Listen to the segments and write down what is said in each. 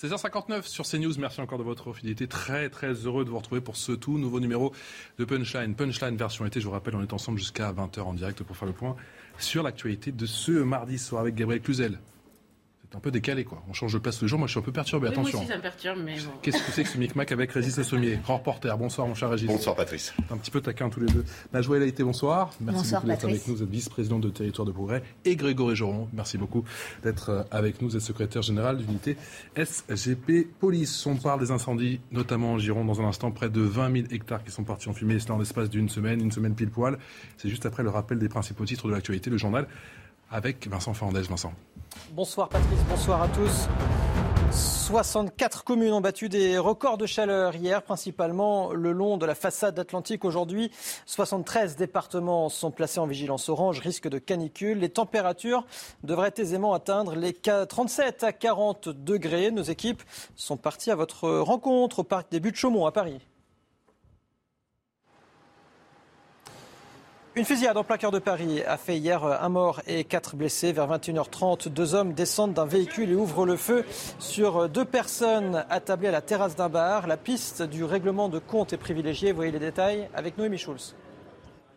16h59 sur CNews. Merci encore de votre fidélité. Très, très heureux de vous retrouver pour ce tout nouveau numéro de Punchline. Punchline version été. Je vous rappelle, on est ensemble jusqu'à 20h en direct pour faire le point sur l'actualité de ce mardi soir avec Gabriel Cluzel. C'est un peu décalé, quoi. On change de place tous les jours. Moi, je suis un peu perturbé. Oui, moi Attention. aussi, ça me perturbe, mais bon. Qu'est-ce que c'est que ce micmac avec Régis Sommier? Grand reporter. Bonsoir, mon cher Régis. Bonsoir Patrice. Un petit peu taquin tous les deux. Najwa El Haïté, bonsoir. Merci Bonsoir, beaucoup d'être Patrice. avec nous. Vous êtes vice-président de Territoire de Progrès. Et Grégory Joron, merci beaucoup d'être euh, avec nous. Vous êtes secrétaire général d'unité SGP Police. On parle des incendies, notamment en Gironde, dans un instant. Près de 20 000 hectares qui sont partis en fumée, et cela en l'espace d'une semaine, une semaine pile poil. C'est juste après le rappel des principaux titres de l'actualité, le journal, avec Vincent Fernandez. Vincent. Bonsoir Patrice, bonsoir à tous. 64 communes ont battu des records de chaleur hier, principalement le long de la façade atlantique. Aujourd'hui, 73 départements sont placés en vigilance orange, risque de canicule. Les températures devraient aisément atteindre les 37 à 40 degrés. Nos équipes sont parties à votre rencontre au parc des Buttes Chaumont à Paris. Une fusillade en plein cœur de Paris a fait hier un mort et quatre blessés. Vers 21h30, deux hommes descendent d'un véhicule et ouvrent le feu sur deux personnes attablées à la terrasse d'un bar. La piste du règlement de compte est privilégiée. Voyez les détails avec Noémie Schulz.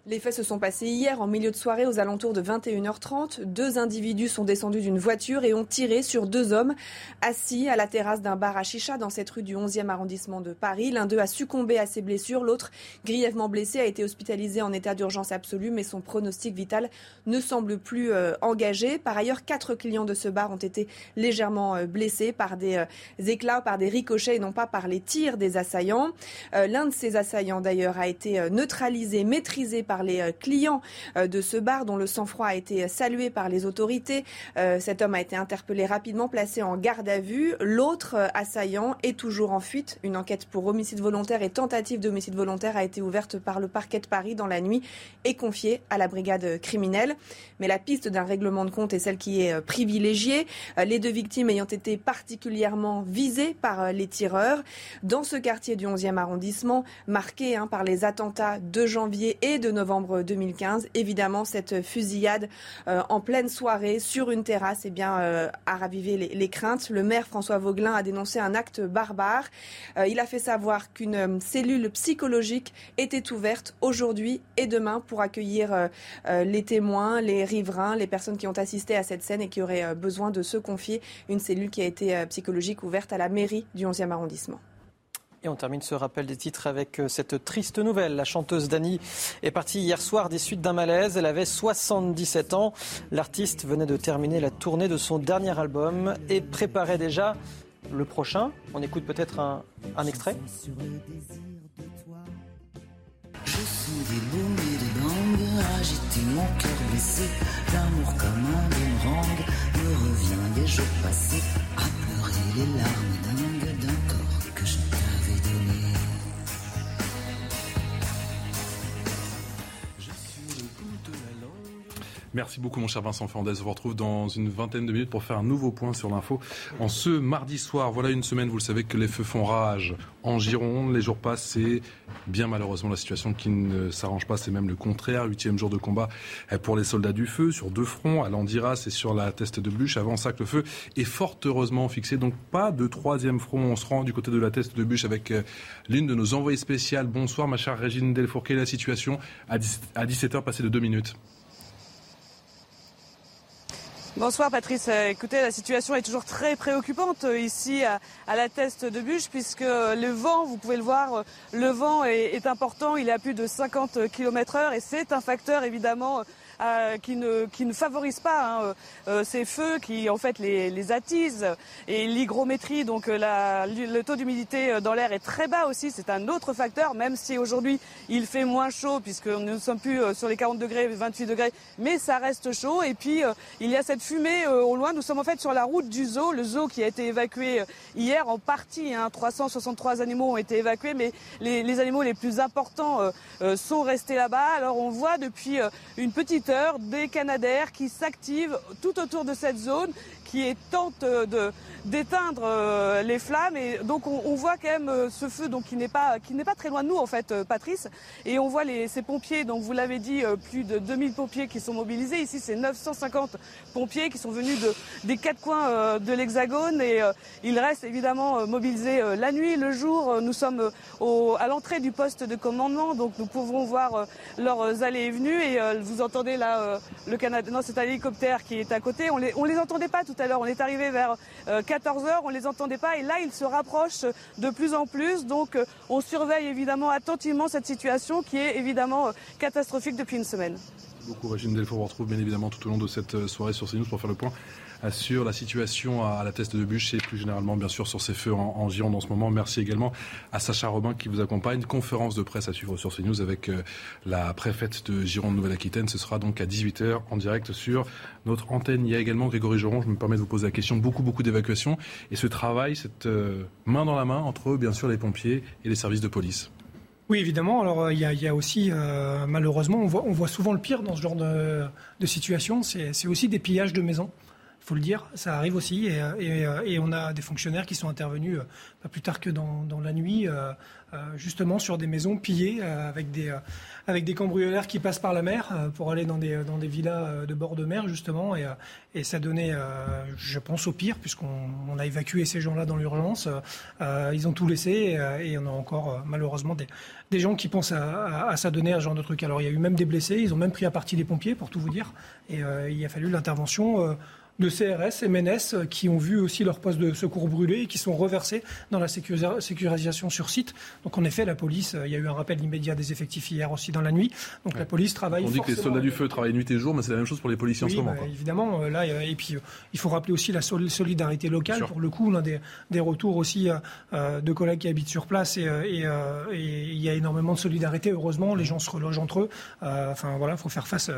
Les faits se sont passés hier en milieu de soirée aux alentours de 21h30. Deux individus sont descendus d'une voiture et ont tiré sur deux hommes assis à la terrasse d'un bar à chicha dans cette rue du 11e arrondissement de Paris. L'un d'eux a succombé à ses blessures, l'autre, grièvement blessé, a été hospitalisé en état d'urgence absolue, mais son pronostic vital ne semble plus euh, engagé. Par ailleurs, quatre clients de ce bar ont été légèrement euh, blessés par des euh, éclats, par des ricochets et non pas par les tirs des assaillants. L'un de ces assaillants, d'ailleurs, a été neutralisé, maîtrisé les euh, clients euh, de ce bar dont le sang-froid a été salué par les autorités. Euh, Cet homme a été interpellé rapidement, placé en garde à vue. L'autre euh, assaillant est toujours en fuite. Une enquête pour homicide volontaire et tentative d'homicide volontaire a été ouverte par le parquet de Paris dans la nuit et confiée à la brigade criminelle. Mais la piste d'un règlement de compte est celle qui est euh, privilégiée. Euh, Les deux victimes ayant été particulièrement visées par euh, les tireurs. Dans ce quartier du 11e arrondissement, marqué hein, par les attentats de janvier et de novembre 2015, évidemment, cette fusillade euh, en pleine soirée sur une terrasse eh euh, a ravivé les, craintes. Le maire François Vauglin a dénoncé un acte barbare. Euh, il a fait savoir qu'une cellule psychologique était ouverte aujourd'hui et demain pour accueillir les témoins, les riverains, les personnes qui ont assisté à cette scène et qui auraient besoin de se confier. Une cellule qui a été psychologique ouverte à la mairie du 11e arrondissement. Et on termine ce rappel des titres avec euh, cette triste nouvelle. La chanteuse Dani est partie hier soir des suites d'un malaise. Elle avait 77 ans. L'artiste venait de terminer la tournée de son dernier album et préparait déjà le prochain. On écoute peut-être un, extrait. Je sens des de gangue agiter mon cœur blessé. L'amour comme un me revient jours passés à pleurer les larmes Merci beaucoup, mon cher Vincent Fernandez. On vous retrouve dans une vingtaine de minutes pour faire un nouveau point sur l'info. En ce mardi soir, voilà une semaine, vous le savez, que les feux font rage en Gironde. Les jours passent, c'est bien malheureusement la situation qui ne s'arrange pas. C'est même le contraire. Huitième jour de combat pour les soldats du feu sur deux fronts, à Landiras et sur la Teste de Bûche. Avant ça, que le feu est fort heureusement fixé. Donc pas de troisième front. On se rend du côté de la Teste de Bûche avec euh, l'une de nos envoyées spéciales. Bonsoir, ma chère Régine Delfourquet. La situation à 17h passée de deux minutes. Bonsoir Patrice. Euh, Écoutez, la situation est toujours très préoccupante euh, ici à, la Teste de Bûche puisque le vent, vous pouvez le voir, euh, le vent est, est important. Il est à plus de 50 km heure et c'est un facteur évidemment qui, ne, qui ne favorise pas hein, ces feux, qui en fait les, les attisent. Et l'hygrométrie, donc le taux d'humidité dans l'air est très bas aussi. C'est un autre facteur, même si aujourd'hui il fait moins chaud, puisque nous ne sommes plus sur les 40 degrés, 28 degrés, mais ça reste chaud. Et puis il y a cette fumée au loin. Nous sommes en fait sur la route du zoo, le zoo qui a été évacué hier en partie. Hein, 363 animaux ont été évacués, mais les, les animaux les plus importants sont restés là-bas. Alors on voit depuis une petite des canadaires qui s'activent tout autour de cette zone qui tente de d'éteindre euh, les flammes. Et donc on, voit quand même euh, ce feu donc qui n'est pas qui n'est pas très loin de nous en fait euh, Patrice. Et on voit les, ces pompiers. Donc vous l'avez dit plus de 2000 pompiers qui sont mobilisés. Ici c'est 950 pompiers qui sont venus de des quatre coins de l'hexagone. Et ils restent évidemment mobilisés la nuit le jour. Nous sommes au, à l'entrée du poste de commandement. Donc nous pouvons voir leurs allées et venues. Et vous entendez là le Canada non c'est un hélicoptère qui est à côté. On les on les entendait pas tout à On est arrivé vers 14 euh, on les entendait pas et là ils se rapprochent de plus en plus. Donc euh, on surveille évidemment attentivement cette situation qui est évidemment euh, catastrophique depuis une semaine. Beaucoup Régine on retrouve bien évidemment tout au long de cette soirée sur CNews pour faire le point sur la situation à la teste de bûche et plus généralement bien sûr sur ces feux en, Gironde en ce moment. Merci également à Sacha Robin qui vous accompagne. Conférence de presse à suivre sur CNews avec euh, la préfète de Gironde Nouvelle-Aquitaine. Ce sera donc à 18h en direct sur notre antenne. Il y a également Grégory Joron, je me permets de vous poser la question, beaucoup beaucoup d'évacuations et ce travail, cette euh, main dans la main entre bien sûr les pompiers et les services de police. Oui, évidemment. Alors, euh, il y a, aussi, malheureusement, on voit, souvent le pire dans ce genre de situation. C'est aussi des pillages de maisons il faut le dire, ça arrive aussi. Et, on a des fonctionnaires qui sont intervenus euh, pas plus tard que dans, la nuit, euh, euh, justement sur des maisons pillées avec des, avec des cambriolaires qui passent par la mer pour aller dans des, dans des villas de bord de mer, justement. Et, ça donnait, je pense, au pire, puisqu'on a évacué ces gens-là dans l'urgence. ils ont tout laissé et, on a encore, malheureusement, des, des gens qui pensent à, à, s'adonner à ce genre de truc. Alors, il y a eu même des blessés. Ils ont même pris à partie les pompiers, pour tout vous dire. Et il a fallu l'intervention de CRS, MNS, euh, qui ont vu aussi leur poste de secours brûler et qui sont reversés dans la sécurisation sur site. Donc en effet, la police, euh, il y a eu un rappel immédiat des effectifs hier aussi dans la nuit. Donc la police travaille. On dit que les soldats du feu travaillent nuit et jour, mais c'est la même chose pour les policiers en ce moment. Bah, évidemment, euh, là, et puis il faut rappeler aussi la solidarité locale. Pour le coup, on a des, des retours aussi de collègues qui habitent sur place et, et, et, il y a énormément de solidarité. Heureusement, les gens se relogent entre eux. enfin voilà, il faut faire face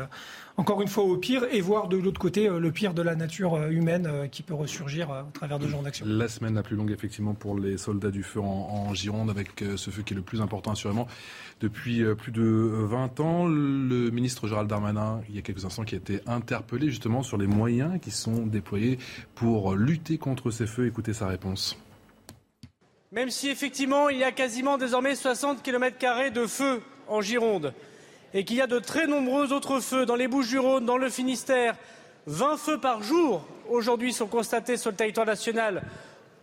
encore une fois au pire et voir de l'autre côté euh, le pire de la nature euh, humaine euh, qui peut ressurgir au travers de ce genre d'action. La semaine la plus longue effectivement pour les soldats du feu en, Gironde avec ce feu qui est le plus important assurément depuis plus de 20 ans. Le ministre Gérald Darmanin, il y a quelques instants, qui a été interpellé justement sur les moyens qui sont déployés pour lutter contre ces feux. Écoutez sa réponse. Même si effectivement il y a quasiment désormais 60 km de feu en Gironde, et qu'il y a de très nombreux autres feux dans les Bouches-du-Rhône, dans le Finistère. 20 feux par jour aujourd'hui sont constatés sur le territoire national.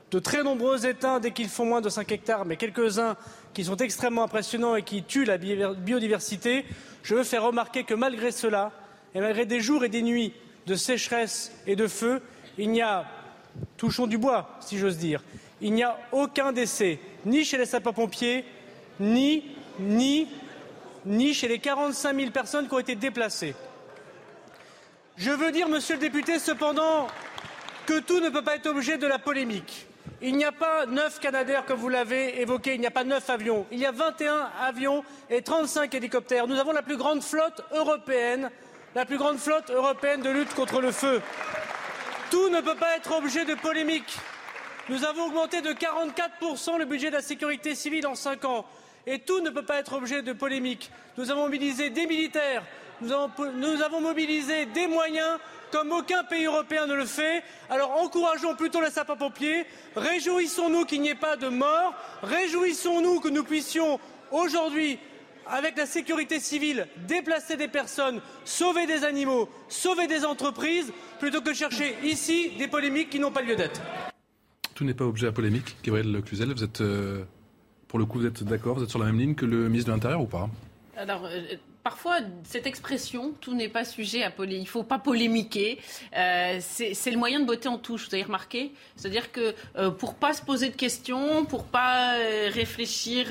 De très nombreux éteints dès qu'ils font moins de 5 hectares, mais quelques-uns qui sont extrêmement impressionnants et qui tuent la biodiversité. Je veux faire remarquer que malgré cela, et malgré des jours et des nuits de sécheresse et de feu, il n'y a, touchons du bois si j'ose dire, il n'y a aucun décès, ni chez les sapeurs-pompiers, ni, ni ni chez les 45 000 personnes qui ont été déplacées. Je veux dire, monsieur le député, cependant, que tout ne peut pas être objet de la polémique. Il n'y a pas neuf Canadaires, comme vous l'avez évoqué, il n'y a pas neuf avions. Il y a 21 avions et 35 hélicoptères. Nous avons la plus grande flotte européenne, la plus grande flotte européenne de lutte contre le feu. Tout ne peut pas être objet de polémique. Nous avons augmenté de 44% le budget de la sécurité civile en cinq ans et tout ne peut pas être objet de polémique. Nous avons mobilisé des militaires, nous avons, mobilisé des moyens comme aucun pays européen ne le fait. Alors encourageons plutôt les sapeurs-pompiers, réjouissons-nous qu'il n'y ait pas de morts, réjouissons-nous que nous puissions aujourd'hui avec la sécurité civile, déplacer des personnes, sauver des animaux, sauver des entreprises, plutôt que chercher ici des polémiques qui n'ont pas lieu d'être. Tout n'est pas objet à polémique. Gabriel Cluzel, vous êtes euh, pour le coup, vous êtes d'accord Vous êtes sur la même ligne que le ministre de l'Intérieur ou pas? Euh, parfois cette expression, tout n'est pas sujet à polémiquer, il faut pas polémiquer, euh, c'est le moyen de botter en touche, vous avez remarqué? C'est-à-dire que euh, pour pas se poser de questions, pour pas euh, réfléchir,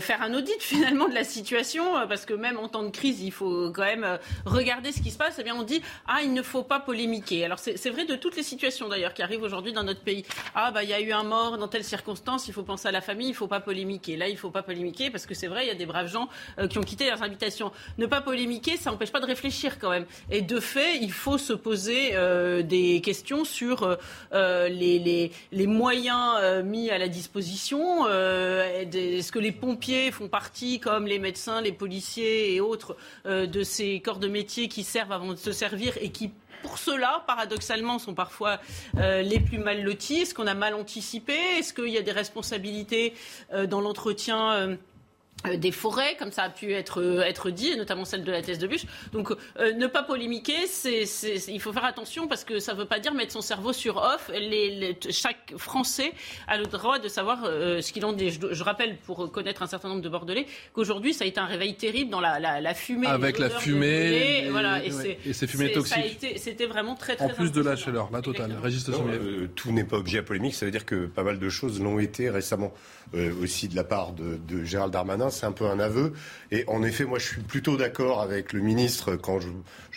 faire un audit finalement de la situation, parce que même en temps de crise, il faut quand même regarder ce qui se passe, eh bien on dit, ah, il ne faut pas polémiquer. Alors c'est vrai de toutes les situations d'ailleurs qui arrivent aujourd'hui dans notre pays. Ah, bah il y a eu un mort dans telle circonstance, il faut penser à la famille, il faut pas polémiquer. Là, il faut pas polémiquer parce que c'est vrai, il y a des braves gens qui ont quitté leurs habitations. Ne pas polémiquer, ça n'empêche pas de réfléchir quand même. Et de fait, il faut se poser euh, des questions sur euh, euh, les, moyens mis à la disposition. Est-ce que les pompiers font partie, comme les médecins, les policiers et autres, de ces corps de métier qui servent avant de se servir et qui pour cela, paradoxalement, sont parfois les plus mal lotis? Est-ce qu'on a mal anticipé? Est-ce qu'il y a des responsabilités dans l'entretien des forêts, comme ça a pu être, euh, être dit, et notamment celle de la thèse de bûche. Donc, euh, ne pas polémiquer, c'est, il faut faire attention parce que ça ne veut pas dire mettre son cerveau sur off. Les, chaque Français a le droit de savoir ce qu'il en dit. Je, rappelle, pour connaître un certain nombre de Bordelais, qu'aujourd'hui, ça a été un réveil terrible dans la, la, fumée. Avec la fumée. Et, voilà, et, ces fumées toxiques. C'était vraiment très, très En plus de la chaleur, la totale. tout n'est pas objet à polémique, ça veut dire que pas mal de choses l'ont été récemment. aussi de la part de, de Gérald Darmanin c'est un peu un aveu. Et en effet, moi, je suis plutôt d'accord avec le ministre quand je,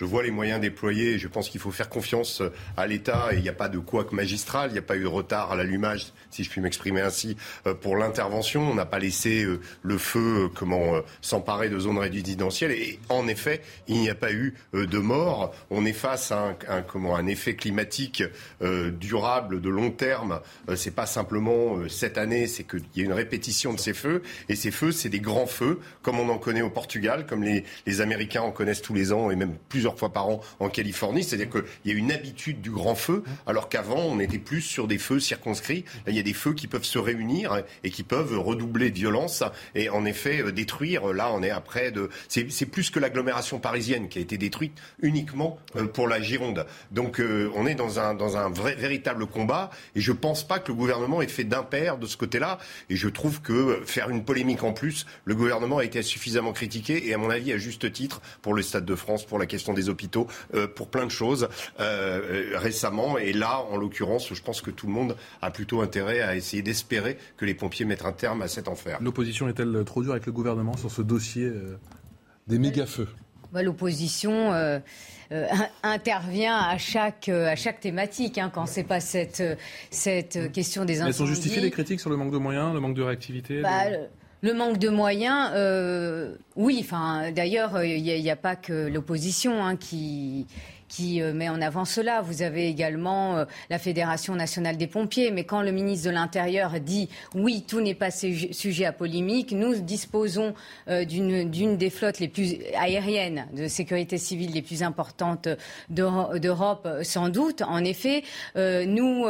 vois les moyens déployés. Je pense qu'il faut faire confiance à l'État et il n'y a pas de couac magistral, il n'y a pas eu de retard à l'allumage, si je puis m'exprimer ainsi, euh, pour l'intervention. On n'a pas laissé euh, le feu euh, s'emparer de zones résidentielles. Et en effet, il n'y a pas eu de mort. On est face à un effet climatique durable de long terme. c'est pas simplement cette année, c'est qu'il y a une répétition de ces feux. Et ces feux, c'est des grands feux, comme on en connaît au Portugal, comme les, les Américains en connaissent tous les ans et même plusieurs fois par an en Californie. C'est-à-dire qu'il y a une habitude du grand feu, alors qu'avant, on était plus sur des feux circonscrits. il y a des feux qui peuvent se réunir et qui peuvent redoubler de violence et en effet euh, détruire. Là, on est après de. C'est plus que l'agglomération parisienne qui a été détruite uniquement euh, pour la Gironde. Donc, euh, on est dans un, dans un vrai, véritable combat et je pense pas que le gouvernement ait fait d'impair de ce côté-là. Et je trouve que faire une polémique en plus, le gouvernement a été suffisamment critiqué et à mon avis à juste titre pour le Stade de France, pour la question des hôpitaux, euh, pour plein de choses euh, euh, récemment. Et là, en l'occurrence, je pense que tout le monde a plutôt intérêt à essayer d'espérer que les pompiers mettent un terme à cet enfer. L'opposition est-elle trop dure avec le gouvernement sur ce dossier des méga-feux? Bah, L'opposition intervient à chaque, à chaque thématique, hein, quand c'est pas cette, cette question des incendies. Elles sont justifiées les critiques sur le manque de moyens, le manque de réactivité bah, le manque de moyens, euh, oui. Enfin, d'ailleurs, il n'y a, pas que l'opposition hein, qui qui euh, met en avant cela. Vous avez également euh, la Fédération nationale des pompiers. Mais quand le ministre de l'Intérieur dit oui, tout n'est pas sujet à polémique, nous disposons euh, d'une des flottes les plus aériennes de sécurité civile les plus importantes d'Europe, sans doute. En effet, nous,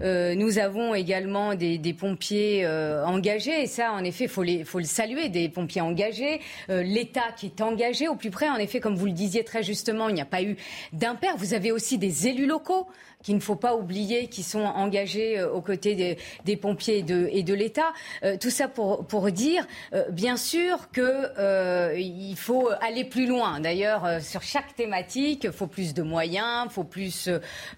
nous avons également des, des pompiers engagés. Et ça, en effet, il faut, faut, le saluer, des pompiers engagés. L'État qui est engagé au plus près. En effet, comme vous le disiez très justement, il n'y a pas eu d'Impair. Vous avez aussi des élus locaux qu'il ne faut pas oublier, qui sont engagés euh, aux côtés des, pompiers et de, l'État. Euh, tout ça pour, pour dire, euh, bien sûr, qu'il faut aller plus loin. D'ailleurs, sur chaque thématique, il faut plus de moyens, il faut plus,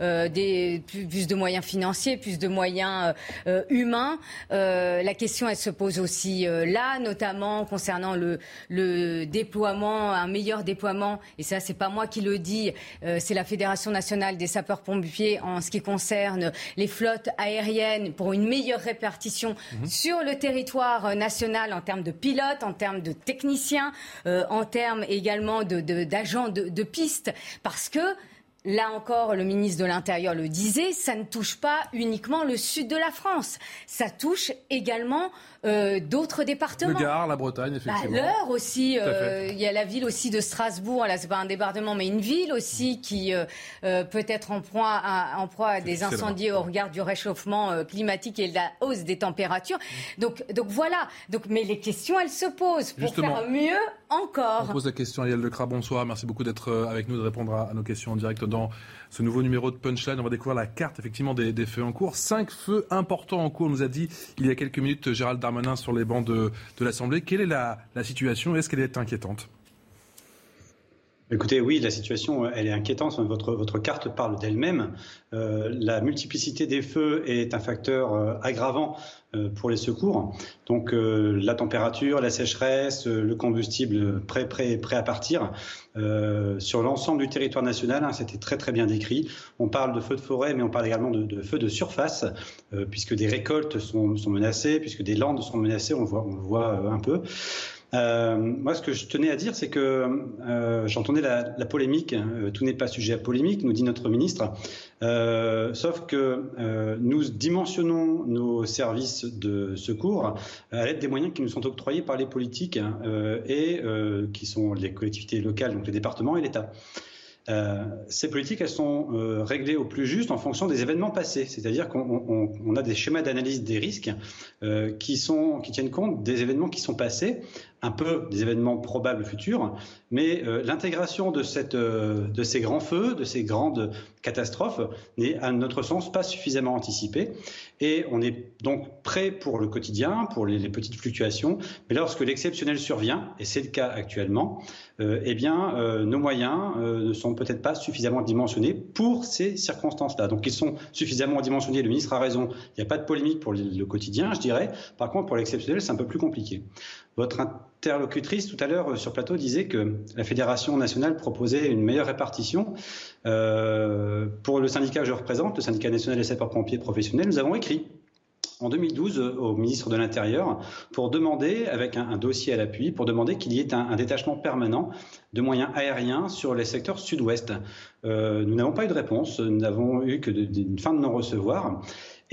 des, plus, de moyens financiers, plus de moyens humains. la question, elle se pose aussi là, notamment concernant le, le déploiement, un meilleur déploiement. Et ça, c'est pas moi qui le dis, c'est la Fédération nationale des sapeurs-pompiers en ce qui concerne les flottes aériennes pour une meilleure répartition mhm. sur le territoire national en termes de pilotes, en termes de techniciens, euh, en termes également d'agents de, de, de pistes, parce que Là encore, le ministre de l'Intérieur le disait, ça ne touche pas uniquement le sud de la France, ça touche également euh, d'autres départements. Le Gard, la Bretagne, bah, effectivement. L'Eure aussi, euh, il y a la ville aussi de Strasbourg, là c'est pas un département mais une ville aussi qui euh, peut être en proie à, en proie à des incendies au regard du réchauffement climatique et de la hausse des températures. Donc, donc voilà, donc, mais les questions elles se posent. Pour faire mieux encore. On pose la question à Yael Lecras, bonsoir, merci beaucoup d'être avec nous, de répondre à, nos questions en direct dans ce nouveau numéro de Punchline. On va découvrir la carte effectivement des, des feux en cours. Cinq feux importants en cours, nous a dit il y a quelques minutes Gérald Darmanin sur les bancs de, l'Assemblée. Quelle est la, situation? Est-ce qu'elle est inquiétante? Écoutez, oui, la situation, elle est inquiétante. Votre, votre carte parle d'elle-même. Euh, la multiplicité des feux est un facteur euh, aggravant euh, pour les secours. Donc, la température, la sécheresse, le combustible prêt, prêt, prêt à partir. sur l'ensemble du territoire national, hein, c'était très très bien décrit. On parle de feux de forêt, mais on parle également de, feux de surface, puisque des récoltes sont, sont, menacées, puisque des landes sont menacées. On, voit, on le voit un peu. Euh, moi, ce que je tenais à dire, c'est que euh, j'entendais la, polémique. Euh, tout n'est pas sujet à polémique, nous dit notre ministre. sauf que nous dimensionnons nos services de secours à l'aide des moyens qui nous sont octroyés par les politiques et qui sont les collectivités locales, donc les départements et l'État. Euh, ces politiques, elles sont euh, réglées au plus juste en fonction des événements passés. C'est-à-dire qu'on a des schémas d'analyse des risques euh, qui tiennent compte des événements qui sont passés, un peu des événements probables futurs, mais l'intégration de, cette, de ces grands feux, de ces grandes catastrophes, n'est à notre sens pas suffisamment anticipée. Et on est donc prêt pour le quotidien, pour les, petites fluctuations, mais lorsque l'exceptionnel survient, et c'est le cas actuellement, eh bien, nos moyens ne sont peut-être pas suffisamment dimensionnés pour ces circonstances-là. Donc ils sont suffisamment dimensionnés, le ministre a raison, il n'y a pas de polémique pour le quotidien, je dirais. Par contre, pour l'exceptionnel, c'est un peu plus compliqué. Votre interlocutrice tout à l'heure euh, sur plateau disait que la Fédération nationale proposait une meilleure répartition. Euh, pour le syndicat que je représente, le syndicat national des sapeurs-pompiers professionnels, nous avons écrit en 2012 au ministre de l'Intérieur pour demander, avec un, dossier à l'appui, pour demander qu'il y ait un, détachement permanent de moyens aériens sur les secteurs sud-ouest. Euh, nous n'avons pas eu de réponse, nous n'avons eu que une fin de non-recevoir.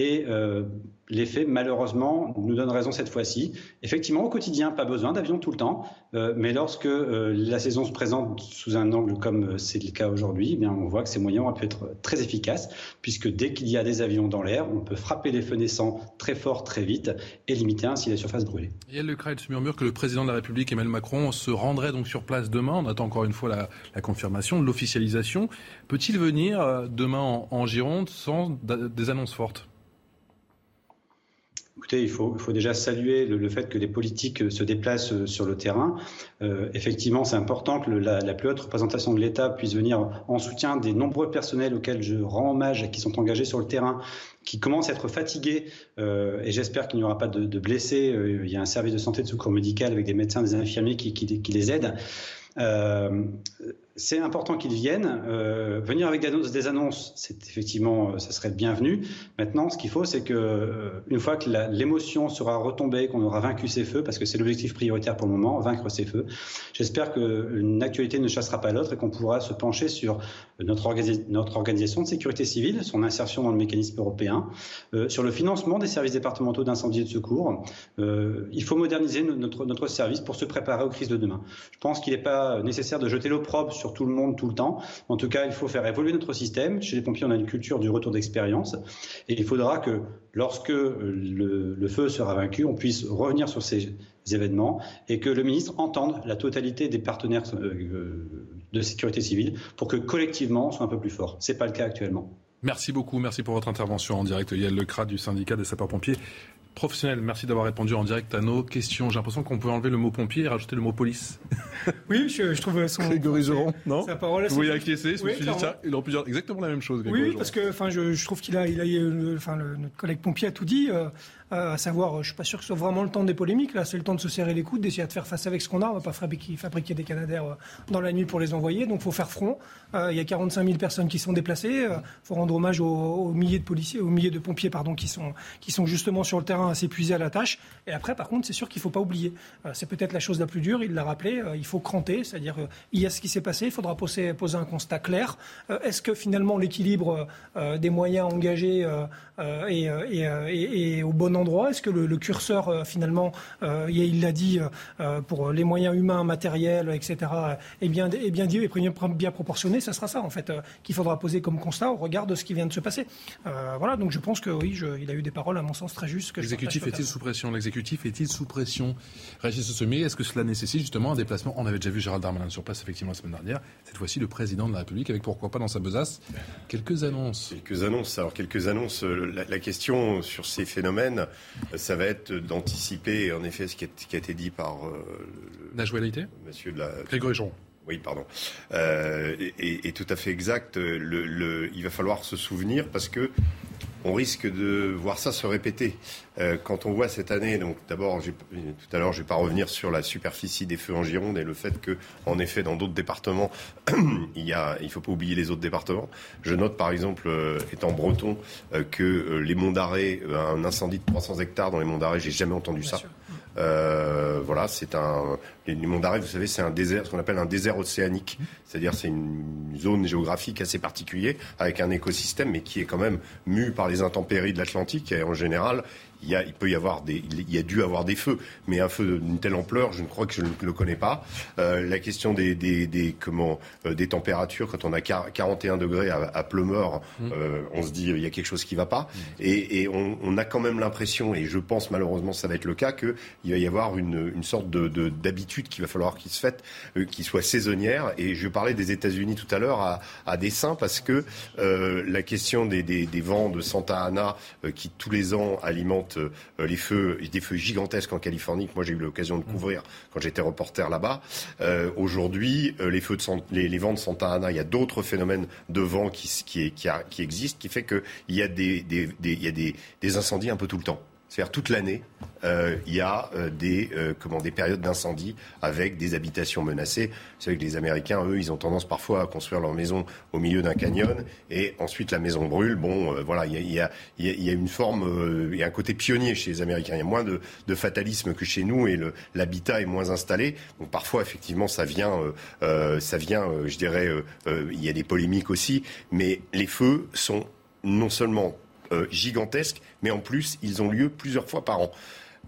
Et euh, les faits, malheureusement, nous donnent raison cette fois-ci. Effectivement, au quotidien, pas besoin d'avions tout le temps, euh, mais lorsque euh, la saison se présente sous un angle comme c'est le cas aujourd'hui, eh on voit que ces moyens ont pu être très efficaces, puisque dès qu'il y a des avions dans l'air, on peut frapper les feux naissants très fort, très vite, et limiter ainsi la surface brûlée. Et Le Kreil se murmure que le président de la République, Emmanuel Macron, se rendrait donc sur place demain. On attend encore une fois la, confirmation, l'officialisation. Peut-il venir demain en Gironde sans des annonces fortes? Écoutez, il faut, déjà saluer le, fait que les politiques euh, se déplacent euh, sur le terrain. Euh, effectivement, c'est important que la, plus haute représentation de l'État puisse venir en soutien des nombreux personnels auxquels je rends hommage qui sont engagés sur le terrain, qui commencent à être fatigués. et j'espère qu'il n'y aura pas de, blessés. il y a un service de santé de secours médical avec des médecins, des infirmiers qui les aident c'est important qu'ils viennent. Euh, venir avec des annonces, c'est effectivement, euh, ça serait bienvenu. Maintenant, ce qu'il faut, c'est que euh, une fois que l'émotion sera retombée, qu'on aura vaincu ces feux, parce que c'est l'objectif prioritaire pour le moment, vaincre ces feux. J'espère qu'une actualité ne chassera pas l'autre et qu'on pourra se pencher sur notre, organisation de sécurité civile, son insertion dans le mécanisme européen, sur le financement des services départementaux d'incendie et de secours. il faut moderniser notre, notre service pour se préparer aux crises de demain. Je pense qu'il n'est pas nécessaire de jeter l'opprobre sur tout le monde tout le temps. En tout cas, il faut faire évoluer notre système. Chez les pompiers, on a une culture du retour d'expérience. Et il faudra que lorsque le, feu sera vaincu, on puisse revenir sur ces événements et que le ministre entende la totalité des partenaires euh, de sécurité civile pour que collectivement on soit un peu plus fort. Ce n'est pas le cas actuellement. Merci beaucoup, merci pour votre intervention en direct. Yael Lecrat du syndicat des sapeurs-pompiers professionnel. Merci d'avoir répondu en direct à nos questions. J'ai l'impression qu'on peut enlever le mot pompier et rajouter le mot police. Oui, je, je trouve son. Grégory Geron, non Sa parole. Vous voyez acquiescer, je me suis dit, tiens, il aurait pu dire exactement la même chose. oui, parce que enfin, je, je trouve qu'il a, il a, enfin, le, notre collègue pompier a tout dit. Euh, euh, à savoir, je ne suis pas sûr que ce soit vraiment le temps des polémiques. Là, c'est le temps de se serrer les coudes, d'essayer de faire face avec ce qu'on a. On ne va pas fabriquer, fabriquer des Canadaires euh, dans la nuit pour les envoyer. Donc, il faut faire front. Euh, il y a 45 000 personnes qui sont déplacées. Il faut rendre hommage aux, milliers de policiers, aux milliers de pompiers, pardon, qui sont, qui sont justement sur le terrain à s'épuiser à la tâche. Et après, par contre, c'est sûr qu'il ne faut pas oublier. c'est peut-être la chose la plus dure. Il l'a rappelé. il faut cranter, c'est-à-dire il y a ce qui s'est passé. Il faudra poser, poser un constat clair. Est-ce que finalement l'équilibre des moyens engagés est, est, au bon endroit Est-ce que le curseur, euh, finalement, euh, il l'a dit, euh, pour les moyens humains, matériels, etc., est bien, est bien dit et bien proportionné, ça sera ça, en fait, qu'il faudra poser comme constat au regard de ce qui vient de se passer. voilà, donc je pense que oui, il a eu des paroles, à mon sens, très justes. L'exécutif est-il sous pression L'exécutif est-il sous pression Régis Sommier, est-ce que cela nécessite justement un déplacement On avait déjà vu Gérald Darmanin sur place, effectivement, la semaine dernière. Cette fois-ci, le président de la République, avec pourquoi pas dans sa besace quelques annonces. Quelques annonces. Alors, quelques annonces. La, la question sur ces phénomènes, ça va être d'anticiper, en effet, ce qui a, été dit par la joualité Monsieur de la Grégory Jean. Oui, pardon. Euh, et, tout à fait exact. Le, il va falloir se souvenir parce que on risque de voir ça se répéter. Euh, quand on voit cette année, donc d'abord, tout à l'heure, je ne vais pas revenir sur la superficie des feux en Gironde et le fait que, en effet, dans d'autres départements, il y a, il faut pas oublier les autres départements. Je note, par exemple, euh, étant breton, euh, que les Monts d'Arrêt, un incendie de 300 hectares dans les Monts d'Arrêt, j'ai jamais entendu ça. Euh, voilà, c'est un. Les monts d'Arrêt, vous savez, c'est un désert, ce qu'on appelle un désert océanique. C'est-à-dire, c'est une zone géographique assez particulière, avec un écosystème, mais qui est quand même mu par les intempéries de l'Atlantique. Et en général, il, y a, il peut y avoir des, il y a dû avoir des feux, mais un feu d'une telle ampleur, je ne crois que je ne le connais pas. Euh, la question des, des, des comment, euh, des températures, quand on a 41 degrés à, à Pleumeur, euh, on se dit il y a quelque chose qui ne va pas, mmh. et, et on, on, a quand même l'impression, et je pense malheureusement ça va être le cas, qu'il va y avoir une, une sorte de, d'habitude qu'il va falloir qu'il se euh, qui soit saisonnière. Et je parlais des États-Unis tout à l'heure à, à dessein parce que euh, la question des, des, des, vents de Santa Ana qui tous les ans alimentent euh, les feux, des feux gigantesques en Californie que moi j'ai eu l'occasion de couvrir quand j'étais reporter là-bas. Euh, aujourd'hui, euh, les feux de les, vents de Santa Ana, il y a d'autres phénomènes de vent qui, qui, qui, qui existent, qui fait qu'il y a des, des, il y a des, des incendies un peu tout le temps. C'est-à-dire toute l'année, euh, il y a euh, des, euh, comment, des périodes d'incendie avec des habitations menacées. Vous savez que les Américains, eux, ils ont tendance parfois à construire leur maison au milieu d'un canyon et ensuite la maison brûle. Bon, voilà, il y a, y, a, y a, une forme, il y a un côté pionnier chez les Américains. Il y a moins de, de fatalisme que chez nous et l'habitat est moins installé. Donc parfois, effectivement, ça vient, ça vient, je dirais, il y a des polémiques aussi, mais les feux sont non seulement gigantesques, mais en plus, ils ont lieu plusieurs fois par an.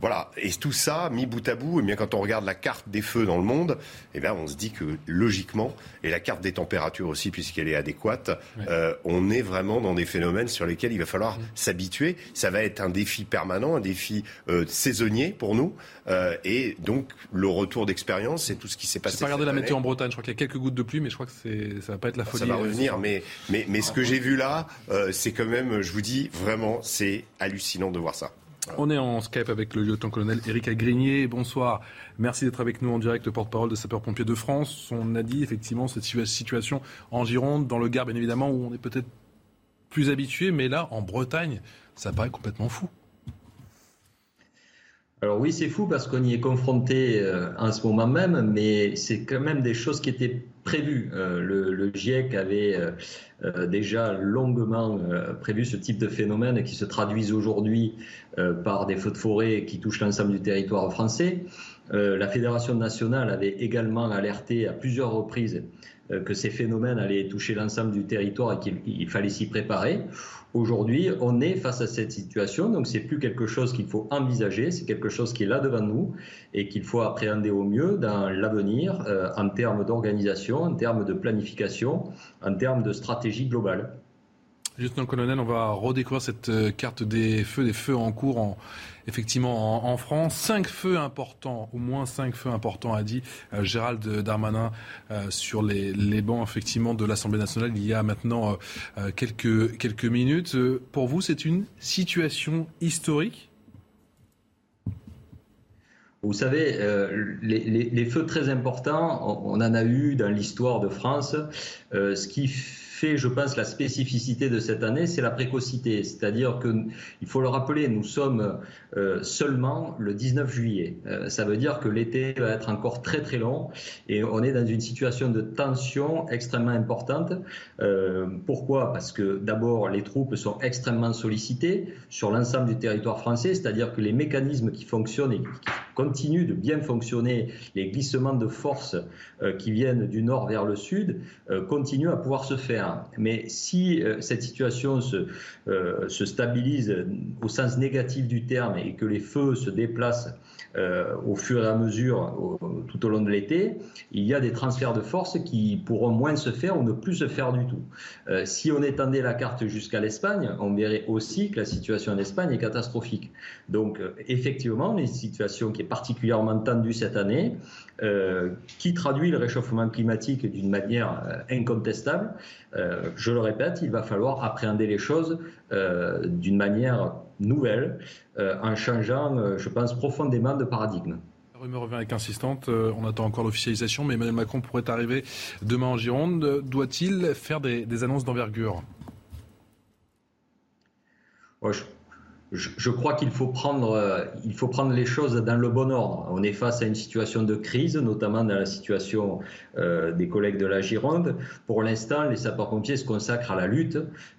Voilà. Et tout ça, mis bout à bout, et eh bien quand on regarde la carte des feux dans le monde, eh bien on se dit que logiquement, et la carte des températures aussi, puisqu'elle est adéquate, euh, on est vraiment dans des phénomènes sur lesquels il va falloir s'habituer. Ça va être un défi permanent, un défi euh, saisonnier pour nous. Euh, et donc le retour d'expérience, c'est tout ce qui s'est passé. Je pas regardé la météo en Bretagne. Je crois qu'il y a quelques gouttes de pluie, mais je crois que ça va pas être la folie. Ça va revenir, mais mais mais ce que j'ai vu là, c'est quand même, je vous dis vraiment, c'est hallucinant de voir ça. On est en Skype avec le lieutenant-colonel Éric Agrigné. Bonsoir. Merci d'être avec nous en direct, porte-parole de Sapeurs-Pompiers de France. On a dit effectivement cette situation en Gironde, dans le Gard, bien évidemment, où on est peut-être plus habitué, mais là, en Bretagne, ça paraît complètement fou. Alors oui, c'est fou parce qu'on y est confronté euh, en ce moment même, mais c'est quand même des choses qui étaient prévues. Euh, le, GIEC avait euh, déjà longuement prévu ce type de phénomène qui se traduisent aujourd'hui par des feux de forêt qui touchent l'ensemble du territoire français. la Fédération nationale avait également alerté à plusieurs reprises que ces phénomènes allaient toucher l'ensemble du territoire et qu'il fallait s'y préparer. Aujourd'hui, on est face à cette situation, donc c'est plus quelque chose qu'il faut envisager, c'est quelque chose qui est là devant nous et qu'il faut appréhender au mieux dans l'avenir euh, en termes d'organisation, en termes de planification, en termes de stratégie globale. Juste le colonel, on va redécouvrir cette euh, carte des feux, des feux en cours en, effectivement en, France. Cinq feux importants, au moins cinq feux importants, a dit euh, Gérald Darmanin euh, sur les, bancs effectivement de l'Assemblée nationale il y a maintenant quelques, minutes. Pour vous, c'est une situation historique? Vous savez, les, feux très importants, on, en a eu dans l'histoire de France. ce qui je pense, la spécificité de cette année, c'est la précocité. C'est-à-dire qu'il faut le rappeler, nous sommes euh, seulement le 19 juillet. Euh, ça veut dire que l'été va être encore très très long et on est dans une situation de tension extrêmement importante. Euh, pourquoi? Parce que d'abord, les troupes sont extrêmement sollicitées sur l'ensemble du territoire français, c'est-à-dire que les mécanismes qui fonctionnent et continuent de bien fonctionner, les glissements de force qui viennent du nord vers le sud, continuent à pouvoir se faire. Mais si euh, cette situation se, euh, se, stabilise au sens négatif du terme et que les feux se déplacent euh, au fur et à mesure tout au long de l'été, il y a des transferts de force qui pourront moins se faire ou ne plus se faire du tout. si on étendait la carte jusqu'à l'Espagne, on verrait aussi que la situation en Espagne est catastrophique. Donc effectivement, une situation qui particulièrement tendue cette année, qui traduit le réchauffement climatique d'une manière incontestable, euh, je le répète, il va falloir appréhender les choses euh, d'une manière nouvelle, euh, en changeant, je pense, profondément de paradigme. rumeur revient avec insistante. Euh, on attend encore l'officialisation, mais Emmanuel Macron pourrait arriver demain en Gironde. Doit-il faire des, annonces d'envergure? Je, crois qu'il faut prendre, euh, il faut prendre les choses dans le bon ordre. On est face à une situation de crise, notamment dans la situation euh, des collègues de la Gironde. Pour l'instant, les sapeurs-pompiers se consacrent à la lutte.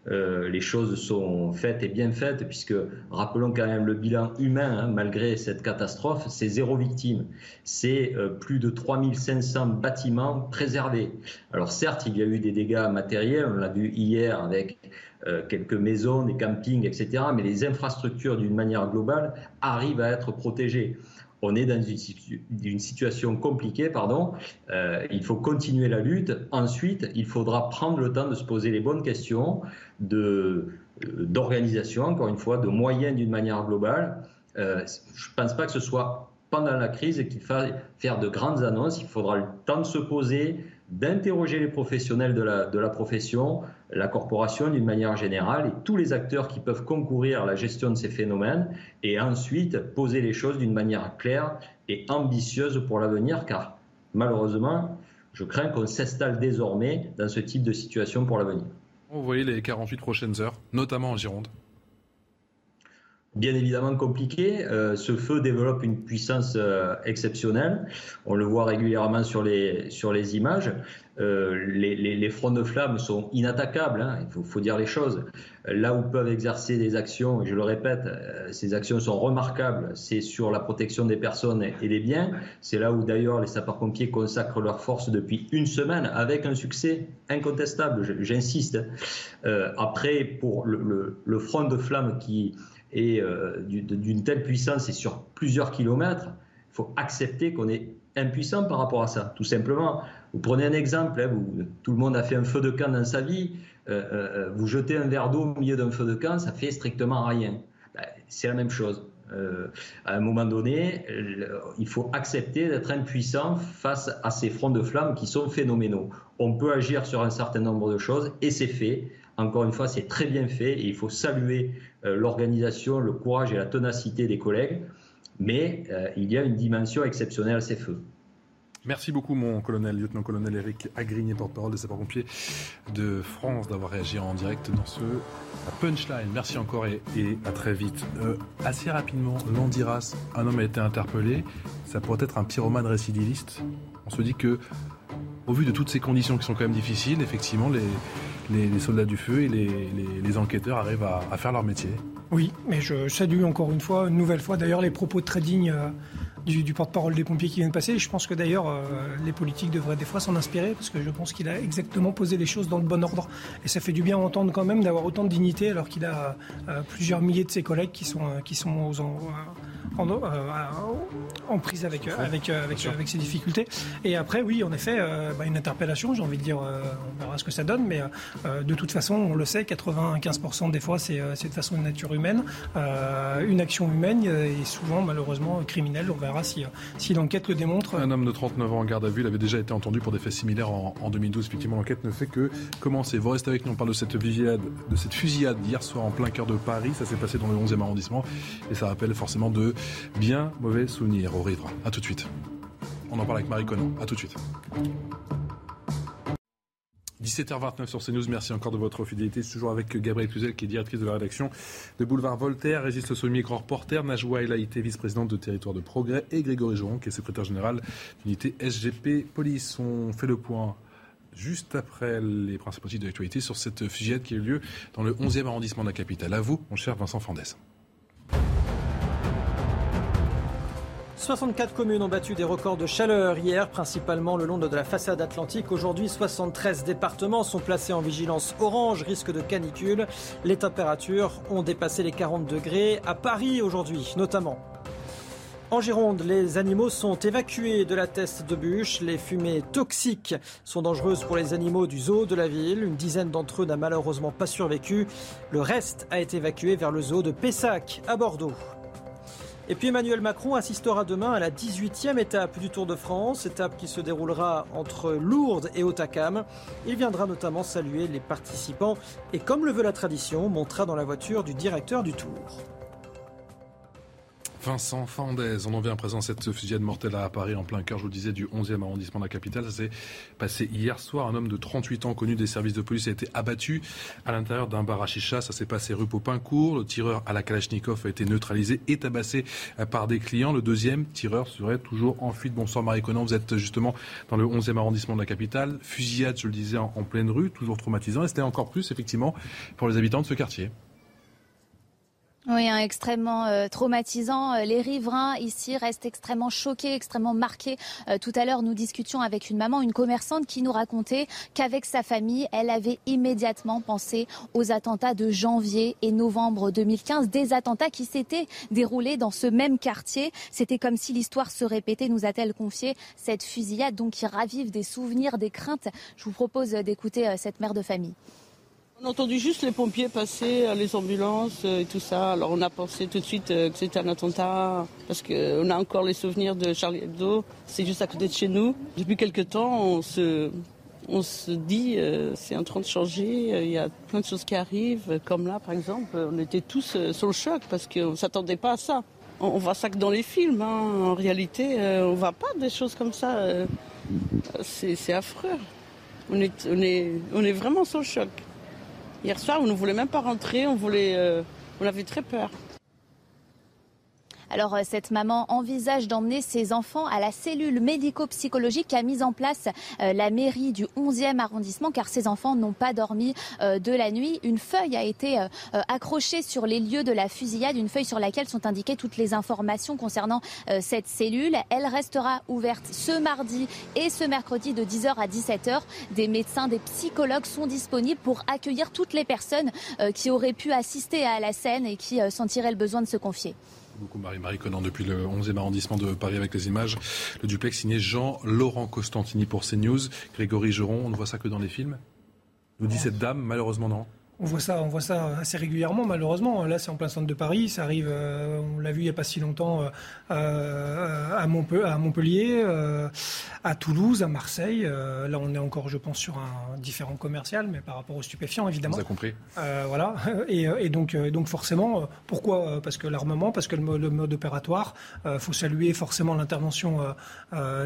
Euh, les choses sont faites et bien faites, puisque rappelons quand même le bilan humain, hein, malgré cette catastrophe, c'est zéro victime. C'est plus de 3500 bâtiments préservés. Alors certes, il y a eu des dégâts matériels, on l'a vu hier avec quelques maisons, des campings, etc. Mais les infrastructures, d'une manière globale, arrivent à être protégées. On est dans une situation compliquée, pardon. Euh, il faut continuer la lutte. Ensuite, il faudra prendre le temps de se poser les bonnes questions euh, d'organisation, encore une fois, de moyens d'une manière globale. je ne pense pas que ce soit pendant la crise qu'il faille faire de grandes annonces. Il faudra le temps de se poser, d'interroger les professionnels de la, profession, la corporation d'une manière générale et tous les acteurs qui peuvent concourir à la gestion de ces phénomènes et ensuite poser les choses d'une manière claire et ambitieuse pour l'avenir car malheureusement, je crains qu'on s'installe désormais dans ce type de situation pour l'avenir. Vous voyez les 48 prochaines heures, notamment en Gironde bien évidemment compliqué. Euh, ce feu développe une puissance euh, exceptionnelle. On le voit régulièrement sur les, sur les images. Euh, les, fronts de flammes sont inattaquables, hein, il faut, dire les choses. Là où peuvent exercer des actions, et je le répète, ces actions sont remarquables, c'est sur la protection des personnes et des biens. C'est là où d'ailleurs les sapeurs-pompiers consacrent leurs forces depuis une semaine avec un succès incontestable, j'insiste. après, pour le, le front de flammes qui et euh, d'une telle puissance et sur plusieurs kilomètres, il faut accepter qu'on est impuissant par rapport à ça, tout simplement. Vous prenez un exemple, hein, tout le monde a fait un feu de camp dans sa vie, euh, euh, vous jetez un verre d'eau au milieu d'un feu de camp, ça fait strictement rien. Ben, c'est la même chose. à un moment donné, il faut accepter d'être impuissant face à ces fronts de flammes qui sont phénoménaux. On peut agir sur un certain nombre de choses et c'est fait. Encore une fois, c'est très bien fait et il faut saluer l'organisation, le courage et la ténacité des collègues. Mais euh, il y a une dimension exceptionnelle à ces feux. Merci beaucoup, mon colonel, lieutenant-colonel Eric Agrigné, porte-parole des sapeurs-pompiers de France, d'avoir réagi en direct dans ce punchline. Merci encore et, à très vite. Euh, assez rapidement, Landiras, un homme a été interpellé. Ça pourrait être un pyromane récidiviste. On se dit que, au vu de toutes ces conditions qui sont quand même difficiles, effectivement, les, les, soldats du feu et les, enquêteurs arrivent à, faire leur métier. Oui, mais je salue encore une fois, une nouvelle fois d'ailleurs les propos très dignes euh, du, porte-parole des pompiers qui vient de passer. Je pense que d'ailleurs euh, les politiques devraient des fois s'en inspirer parce que je pense qu'il a exactement posé les choses dans le bon ordre. Et ça fait du bien à entendre quand même d'avoir autant de dignité alors qu'il a euh, plusieurs milliers de ses collègues qui sont, qui sont en, euh, en prise avec, avec, avec, avec, ces difficultés. Et après, oui, en effet, euh, bah, une interpellation, j'ai envie de dire, euh, on verra ce que ça donne, mais de toute façon, on le sait, 95% des fois, c'est de façon de nature humaine. une action humaine est souvent, malheureusement, criminelle. On verra si, si l'enquête le démontre. Un homme de 39 ans en garde à vue, il avait déjà été entendu pour des faits similaires en, en 2012. Effectivement, l'enquête ne fait que commencer. Vous restez avec nous, on parle de cette fusillade, de cette fusillade hier soir en plein cœur de Paris. Ça s'est passé dans le 11e arrondissement et ça rappelle forcément de bien mauvais souvenirs au Rivre. A tout de suite. On en parle avec Marie Conan. A tout de suite. 17h29 sur CNews, merci encore de votre fidélité. C'est toujours avec Gabrielle Cluzel, qui est directrice de la rédaction de Boulevard Voltaire, Régis Le Sommier, grand reporter, Najwa Elaïté, vice-présidente de Territoire de Progrès, et Grégory Joron, qui est secrétaire général d'unité SGP Police. On fait le point juste après les principaux titres de l'actualité sur cette fusillade qui a eu lieu dans le 11e arrondissement de la capitale. À vous, mon cher Vincent Fandès. 64 communes ont battu des records de chaleur hier, principalement le long de la façade atlantique. Aujourd'hui, 73 départements sont placés en vigilance orange, risque de canicule. Les températures ont dépassé les 40 degrés à Paris aujourd'hui, notamment. En Gironde, les animaux sont évacués de la teste de bûche. Les fumées toxiques sont dangereuses pour les animaux du zoo de la ville. Une dizaine d'entre eux n'a malheureusement pas survécu. Le reste a été évacué vers le zoo de Pessac à Bordeaux. Et puis Emmanuel Macron assistera demain à la 18e étape du Tour de France, étape qui se déroulera entre Lourdes et Otakam. Il viendra notamment saluer les participants et comme le veut la tradition, montera dans la voiture du directeur du Tour. Vincent Fandez, on en vient à présent cette fusillade mortelle à Paris, en plein cœur, je vous le disais, du 11e arrondissement de la capitale. Ça s'est passé hier soir. Un homme de 38 ans, connu des services de police, a été abattu à l'intérieur d'un bar à chicha. Ça s'est passé rue Popincourt. Le tireur à la Kalachnikov a été neutralisé et tabassé par des clients. Le deuxième tireur serait toujours en fuite. Bonsoir Marie Conan, vous êtes justement dans le 11e arrondissement de la capitale. Fusillade, je le disais, en, en pleine rue, toujours traumatisant. Et c'était encore plus, effectivement, pour les habitants de ce quartier. Oui, hein, extrêmement euh, traumatisant. Euh, les riverains ici restent extrêmement choqués, extrêmement marqués. Euh, tout à l'heure, nous discutions avec une maman, une commerçante, qui nous racontait qu'avec sa famille, elle avait immédiatement pensé aux attentats de janvier et novembre 2015, des attentats qui s'étaient déroulés dans ce même quartier. C'était comme si l'histoire se répétait, nous a-t-elle confié, cette fusillade donc qui ravive des souvenirs, des craintes. Je vous propose d'écouter cette mère de famille. On a entendu juste les pompiers passer, euh, les ambulances euh, et tout ça. Alors on a pensé tout de suite euh, que c'était un attentat parce qu'on a encore les souvenirs de Charlie Hebdo. C'est juste à côté de chez nous. Depuis quelque temps, on se, dit c'est en train de changer. Il y a plein de choses qui arrivent. Comme là, par exemple, on était tous sur le choc parce qu'on ne s'attendait pas à ça. On, voit ça que dans les films. Hein. En réalité, on ne voit pas des choses comme ça. C'est affreux. On, est, on est vraiment sur le choc. Hier soir, on ne voulait même pas rentrer, on, voulait, euh, avait très peur. Alors euh, cette maman envisage d'emmener ses enfants à la cellule médico-psychologique qu'a mise en place euh, la mairie du 11e arrondissement car ses enfants n'ont pas dormi euh, de la nuit. Une feuille a été accrochée sur les lieux de la fusillade, une feuille sur laquelle sont indiquées toutes les informations concernant cette cellule. Elle restera ouverte ce mardi et ce mercredi de 10h à 17h. Des médecins, des psychologues sont disponibles pour accueillir toutes les personnes qui auraient pu assister à la scène et qui sentiraient le besoin de se confier beaucoup Marie-Marie Conan depuis le 11e arrondissement de Paris avec les images. Le duplex signé Jean-Laurent Costantini pour CNews. Grégory Geron, on ne voit ça que dans les films Nous dit cette dame, malheureusement non. On voit ça, on voit ça assez régulièrement, malheureusement. Là, c'est en plein centre de Paris. Ça arrive, euh, on l'a vu il n'y a pas si longtemps euh, euh, à, Montpellier, à Toulouse, à Marseille. là, on est encore, je pense, sur un différent commercial, mais par rapport aux stupéfiants, évidemment. Vous avez compris. voilà. Et, donc, donc forcément, pourquoi Parce que l'armement, parce que le mode, opératoire. Il faut saluer forcément l'intervention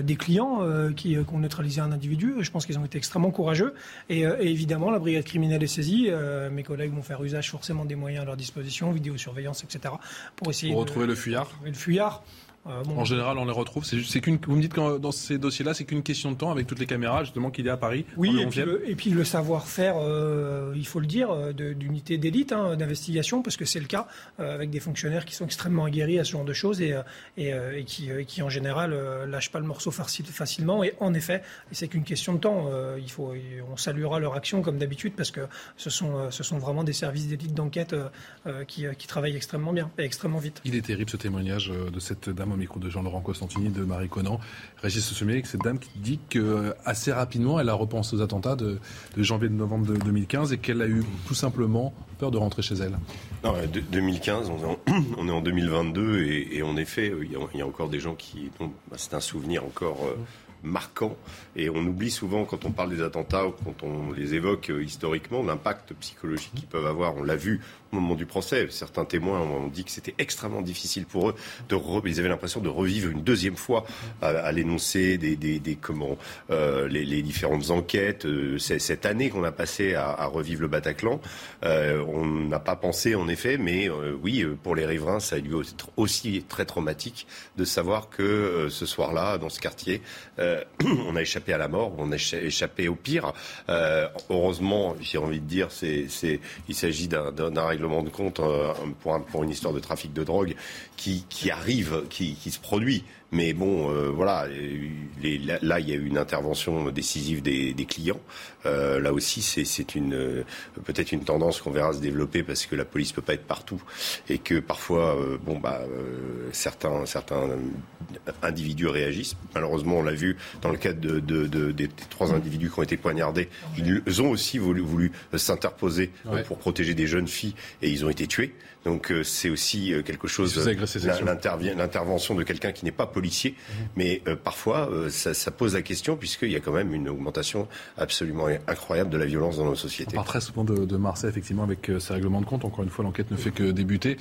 des clients qui, ont neutralisé un individu. Je pense qu'ils ont été extrêmement courageux. Et, et évidemment, la brigade criminelle est saisie. Euh, mes collègues vont faire usage forcément des moyens à leur disposition, vidéosurveillance, etc., pour essayer pour retrouver le fuyard. Le fuyard. Euh, en général, on les retrouve. C'est qu'une. Vous me dites que dans ces dossiers-là, c'est qu'une question de temps avec toutes les caméras justement qu'il y a à Paris. Oui, et puis, le, et puis, le, savoir-faire, euh, il faut le dire, euh, d'unité d'élite hein, d'investigation, parce que c'est le cas avec des fonctionnaires qui sont extrêmement aguerris à ce genre de choses et, et, et qui, qui, en général lâchent pas le morceau facilement. Et en effet, c'est qu'une question de temps. il faut, on saluera leur action comme d'habitude parce que ce sont, ce sont vraiment des services d'élite d'enquête qui, qui travaillent extrêmement bien et extrêmement vite. Il est terrible ce témoignage de cette dame micro de Jean-Laurent Costantini, de Marie Conan. Régis Sommier, cette dame qui dit que euh, assez rapidement, elle a repensé aux attentats de, janvier de novembre de 2015 et qu'elle a eu tout simplement peur de rentrer chez elle. Non, 2015, on est en, 2022 et, en effet, il y, a, encore des gens qui. Bah, c'est un souvenir encore. Euh, marquant. Et on oublie souvent, quand on parle des attentats ou quand on les évoque euh, historiquement, l'impact psychologique qu'ils peuvent avoir. On l'a vu au moment du procès. Certains témoins ont dit que c'était extrêmement difficile pour eux. De Ils avaient l'impression de revivre une deuxième fois à, l'énoncé des, des, comment, euh, les, différentes enquêtes. Euh, cette année qu'on a passé à, à, revivre le Bataclan, on n'a pas pensé en effet, mais oui, pour les riverains, ça a dû aussi très traumatique de savoir que ce soir-là, dans ce quartier, euh, on a échappé à la mort, on a échappé au pire. Euh, heureusement, j'ai envie de dire, il s'agit d'un, règlement de compte euh, pour, une histoire de trafic de drogue qui, arrive, qui se produit. Mais bon, euh, voilà, là, il y a eu une intervention décisive des, clients. Euh, là aussi, c'est une euh, peut-être une tendance qu'on verra se développer parce que la police peut pas être partout et que parfois, bon bah, certains certains individus réagissent. Malheureusement, on l'a vu dans le cadre de, des trois individus qui ont été poignardés. Ils ont aussi voulu, voulu s'interposer pour protéger des jeunes filles et ils ont été tués. Donc c'est aussi quelque chose. L'intervention de quelqu'un qui n'est pas policiers. Mais euh, parfois, euh, ça, pose la question, puisqu'il y a quand même une augmentation absolument incroyable de la violence dans nos sociétés. On parle très souvent de, Marseille, effectivement, avec euh, ces règlements de compte. Encore une fois, l'enquête ne fait que débuter.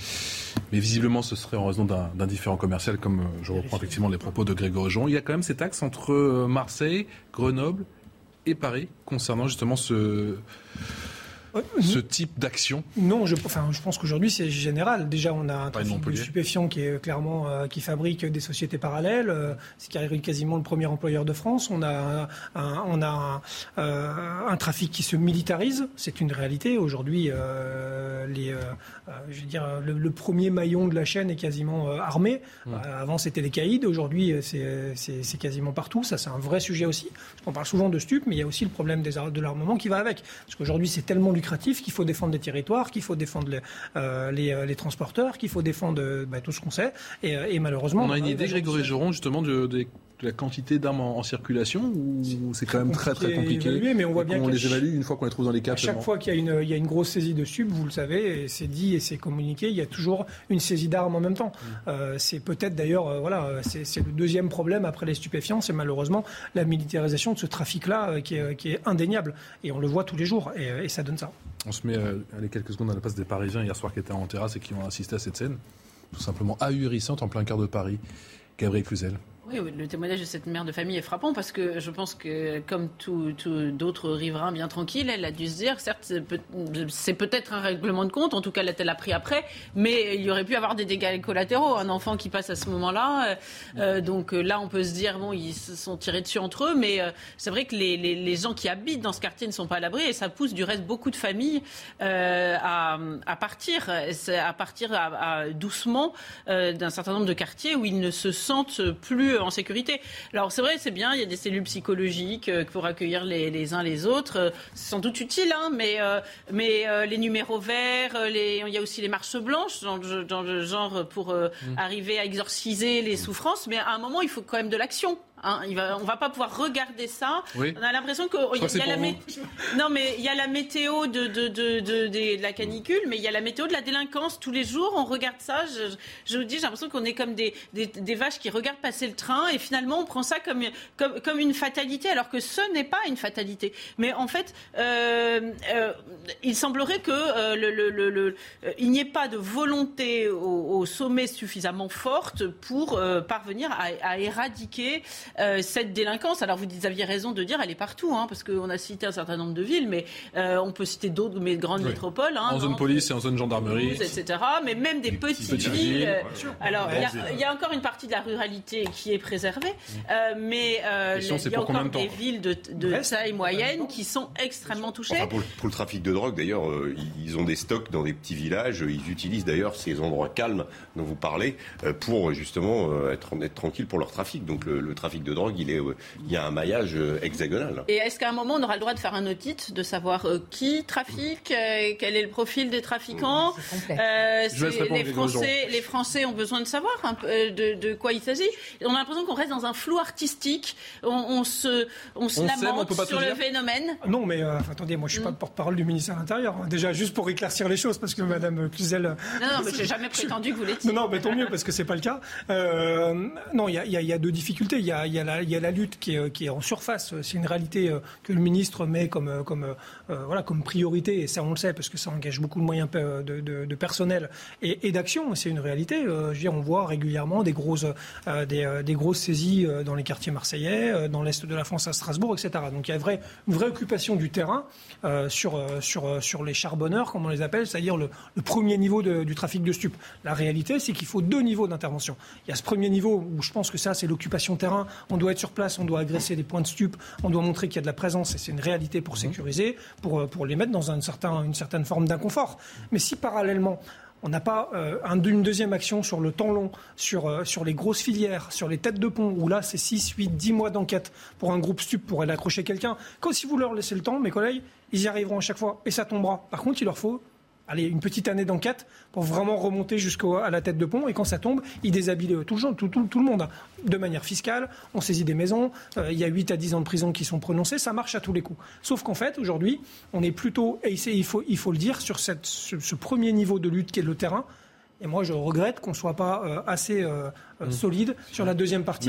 Mais visiblement, ce serait en raison d'un différent commercial, comme euh, je reprends effectivement les propos de Grégory Jean. Il y a quand même cet axe entre euh, Marseille, Grenoble et Paris concernant justement ce, ce type d'action. Non, je, enfin, je pense qu'aujourd'hui c'est général. Déjà, on a un trafic de stupéfiants qui est clairement euh, qui fabrique des sociétés parallèles. Euh, c'est qui est quasiment le premier employeur de France. On a un, un- on a un, euh, un trafic qui se militarise. C'est une réalité aujourd'hui. euh, les, euh, euh, je veux dire, le, le premier maillon de la chaîne est quasiment euh, armé. Mmh. Euh, avant, c'était les caïds. Aujourd'hui, euh, c'est- quasiment partout. Ça, c'est un vrai sujet aussi. On parle souvent de stupes, mais il y a aussi le problème des de l'armement qui va avec. Parce qu'aujourd'hui, c'est tellement lucratif qu'il faut défendre les territoires, qu'il faut défendre les, euh, les, euh, les transporteurs, qu'il faut défendre euh, bah, tout ce qu'on sait. Et, et malheureusement, On a une bah, idée, Grégory Geron, justement, de la quantité d'armes en, en circulation ou c'est quand même très très compliqué évaluer, mais on voit et bien qu'on qu'à les évalue une fois qu'on les trouve dans les À chaque seulement. fois qu'il y, a une- il y a une grosse saisie de sub, vous le savez, et c'est dit et c'est communiqué, il y a toujours une saisie d'armes en même temps. Mm. Euh, c'est peut-être d'ailleurs, euh, voilà, c'est le deuxième problème après les stupéfiants, c'est malheureusement la militarisation de ce trafic-là euh, qui, est, qui est indéniable. Et on le voit tous les jours, et, et ça donne ça. On se met allez, quelques secondes à la place des Parisiens hier soir qui étaient en terrasse et qui ont assisté à cette scène, tout simplement ahurissante en plein cœur de Paris. Gabriel Cluzel. Oui, le témoignage de cette mère de famille est frappant parce que je pense que, comme tout- tout- d'autres riverains bien tranquilles, elle a dû se dire, certes, c'est peut- c'est peut-être un règlement de compte, en tout cas, elle a pris après, mais il y aurait pu avoir des dégâts collatéraux. Un enfant qui passe à ce moment-là, euh, euh, donc euh, là, on peut se dire, bon, ils se sont tirés dessus entre eux, mais c'est vrai que les, les- gens qui habitent dans ce quartier ne sont pas à l'abri et ça pousse du reste beaucoup de familles à, à partir, à partir doucement d'un certain nombre de quartiers où ils ne se sentent plus en sécurité. Alors c'est vrai, c'est bien, il y a des cellules psychologiques euh, pour accueillir les, les uns les autres. Euh, C'est sans doute utile, hein, mais, euh, mais euh, les numéros verts, les, il y a aussi les marches blanches dans le, dans le genre pour euh, Mm. arriver à exorciser les souffrances. Mais à un moment, il faut quand même de l'action. Hein. Il va, on va pas pouvoir regarder ça. Oui. On a l'impression que crois il y a la pour mé- non mais il y a la météo de, de, de, de, la canicule, mais il y a la météo de la délinquance tous les jours. On regarde ça. Je, je vous dis, j'ai l'impression qu'on est comme des, des, des vaches qui regardent passer le train et finalement on prend ça comme, comme, comme une fatalité, alors que ce n'est pas une fatalité. Mais en fait, euh, euh, il semblerait que euh, le, le, le, le- il n'y ait pas de volonté au, au sommet suffisamment forte pour parvenir à, à éradiquer euh, cette délinquance. Alors vous aviez raison de dire, elle est partout, hein, parce qu'on a cité un certain nombre de villes, mais euh, on peut citer d'autres mais grandes Oui. métropoles. hein, en zone police et en zone gendarmerie. Etc. Mais même des petites, petites villes. villes, euh. Alors, il y a- Ouais. il y, a encore une partie de la ruralité qui est préservée, euh, mais euh, il y a encore des villes de, de taille moyenne qui sont extrêmement touchées. Enfin, pour, le, pour le trafic de drogue, d'ailleurs, euh, ils- ils ont des stocks dans des petits villages. Ils utilisent d'ailleurs ces endroits calmes dont vous parlez euh, pour justement euh, être, être tranquille pour leur trafic. Donc le, le trafic de drogue, il, est, euh, il y a un maillage euh, hexagonal. Et est-ce qu'à un moment, on aura le droit de faire un audit, de savoir euh, qui trafique, euh, quel est le profil des trafiquants Euh, Je les, Français, les Français ont besoin de savoir un peu, de, de quoi il s'agit. On a l'impression qu'on reste dans un flou artistique. On, on se, on se On sait, mais on lamente peut pas sur le phénomène. Non, mais euh, attendez, moi je suis pas le porte-parole du ministère de l'Intérieur. hein. Déjà, juste pour éclaircir les choses, parce que Madame Cluzel. Non, non, mais j'ai jamais prétendu que vous l'étiez. Non, non, mais tant mieux parce que c'est pas le cas. Euh, non, il y y a- il y a deux difficultés. Il y a, il y a la, lutte qui est, en surface. C'est une réalité euh, que le ministre met comme, euh, comme, euh, voilà, comme priorité, et ça on le sait parce que ça engage beaucoup de moyens de, personnel et, et d'action. C'est une réalité. Je veux on voit régulièrement des grosses, des, grosses saisies dans les quartiers marseillais, dans l'est de la France à Strasbourg, etc. Donc il y a une vraie occupation du terrain sur, sur, sur les charbonneurs, comme on les appelle, c'est-à-dire le, premier niveau du trafic de stupes. La réalité, c'est qu'il faut deux niveaux d'intervention. Il y a ce premier niveau où je pense que ça, c'est l'occupation terrain. On doit être sur place, on doit agresser des points de stupes, on doit montrer qu'il y a de la présence et c'est une réalité pour sécuriser, pour, euh, pour les mettre dans un certain, une certaine forme d'inconfort. Mais si parallèlement, on n'a pas euh, un- une deuxième action sur le temps long, sur, euh, sur les grosses filières, sur les têtes de pont, où là c'est 6, 8, 10 mois d'enquête pour un groupe stup pour aller accrocher quelqu'un. Quand si vous leur laissez le temps, mes collègues, ils y arriveront à chaque fois et ça tombera. Par contre, il leur faut allez, une petite année d'enquête pour vraiment remonter jusqu'à la tête de pont. Et quand ça tombe, ils déshabillent euh, tout le, tout, tout- tout le monde. hein. De manière fiscale, on saisit des maisons, euh, il y a 8 à 10 ans de prison qui sont prononcés, ça marche à tous les coups. Sauf qu'en fait, aujourd'hui, on est plutôt, et il faut, le dire, sur ce, premier niveau de lutte qui est le terrain, Et moi, je regrette qu'on ne soit pas euh, assez euh, euh, solide sur la deuxième partie.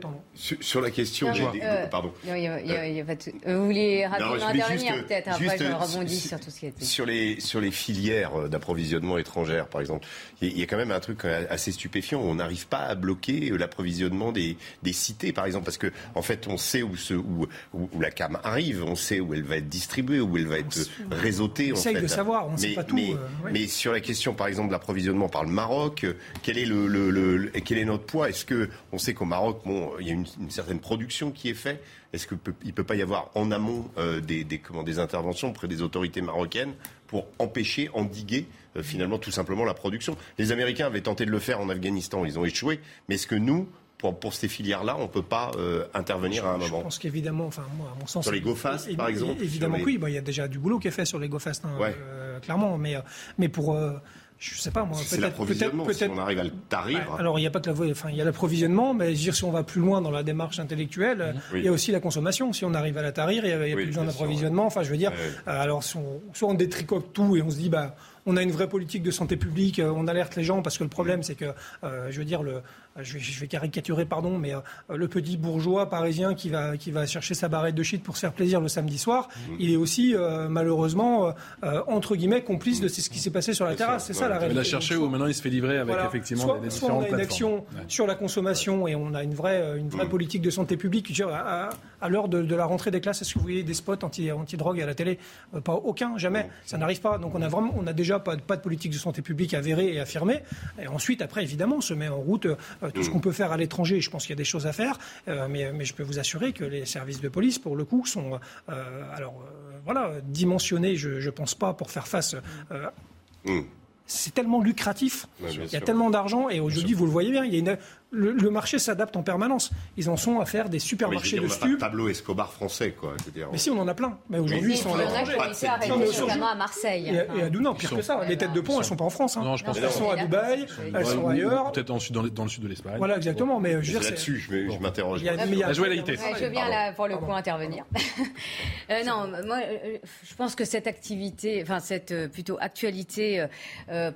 Temps. Sur, sur la question Non, mais, des- euh, pardon. y a- il y a- y a- y a pas de- euh, Vous voulez rapidement intervenir peut-être, après je euh, rebondis sur- sur tout ce qui a été. Sur les, sur les filières euh, d'approvisionnement étrangères, par exemple, il y a- il y, a quand même un truc euh, assez stupéfiant. On n'arrive pas à bloquer euh, l'approvisionnement des, des cités, par exemple, parce que en fait, on sait où, se, où, où, où la cam arrive, on sait où elle va être distribuée, où elle va être euh, réseautée. on en essaye fait. de savoir, on ne sait pas tout, Mais, euh, ouais. mais sur la question, par exemple, de l'approvisionnement par le Maroc, euh, quel est le, le- le- le- quel est notre poids Est-ce que on sait qu'au Maroc, bon, il y a une, une certaine production qui est faite Est-ce qu'il peut, il peut pas y avoir en amont euh, des, des, comment, des interventions auprès des autorités marocaines pour empêcher, endiguer euh, finalement tout simplement la production? Les Américains avaient tenté de le faire en Afghanistan, ils ont échoué. Mais est-ce que nous, pour, pour ces filières-là, on peut pas euh, intervenir à un Je moment pense qu'évidemment, enfin, moi, à mon sens. Sur les GoFast, par exemple, Évidemment, oui. Bon, il y a déjà du boulot qui est fait sur les GoFast, hein, Ouais. euh, clairement. Mais, mais pour. euh, je sais pas, moi. C'est peut-être- l'approvisionnement, peut-être- si on arrive à le tarir. Alors, il n'y a pas que la, voie- enfin, il y a l'approvisionnement, mais je veux dire, si on va plus loin dans la démarche intellectuelle, Oui. il y a aussi la consommation. Si on arrive à la tarir, il n'y a, il y a Oui, plus besoin d'approvisionnement. Enfin, je veux dire, Ouais. euh, alors, si on- soit on détricote tout et on se dit, bah, on a une vraie politique de santé publique, euh, on alerte les gens parce que le problème, c'est que, euh, je veux dire, le, je vais, je vais caricaturer, pardon, mais euh, le petit bourgeois parisien qui va, qui va chercher sa barrette de shit pour se faire plaisir le samedi soir, il est aussi, euh, malheureusement, euh, euh, entre guillemets, complice de ce qui s'est passé sur la terrasse. C'est ça la Il réalité. l'a cherché ou maintenant il se fait livrer avec Voilà. effectivement soit, des, soit on différentes a une plateformes. action sur la consommation et on a une vraie, euh, une Mm. vraie politique de santé publique. Je veux dire, À, à- à l'heure de, de la rentrée des classes, est-ce que vous voyez des spots anti, anti-drogue à la télé? Euh, Pas aucun, jamais. Ça n'arrive pas. Donc on a vraiment, on a déjà pas, de- pas de politique de santé publique avérée et affirmée. Et ensuite, après, évidemment, on se met en route euh, tout ce Mm. qu'on peut faire à l'étranger. Je pense qu'il y a des choses à faire, Euh, mais, mais je peux vous assurer que les services de police, pour le coup, sont euh, alors euh, voilà dimensionnés. Je, je pense pas pour faire face. euh, Mm. c'est tellement lucratif, Ouais, bien il y a sûr. tellement d'argent et aujourd'hui vous le voyez bien, il y a une- le, le marché s'adapte en permanence. Ils en sont à faire des Mais je veux supermarchés dire, on de n'a pas de stupes. Pablo Escobar français, quoi. Je veux dire, Mais si on en a plein, mais aujourd'hui ils sont il à a l'étranger. notamment à Marseille. Et, à- et à Dounan, pire que ça, les têtes de pont elles sont pas en France. hein. Non, je pense elles sont à Dubaï, elles sont ailleurs. Peut-être dans, le- dans le sud de l'Espagne. Voilà exactement, mais je là-dessus, je m'interroge. a- a- La. Ouais, je bien là, pour le coup intervenir. Euh, non, moi, euh, je pense que cette activité, enfin cette euh, plutôt actualité,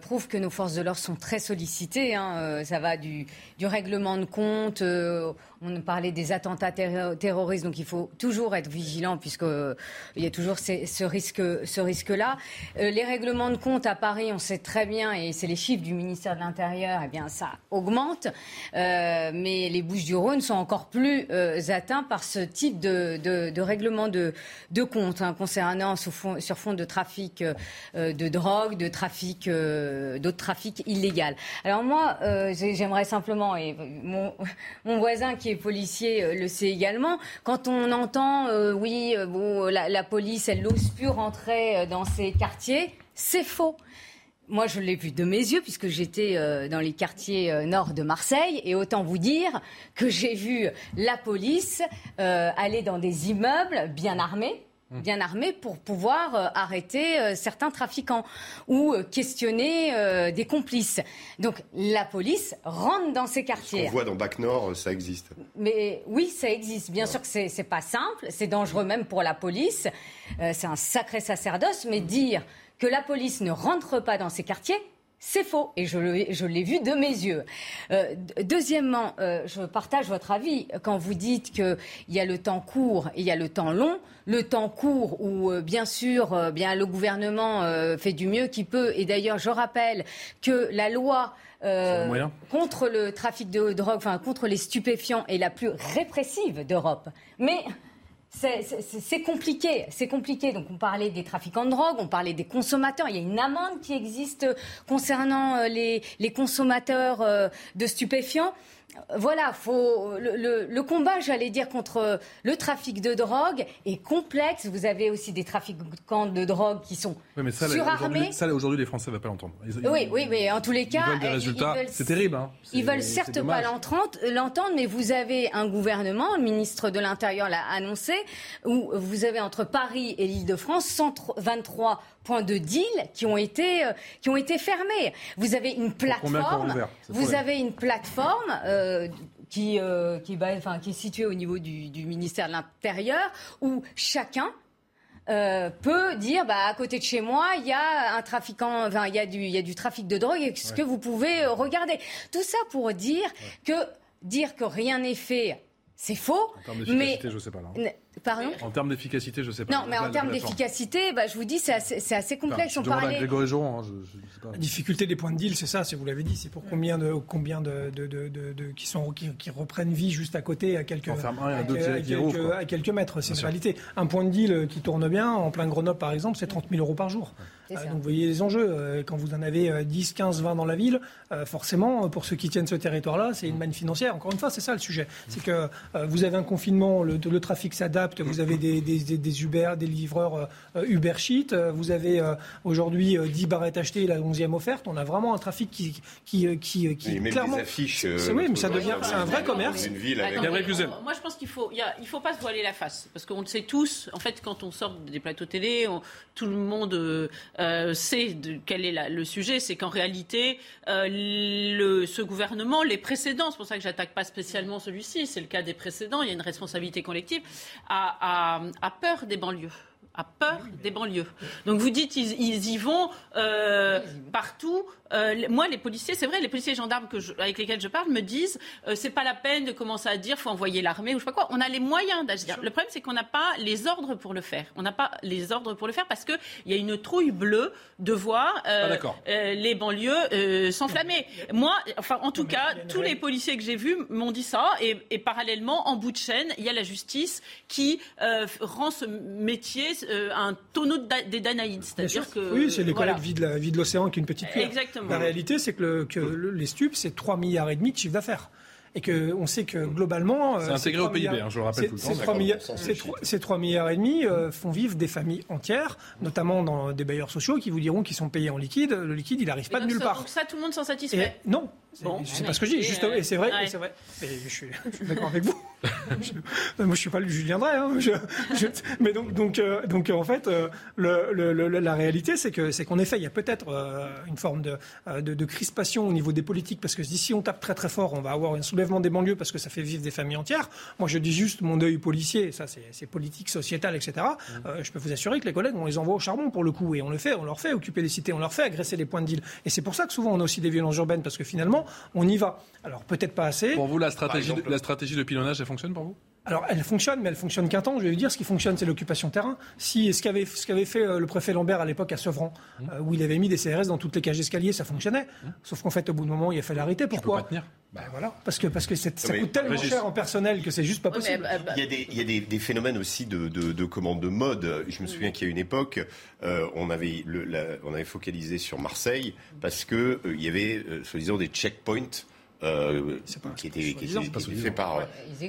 prouve que nos forces de l'ordre sont très sollicitées. hein. Ça va du, du règlement de compte. euh, on parlait des attentats terro- terroristes, donc il faut toujours être vigilant puisque euh, il y a toujours ce risque, ce risque-là. Euh, les règlements de compte à Paris, on sait très bien, et c'est les chiffres du ministère de l'Intérieur, eh bien ça augmente. Mais les Bouches-du-Rhône sont encore plus atteints par ce type de, de, de règlement de, de compte hein, concernant sur fond de trafic de drogue, de trafic, d'autres trafics illégaux. Alors moi, j'ai- j'aimerais simplement, et mon, voisin qui est policier euh, le sait également, quand on entend, euh, oui, euh, la, police, elle n'ose plus rentrer dans ces quartiers, c'est faux. Moi, je l'ai vu de mes yeux puisque j'étais dans les quartiers nord de Marseille et autant vous dire que j'ai vu la police aller dans des immeubles bien armés bien armés pour pouvoir euh, arrêter euh, certains trafiquants ou euh, questionner des complices. Donc la police rentre dans ces On quartiers. voit dans Bac Nord, ça existe. Mais oui, ça existe. Bien sûr que c'est c'est pas simple, c'est dangereux même pour la police. C'est un sacré sacerdoce, mais dire que la police ne rentre pas dans ces quartiers. C'est faux et je le- je l'ai vu de mes yeux. Euh, deuxièmement, euh, je partage votre avis quand vous dites qu'il y a le temps court et il y a le temps long. Le temps court où, euh, bien sûr, bien le gouvernement fait du mieux qu'il peut. Et d'ailleurs, je rappelle que la loi euh, contre le trafic de drogue, enfin contre les stupéfiants, est la plus répressive d'Europe. Mais c'est- compliqué, c'est compliqué. Donc on parlait des trafiquants de drogue, on parlait des consommateurs. Il y a une amende qui existe concernant euh, les, les consommateurs euh, de stupéfiants. Voilà, faut, le, le- le combat, j'allais dire, contre le trafic de drogue est complexe. Vous avez aussi des trafiquants de drogue qui sont Oui, mais ça, surarmés. aujourd'hui, ça, aujourd'hui, les Français ne vont pas l'entendre. Ils- ils- Oui, oui, mais en tous les cas, veulent veulent- C'est terrible. Hein. Ils veulent certes pas l'entendre, mais vous avez un gouvernement, le ministre de l'Intérieur l'a annoncé, où vous avez entre Paris et l'Île-de-France 123 points de deal qui ont été euh, qui ont été fermés. Vous avez une plateforme, ouvert vous avez une plateforme. euh, qui, euh, qui, est bas- enfin, qui est située au niveau du, du ministère de l'Intérieur, où chacun euh, peut dire bah, à côté de chez moi, il y a un trafiquant, enfin, il y, a du, il y a du trafic de drogue, est-ce que vous pouvez regarder? Tout ça pour dire que dire que rien n'est fait, c'est faux. En termes mais d'efficacité, je sais pas. Là. hein. Pardon En termes d'efficacité, je sais pas. Non, mais en termes d'efficacité, bah, je vous dis, c'est assez, complexe. Enfin, On demande à parlait. Grégory Joron, hein, je, je sais pas. La difficulté des points de deal, c'est ça, c'est vous l'avez dit, c'est pour combien de combien de, de, de, de- de- qui sont qui, qui reprennent vie juste à côté à quelques un et un à, deux à qui quelques, à quelques mètres. C'est une sûr. réalité. Un point de deal euh, qui tourne bien en plein Grenoble par exemple, c'est 30 000 euros par jour. Euh, donc vous voyez les enjeux. Euh, Quand vous en avez euh, 10, 15, 20 dans la ville, euh, forcément, pour ceux qui tiennent ce territoire-là, c'est une manne financière. Encore une fois, c'est ça le sujet. C'est que euh, vous avez un confinement, le, le trafic s'adapte, vous avez des, des, des, des Uber, des livreurs euh, Uber Sheet, euh, vous avez euh, aujourd'hui euh, 10 barrettes achetées et la 11e offerte. On a vraiment un trafic qui, qui, euh, qui, qui, clairement. des affiches. euh, C'est- oui, mais ça devient, c'est un vrai commerce. Une ville avec Attendez, Moi, je pense qu'il faut, il y a- il faut pas se voiler la face, parce qu'on le sait tous. En fait, quand on sort des plateaux télé, on- tout le monde euh, euh, sait de quel est la- le sujet. C'est qu'en réalité, euh, le, ce gouvernement, les précédents, c'est pour ça que j'attaque pas spécialement celui-ci. C'est le cas des précédents. Il y a une responsabilité collective. A peur des banlieues a peur des banlieues. Donc vous dites ils, ils y vont euh, partout. Euh, moi, les policiers, c'est vrai, les policiers et gendarmes que je- avec lesquels je parle me disent euh, c'est pas la peine de commencer à dire faut envoyer l'armée ou je sais pas quoi. On a les moyens d'agir. Le problème, c'est qu'on n'a pas les ordres pour le faire. On n'a pas les ordres pour le faire parce que il y a une trouille bleue de voir euh, Ah, euh, les banlieues s'enflammer. Moi, enfin, en tout cas, tous les policiers que j'ai vus m'ont dit ça. Et, et parallèlement, en bout de chaîne, il y a la justice qui rend ce métier un tonneau de da- des Danaïdes. C'est-à-dire que. oui, c'est les voilà. collègues vident la- vident l'océan avec une petite cuillère. Exactement. La réalité, c'est que, le- que le- les stupes, c'est 3 milliards et demi de chiffre d'affaires. Et que on sait que globalement, C'est euh, intégré ces au 3 PIB, milliards- hein, je le rappelle tout le temps. 3 milliards, 50% ces du trois- ces 3 milliards et demi euh, font vivre des familles entières, notamment dans des bailleurs sociaux qui vous diront qu'ils sont payés en liquide. Le liquide, il n'arrive pas de nulle ça, part. Donc ça, tout le monde s'en Et satisfait. non, Bon, c'est pas ce que je dis, justement, euh, et c'est vrai, ouais. et c'est vrai. Et je suis, je suis d'accord avec vous. Je- moi, je suis pas le Julien Drey. Hein. Je- je- mais donc, donc, euh, donc, en fait, euh, le, le- le- la réalité, c'est que, c'est qu'en effet, il y a peut-être euh, une forme de, de, de crispation au niveau des politiques, parce que si on tape très très fort, on va avoir un soulèvement des banlieues parce que ça fait vivre des familles entières. Moi, je dis juste mon deuil policier, ça, c'est, politique, sociétal, etc. Euh, je peux vous assurer que les collègues, on les envoie au charbon pour le coup, et on le fait, on leur fait occuper les cités, on leur fait agresser les points de deal. Et c'est pour ça que souvent on a aussi des violences urbaines, parce que finalement, on y va. Alors peut-être pas assez. Pour vous, la stratégie, la stratégie de pilonnage, fonctionne pour vous? Alors, elle fonctionne, mais elle fonctionne qu'un temps. Je vais vous dire, ce qui fonctionne, c'est l'occupation terrain. Si ce qu'avait ce qu'avait fait euh, le préfet Lambert à l'époque à Sevran, Mmh. euh, où il avait mis des CRS dans toutes les cages d'escalier, ça fonctionnait. Sauf qu'en fait, au bout d'un moment, il a fallu arrêter. Je peux Pourquoi? pas tenir. Ben voilà, parce que parce que ça mais- coûte tellement Régis. cher en personnel que c'est juste pas Ouais, mais, possible. euh, bah, Il y a des, il y a des, des phénomènes aussi de, de, de commande de mode. Je me souviens qu'il y a une époque, euh, on, avait le- la- on avait focalisé sur Marseille parce que euh, il y avait, euh, soi-disant, des checkpoints. Euh, pas- qui étaient, c'est qui par.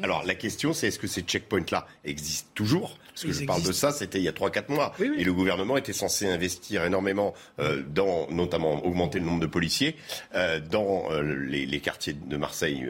alors la question, c'est est-ce que ces checkpoints-là existent toujours? Parce que Ils je parle de ça, c'était il y a 3-4 mois. Oui, oui. Et le gouvernement était censé investir énormément euh, dans, notamment augmenter le nombre de policiers euh, dans euh, les, les quartiers de Marseille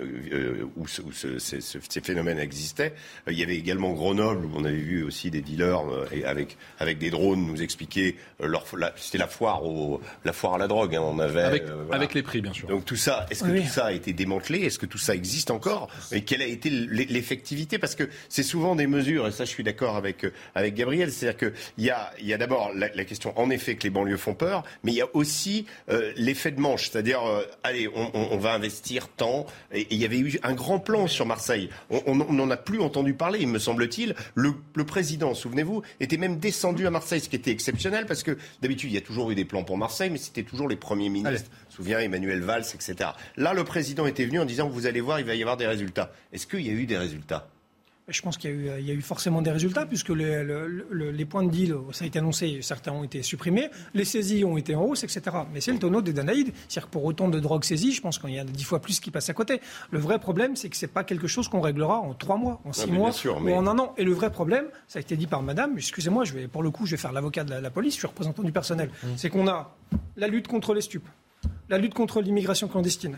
où, ce- où ce- ces, ce- ces phénomènes existaient. Euh, il y avait également Grenoble où on avait vu aussi des dealers euh, et avec avec des drones nous expliquer leur la- c'était la foire au la foire à la drogue. hein, on avait avec, euh, voilà. avec les prix, bien sûr. Donc tout ça, est-ce que Oui. tout ça a été démantelé Est-ce que tout ça existe encore Et quelle a été l'e- l'effectivité? Parce que c'est souvent des mesures, et ça je suis d'accord avec, euh, avec Gabriel, c'est-à-dire qu'il y a, y a d'abord la, question en effet que les banlieues font peur, mais il y a aussi euh, l'effet de manche, c'est-à-dire, euh, allez, on, va investir tant, il y avait eu un grand plan sur Marseille. On n'en a plus entendu parler, il me semble-t-il. Le, le président, souvenez-vous, était même descendu à Marseille, ce qui était exceptionnel, parce que d'habitude il y a toujours eu des plans pour Marseille, mais c'était toujours les premiers ministres. Souviens Emmanuel Valls, etc. Là, le président était venu en disant vous allez voir, il va y avoir des résultats. Est-ce qu'il y a eu des résultats? Je pense qu'il y, a eu- il y a eu forcément des résultats, puisque les, le- le- les points de deal, ça a été annoncé, certains ont été supprimés, les saisies ont été en hausse, etc. Mais c'est le tonneau des Danaïdes. C'est-à-dire que pour autant de drogue saisie, je pense qu'il y a dix fois plus qui passent à côté. Le vrai problème, c'est que c'est pas quelque chose qu'on réglera en trois mois, en six mais bien mois sûr, ou mais- en un an. Et le vrai problème, ça a été dit par madame, excusez-moi, je vais, pour le coup, je vais faire l'avocat de la, la police, je suis représentant du personnel. Mmh. C'est qu'on a la lutte contre les stupes, la lutte contre l'immigration clandestine,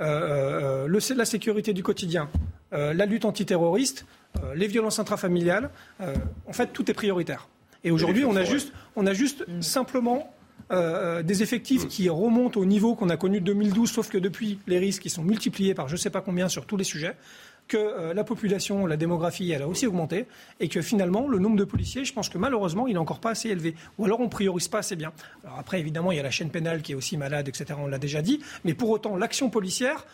euh, euh, le- la sécurité du quotidien, euh, la lutte antiterroriste, euh, les violences intrafamiliales. euh, en fait, tout est prioritaire. Et aujourd'hui, on a juste, on a juste simplement euh, des effectifs qui remontent au niveau qu'on a connu de 2012, sauf que depuis, les risques ils sont multipliés par je ne sais pas combien sur tous les sujets. Que euh, la population, la démographie, elle a aussi augmenté et que finalement, le nombre de policiers, je pense que malheureusement, il n'est encore pas assez élevé. Ou alors on priorise pas assez bien. Alors après, évidemment, il y a la chaîne pénale qui est aussi malade, etc. On l'a déjà dit. Mais pour autant, l'action policière,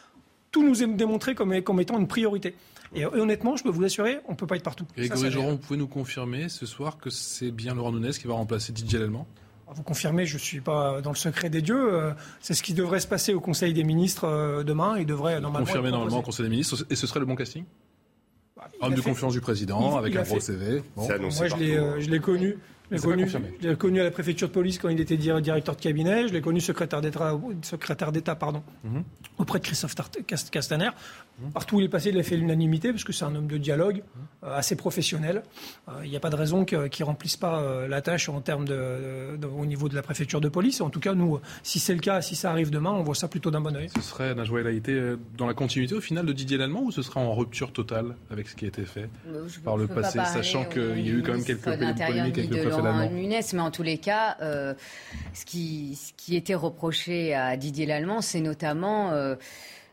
tout nous est démontré comme, comme étant une priorité. Et honnêtement, je peux vous assurer, on ne peut pas être partout. Et Grégory Joron, vous pouvez nous confirmer ce soir que c'est bien Laurent Nunez qui va remplacer Didier Lallemand? Vous confirmez, je ne suis pas dans le secret des dieux. Euh, c'est ce qui devrait se passer au Conseil des ministres euh, demain. Il devrait normalement. Confirmer normalement au Conseil des ministres. Et ce serait le bon casting? Bah, Homme de confiance du président, avec un gros CV. Moi, euh, je l'ai connu. Je l'ai connu, connu, à la préfecture de police quand il était directeur de cabinet. Je l'ai connu secrétaire d'État, secrétaire d'État pardon, mhm. auprès de Christophe Castaner. Partout où il est passé, il a fait l'unanimité parce que c'est un homme de dialogue euh, assez professionnel. Euh, il n'y a pas de raison qu'il ne remplisse pas euh, la tâche en termes de, au niveau de la préfecture de police. En tout cas, nous, si c'est le cas, si ça arrive demain, on voit ça plutôt d'un bon oeil. Ce serait, Najwa El été dans la continuité au final de Didier Lallemand ou ce sera en rupture totale avec ce qui a été fait par le passé, sachant qu'il y a eu quand même quelques polémiques avec le préfet Lallemand mais en tous les cas, ce, qui, ce qui était reproché à Didier Lallemand, c'est notamment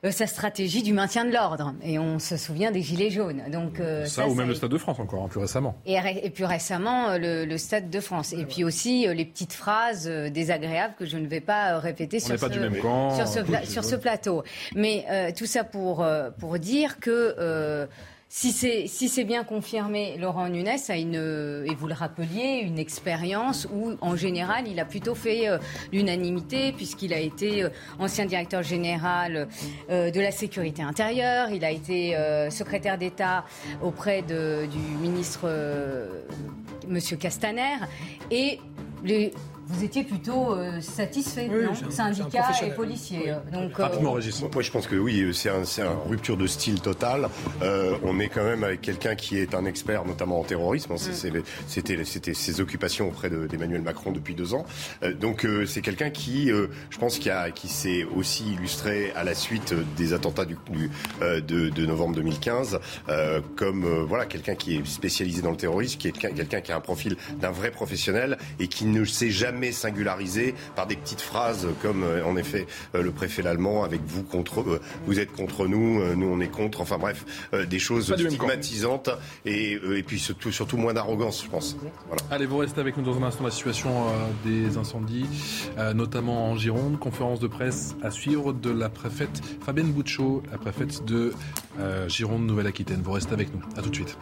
euh, sa stratégie du maintien de l'ordre. Et on se souvient des Gilets jaunes. Donc, euh, ça, ou même le Stade de France encore, hein, plus récemment. Et, et plus récemment, euh, le, Stade de France. Et puis aussi les petites phrases désagréables que je ne vais pas répéter sur, ce, sur, ce, sur ce, plateau. Mais tout ça pour, pour dire que si c'est si bien confirmé, Laurent Nunes a une et vous le rappeliez une expérience où en général il a plutôt fait euh, l'unanimité puisqu'il a été euh, ancien directeur général euh, de la sécurité intérieure, il a été secrétaire d'État auprès du ministre Monsieur Castaner. Et les vous étiez plutôt euh, satisfait, non Syndicats et policiers. Euh, donc, euh, Rapidement, Régis. Moi, je pense que oui, c'est un, une rupture de style totale. on est quand même avec quelqu'un qui est un expert, notamment en terrorisme. Mm. C'était ses occupations auprès d'Emmanuel Macron depuis deux ans. donc, c'est quelqu'un qui, je pense, qui, a, qui s'est aussi illustré à la suite des attentats du, de, de, novembre 2015 comme voilà quelqu'un qui est spécialisé dans le terrorisme, qui est quelqu'un qui a un profil d'un vrai professionnel et qui ne sait jamais singularisé par des petites phrases comme euh, en effet euh, le préfet l'allemand avec vous contre euh, vous êtes contre nous, nous on est contre. Enfin bref, des choses stigmatisantes et, et puis surtout, surtout moins d'arrogance, je pense. Allez, vous restez avec nous dans un instant la situation des incendies, notamment en Gironde. Conférence de presse à suivre de la préfète Fabienne Bouchot, la préfète de Gironde Nouvelle-Aquitaine. Vous restez avec nous. À tout de suite.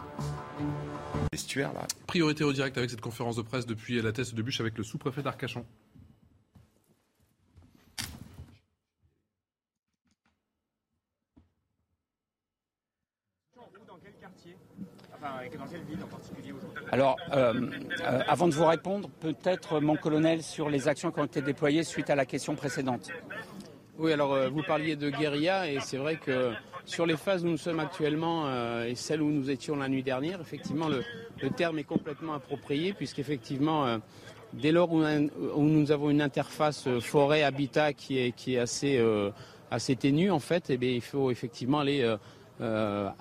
Priorité au direct avec cette conférence de presse depuis la teste de bûche avec le sous-préfet d'Arcachon. Alors, euh, euh, avant de vous répondre, peut-être mon colonel sur les actions qui ont été déployées suite à la question précédente. Oui, alors euh, vous parliez de guérilla et c'est vrai que sur les phases où nous sommes actuellement euh, et celles où nous étions la nuit dernière, effectivement, le, terme est complètement approprié puisqu'effectivement, euh, dès lors où, nous avons une interface euh, forêt-habitat qui est, qui est assez, assez ténue, en fait, eh il faut effectivement aller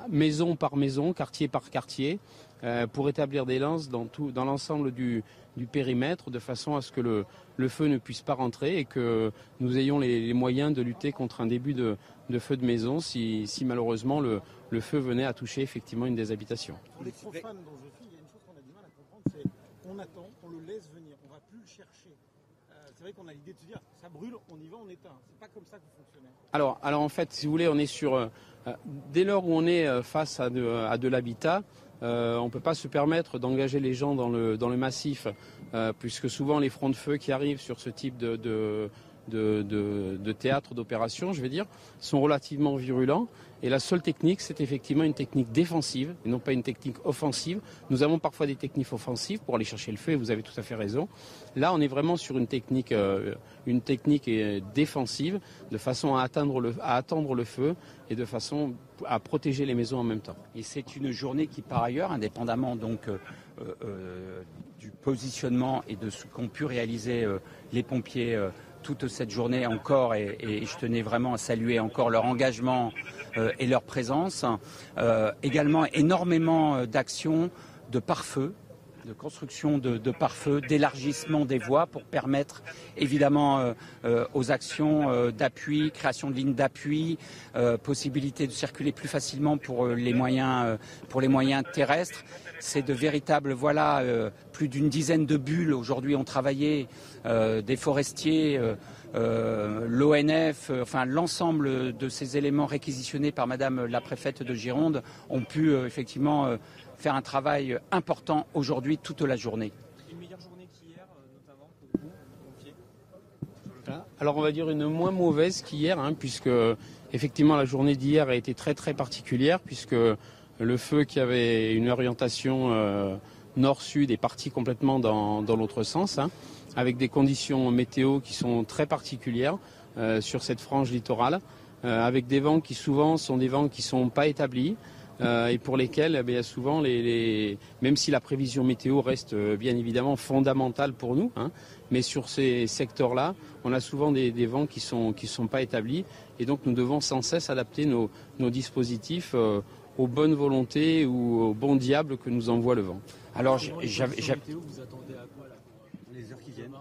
maison par maison, quartier par quartier, pour établir des lances dans, tout, dans l'ensemble du, du périmètre de façon à ce que le, le, feu ne puisse pas rentrer et que nous ayons les, moyens de lutter contre un début de, de feu de maison si, si malheureusement le, le, feu venait à toucher effectivement une des habitations. Les dont je suis, il y a une chose qu'on a du mal à comprendre, c'est on attend, on le laisse venir, on ne va plus le chercher. Euh, c'est vrai qu'on a l'idée de se dire ça brûle, on y va, on éteint. C'est pas comme ça que vous fonctionnez. Alors, alors en fait, si vous voulez, on est sur euh, dès lors où on est euh, face à de, à de l'habitat, euh, on ne peut pas se permettre d'engager les gens dans le, dans le massif, euh, puisque souvent les fronts de feu qui arrivent sur ce type de, de, de théâtre d'opération, je vais dire, sont relativement virulents. Et la seule technique, c'est effectivement une technique défensive et non pas une technique offensive. Nous avons parfois des techniques offensives pour aller chercher le feu, et vous avez tout à fait raison. Là, on est vraiment sur une technique, euh, une technique euh, défensive, de façon à, atteindre le, à attendre le feu et de façon à protéger les maisons en même temps. Et c'est une journée qui, par ailleurs, indépendamment donc euh, du positionnement et de ce qu'ont pu réaliser les pompiers toute cette journée encore, et, je tenais vraiment à saluer encore leur engagement euh, et leur présence. Euh, également énormément euh, d'actions de pare-feu de construction de, pare-feu, d'élargissement des voies pour permettre évidemment aux actions d'appui, création de lignes d'appui, possibilité de circuler plus facilement pour les moyens terrestres. C'est de véritables, voilà, euh, plus d'une dizaine de bulles aujourd'hui ont travaillé, euh, des forestiers. euh, euh, l'ONF, euh, enfin l'ensemble de ces éléments réquisitionnés par Madame la préfète de Gironde ont pu euh, effectivement euh, faire un travail important aujourd'hui toute la journée. Alors on va dire une moins mauvaise qu'hier, hein, puisque effectivement la journée d'hier a été très très particulière, puisque le feu qui avait une orientation euh, nord-sud est parti complètement dans, dans l'autre sens, hein, avec des conditions météo qui sont très particulières euh, sur cette frange littorale, euh, avec des vents qui souvent sont des vents qui sont pas établis. euh, et pour lesquels, eh souvent, les, les- même si la prévision météo reste euh, bien évidemment fondamentale pour nous, hein, mais sur ces secteurs-là, on a souvent des, des vents qui ne sont, qui sont pas établis. Et donc, nous devons sans cesse adapter nos, nos dispositifs euh, aux bonnes volontés ou aux bons diables que nous envoie le vent. Alors, j'avais. j'avais- Vous attendez à quoi là Les heures qui viennent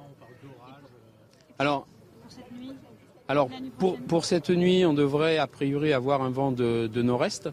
Alors, alors pour, pour cette nuit, on devrait a priori avoir un vent de, de nord-est.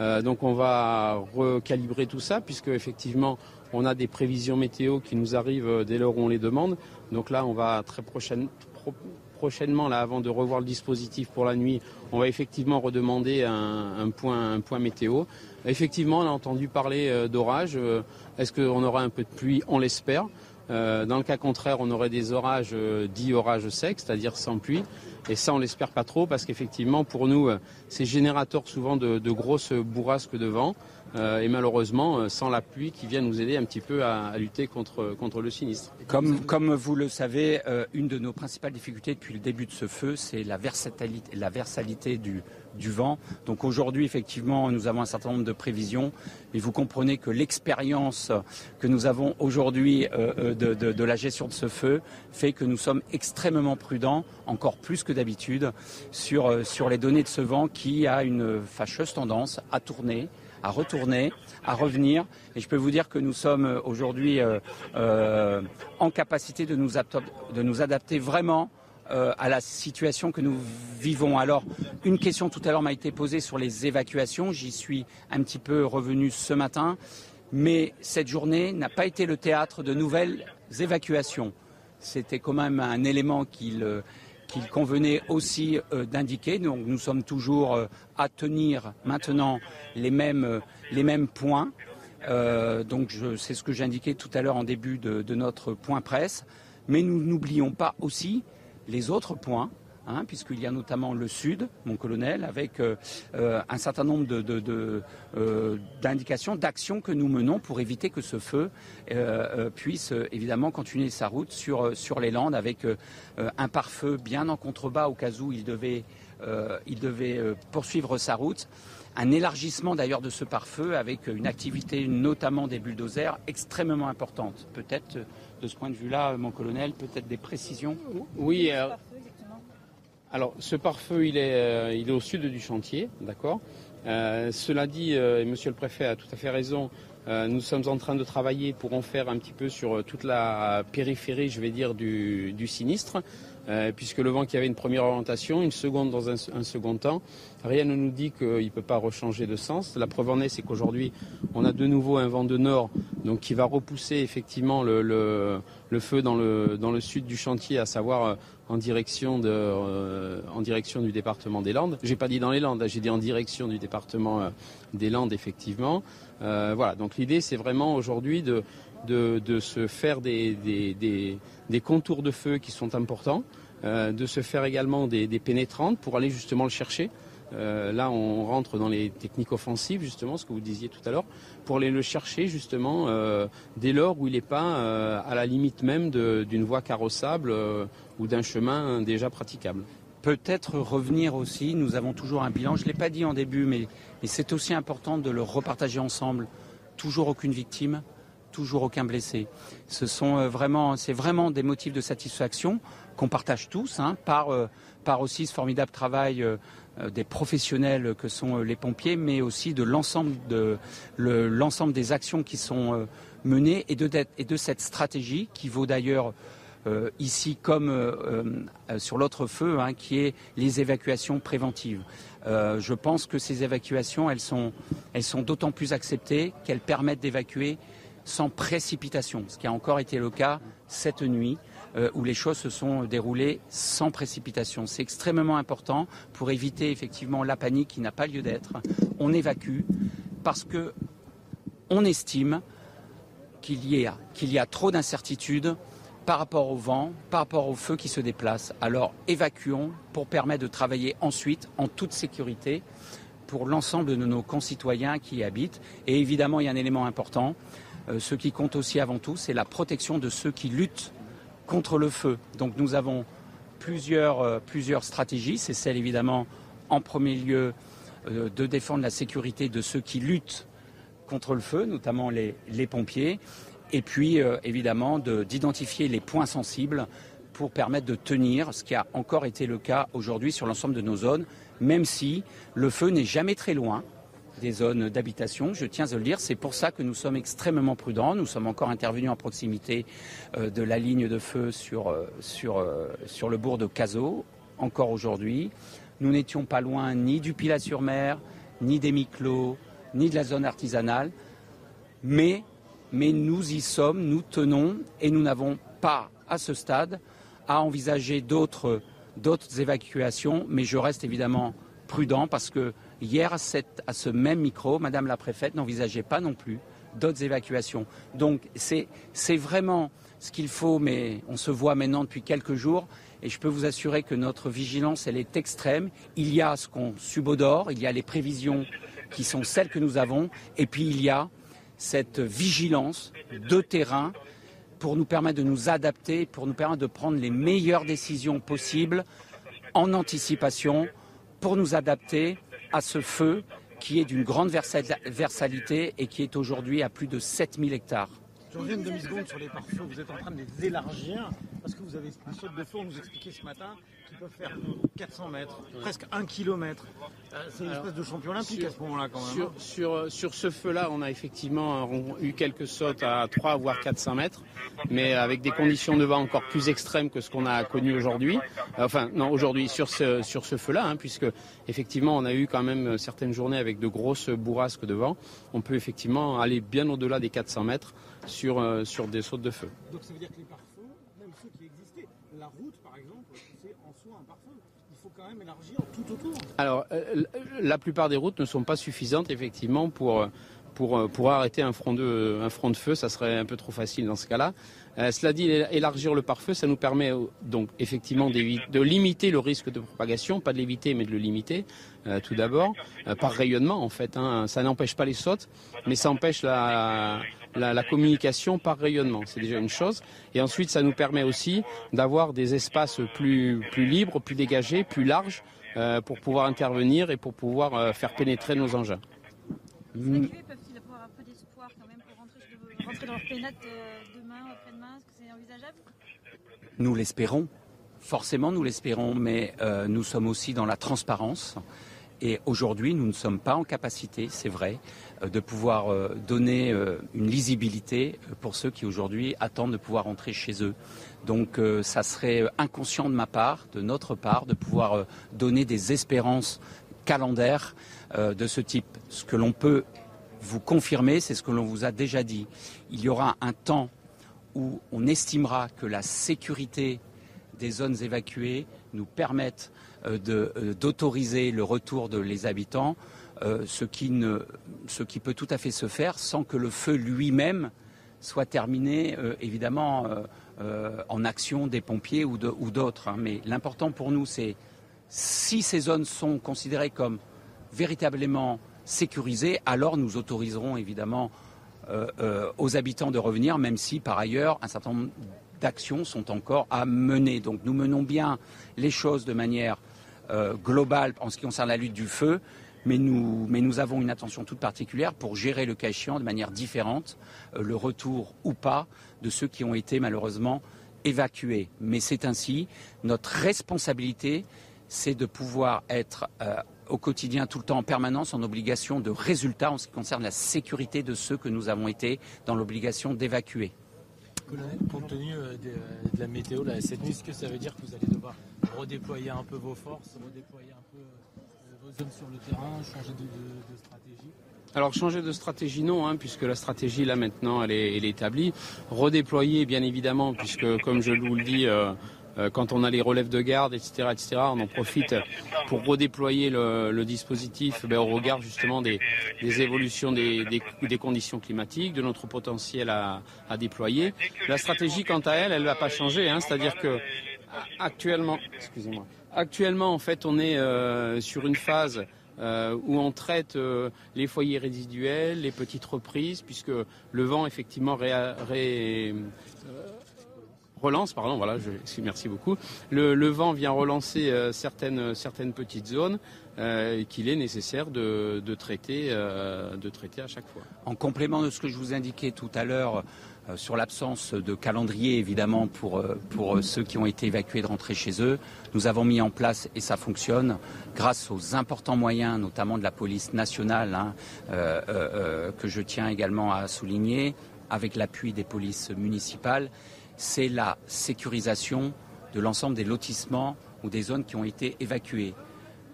Euh, donc on va recalibrer tout ça puisque effectivement on a des prévisions météo qui nous arrivent euh, dès lors où on les demande. Donc là on va très prochaine- pro- prochainement, là, avant de revoir le dispositif pour la nuit, on va effectivement redemander un, point, météo. Effectivement, on a entendu parler euh, d'orage. Euh, Est-ce qu'on aura un peu de pluie? On l'espère. Euh, dans le cas contraire, on aurait des orages dits orages secs, c'est-à-dire sans pluie. Et ça, on l'espère pas trop parce qu'effectivement, pour nous, euh, c'est générateur souvent de, de grosses bourrasques de vent. Euh, et malheureusement, euh, sans la pluie qui vient nous aider un petit peu à, lutter contre, contre le sinistre. Comme, comme vous le savez, euh, une de nos principales difficultés depuis le début de ce feu, c'est la versatalité, la versalité du, du vent. Donc aujourd'hui, effectivement, nous avons un certain nombre de prévisions, mais vous comprenez que l'expérience que nous avons aujourd'hui de, de- de la gestion de ce feu fait que nous sommes extrêmement prudents, encore plus que d'habitude, sur, sur les données de ce vent qui a une fâcheuse tendance à tourner à retourner, à revenir. Et je peux vous dire que nous sommes euh, aujourd'hui euh, euh, en capacité de nous, de nous adapter vraiment à la situation que nous vivons. Alors, une question tout à l'heure m'a été posée sur les évacuations. J'y suis un petit peu revenu ce matin. Mais cette journée n'a pas été le théâtre de nouvelles évacuations. C'était quand même un élément qu'il euh, qu'il convenait aussi euh, d'indiquer. Nous sommes toujours euh, à tenir maintenant les mêmes, euh, points. Donc c'est ce que j'indiquais tout à l'heure en début de notre point presse. Mais nous n'oublions pas aussi les autres points. Hein, puisqu'il y a notamment le sud, mon colonel, avec euh, euh, un certain nombre de- de- de, euh, d'indications, d'actions que nous menons pour éviter que ce feu puisse évidemment continuer sa route sur, sur les Landes avec un pare-feu bien en contrebas au cas où il devait, il devait poursuivre sa route. Un élargissement d'ailleurs de ce pare-feu avec une activité notamment des bulldozers extrêmement importante. Peut-être de ce point de vue-là, mon colonel, peut-être des précisions? Oui, alors ce pare-feu, il est, euh, il est au sud du chantier, d'accord Euh, Cela dit, euh, et Monsieur le Préfet a tout à fait raison, euh, nous sommes en train de travailler pour en faire un petit peu sur euh, toute la périphérie, je vais dire, du, du sinistre, euh, puisque le vent qui avait une première orientation, une seconde dans un, un second temps, rien ne nous dit qu'il ne peut pas rechanger de sens. La preuve en est, c'est qu'aujourd'hui, on a de nouveau un vent de nord, donc qui va repousser effectivement le, le- le feu dans le, dans le sud du chantier, à savoir euh, en direction, de, euh, en direction du département des Landes. J'ai pas dit dans les Landes, hein, j'ai dit en direction du département euh, des Landes, effectivement. Voilà, donc l'idée, c'est vraiment aujourd'hui de, de, de se faire des, des, des- des contours de feu qui sont importants, de se faire également des, des pénétrantes pour aller justement le chercher. Euh, là, on rentre dans les techniques offensives, justement, ce que vous disiez tout à l'heure, pour aller le chercher, justement, euh, dès lors où il n'est pas euh, à la limite même d'une voie carrossable ou d'un chemin déjà praticable. Peut-être revenir aussi, nous avons toujours un bilan, je ne l'ai pas dit en début, mais, c'est aussi important de le repartager ensemble. Toujours aucune victime, toujours aucun blessé. Ce sont vraiment, vraiment des motifs de satisfaction qu'on partage tous, hein, par aussi ce formidable travail des professionnels que sont les pompiers, mais aussi de l'ensemble de l'ensemble des actions qui sont menées et de, et de cette stratégie qui vaut d'ailleurs euh, ici comme euh, euh, sur l'autre feu, hein, qui est les évacuations préventives. je pense que ces évacuations, elles sont d'autant plus acceptées qu'elles permettent d'évacuer sans précipitation, ce qui a encore été le cas cette nuit. Où les choses se sont déroulées sans précipitation. C'est extrêmement important pour éviter effectivement la panique qui n'a pas lieu d'être. On évacue parce que on estime qu'il y, qu'il y a trop d'incertitudes par rapport au vent, par rapport au feu qui se déplace. Alors évacuons pour permettre de travailler ensuite en toute sécurité pour l'ensemble de nos concitoyens qui y habitent. Et évidemment, il y a un élément important. Euh, ce qui compte aussi avant tout, c'est la protection de ceux qui luttent contre le feu. Donc nous avons plusieurs, euh, plusieurs stratégies. C'est celle évidemment en premier lieu euh, de défendre la sécurité de ceux qui luttent contre le feu, notamment les, les pompiers et puis euh, évidemment d'identifier les points sensibles pour permettre de tenir, ce qui a encore été le cas aujourd'hui sur l'ensemble de nos zones, même si le feu n'est jamais très loin des zones d'habitation, je tiens à le dire. C'est pour ça que nous sommes extrêmement prudents. Nous sommes encore intervenus en proximité euh, de la ligne de feu sur, euh, sur, sur le bourg de Cazaux, encore aujourd'hui. Nous n'étions pas loin ni du Pilat-sur-Mer, ni des Miclos, ni de la zone artisanale. Mais mais nous y sommes, nous tenons et nous n'avons pas à ce stade à envisager d'autres évacuations, mais je reste évidemment prudent parce que hier, à, ce même micro, Madame la préfète n'envisageait pas non plus d'autres évacuations. Donc c'est vraiment ce qu'il faut, mais on se voit maintenant depuis quelques jours et je peux vous assurer que notre vigilance, elle est extrême. Il y a ce qu'on subodore, il y a les prévisions qui sont celles que nous avons, et puis il y a cette vigilance de terrain pour nous permettre de nous adapter, pour nous permettre de prendre les meilleures décisions possibles en anticipation, pour nous adapter à ce feu qui est d'une grande versalité et qui est aujourd'hui à plus de 7000 hectares. Je reviens une demi-seconde sur les pare-feux. Vous êtes en train de les élargir parce que vous avez un saut de feu, on nous expliquait ce matin, peuvent faire 400 mètres, presque 1 km. Euh, c'est une espèce de champion olympique à ce moment-là quand même. Sur, hein. sur, sur ce feu-là, on a effectivement eu quelques sautes à 3 voire 400 mètres, mais avec des conditions de vent encore plus extrêmes que ce qu'on a connu aujourd'hui. Enfin, non, aujourd'hui sur ce, sur ce feu-là, hein, puisque effectivement on a eu quand même certaines journées avec de grosses bourrasques de vent. On peut effectivement aller bien au-delà des 400 mètres sur, euh, sur des sautes de feu. Donc ça veut dire que les même ceux qui existaient, la route par exemple, c'est en soi un pare-feu. Il faut quand même élargir Alors, euh, la plupart des routes ne sont pas suffisantes effectivement pour, pour, pour arrêter un front, de, un front de feu. Ça serait un peu trop facile dans ce cas-là. Euh, cela dit, élargir le pare-feu, ça nous permet donc effectivement de limiter le risque de propagation, pas de l'éviter, mais de le limiter. tout d'abord, par rayonnement en fait. Hein. Ça n'empêche pas les sautes, mais ça empêche la, la, communication par rayonnement. C'est déjà une chose. Et ensuite, ça nous permet aussi d'avoir des espaces plus, plus libres, plus dégagés, plus larges euh, pour pouvoir intervenir et pour pouvoir euh, faire pénétrer nos engins. Les peuvent-ils avoir un peu d'espoir quand même pour rentrer, rentrer dans leur pénate euh, demain, après-demain Est-ce que c'est envisageable? Nous l'espérons. Forcément, nous l'espérons, mais nous sommes aussi dans la transparence. Et aujourd'hui, nous ne sommes pas en capacité, c'est vrai, euh, de pouvoir euh, donner euh, une lisibilité pour ceux qui aujourd'hui attendent de pouvoir rentrer chez eux. Donc ça serait inconscient de ma part, de notre part, de pouvoir donner des espérances calendaires de ce type. Ce que l'on peut vous confirmer, c'est ce que l'on vous a déjà dit. Il y aura un temps où on estimera que la sécurité des zones évacuées nous permette d'autoriser le retour de les habitants euh, ce, qui peut tout à fait se faire sans que le feu lui-même soit terminé, euh, évidemment, euh, en action des pompiers ou d'autres. Hein. Mais l'important pour nous, c'est si ces zones sont considérées comme véritablement sécurisées, alors nous autoriserons évidemment aux habitants de revenir, même si par ailleurs un certain nombre d'actions sont encore à mener. Donc nous menons bien les choses de manière globale en ce qui concerne la lutte du feu, mais nous, avons une attention toute particulière pour gérer le cas échéant de manière différente, euh, le retour ou pas de ceux qui ont été malheureusement évacués. Mais c'est ainsi. Notre responsabilité, c'est de pouvoir être euh, au quotidien, tout le temps, en permanence, en obligation de résultats en ce qui concerne la sécurité de ceux que nous avons été dans l'obligation d'évacuer. Compte tenu euh, de, de la météo là, cette nuit, est-ce que ça veut dire que vous allez devoir redéployer un peu vos forces, redéployer un peu euh, vos hommes sur le terrain, changer de, stratégie? Alors changer de stratégie non, hein, puisque la stratégie là maintenant elle est, établie. Redéployer bien évidemment, puisque comme je vous le dis, euh, euh, quand on a les relèves de garde, etc., etc., on en profite pour redéployer le, dispositif ben, au regard justement des, évolutions des, des- conditions climatiques, de notre potentiel à, déployer. La stratégie, quant à elle, elle ne va pas changer, hein, c'est-à-dire que actuellement, excusez-moi, actuellement en fait on est euh, sur une phase euh, où on traite euh, les foyers résiduels, les petites reprises, puisque le vent effectivement ré- euh, relance, pardon, voilà, je, merci beaucoup. Le, vent vient relancer euh, certaines, certaines petites zones euh, qu'il est nécessaire de, traiter, euh, de traiter à chaque fois. En complément de ce que je vous indiquais tout à l'heure euh, sur l'absence de calendrier, évidemment, pour, euh, euh, ceux qui ont été évacués de rentrer chez eux, nous avons mis en place, et ça fonctionne, grâce aux importants moyens, notamment de la police nationale, hein, euh, euh, euh, que je tiens également à souligner, avec l'appui des polices municipales, c'est la sécurisation de l'ensemble des lotissements ou des zones qui ont été évacuées.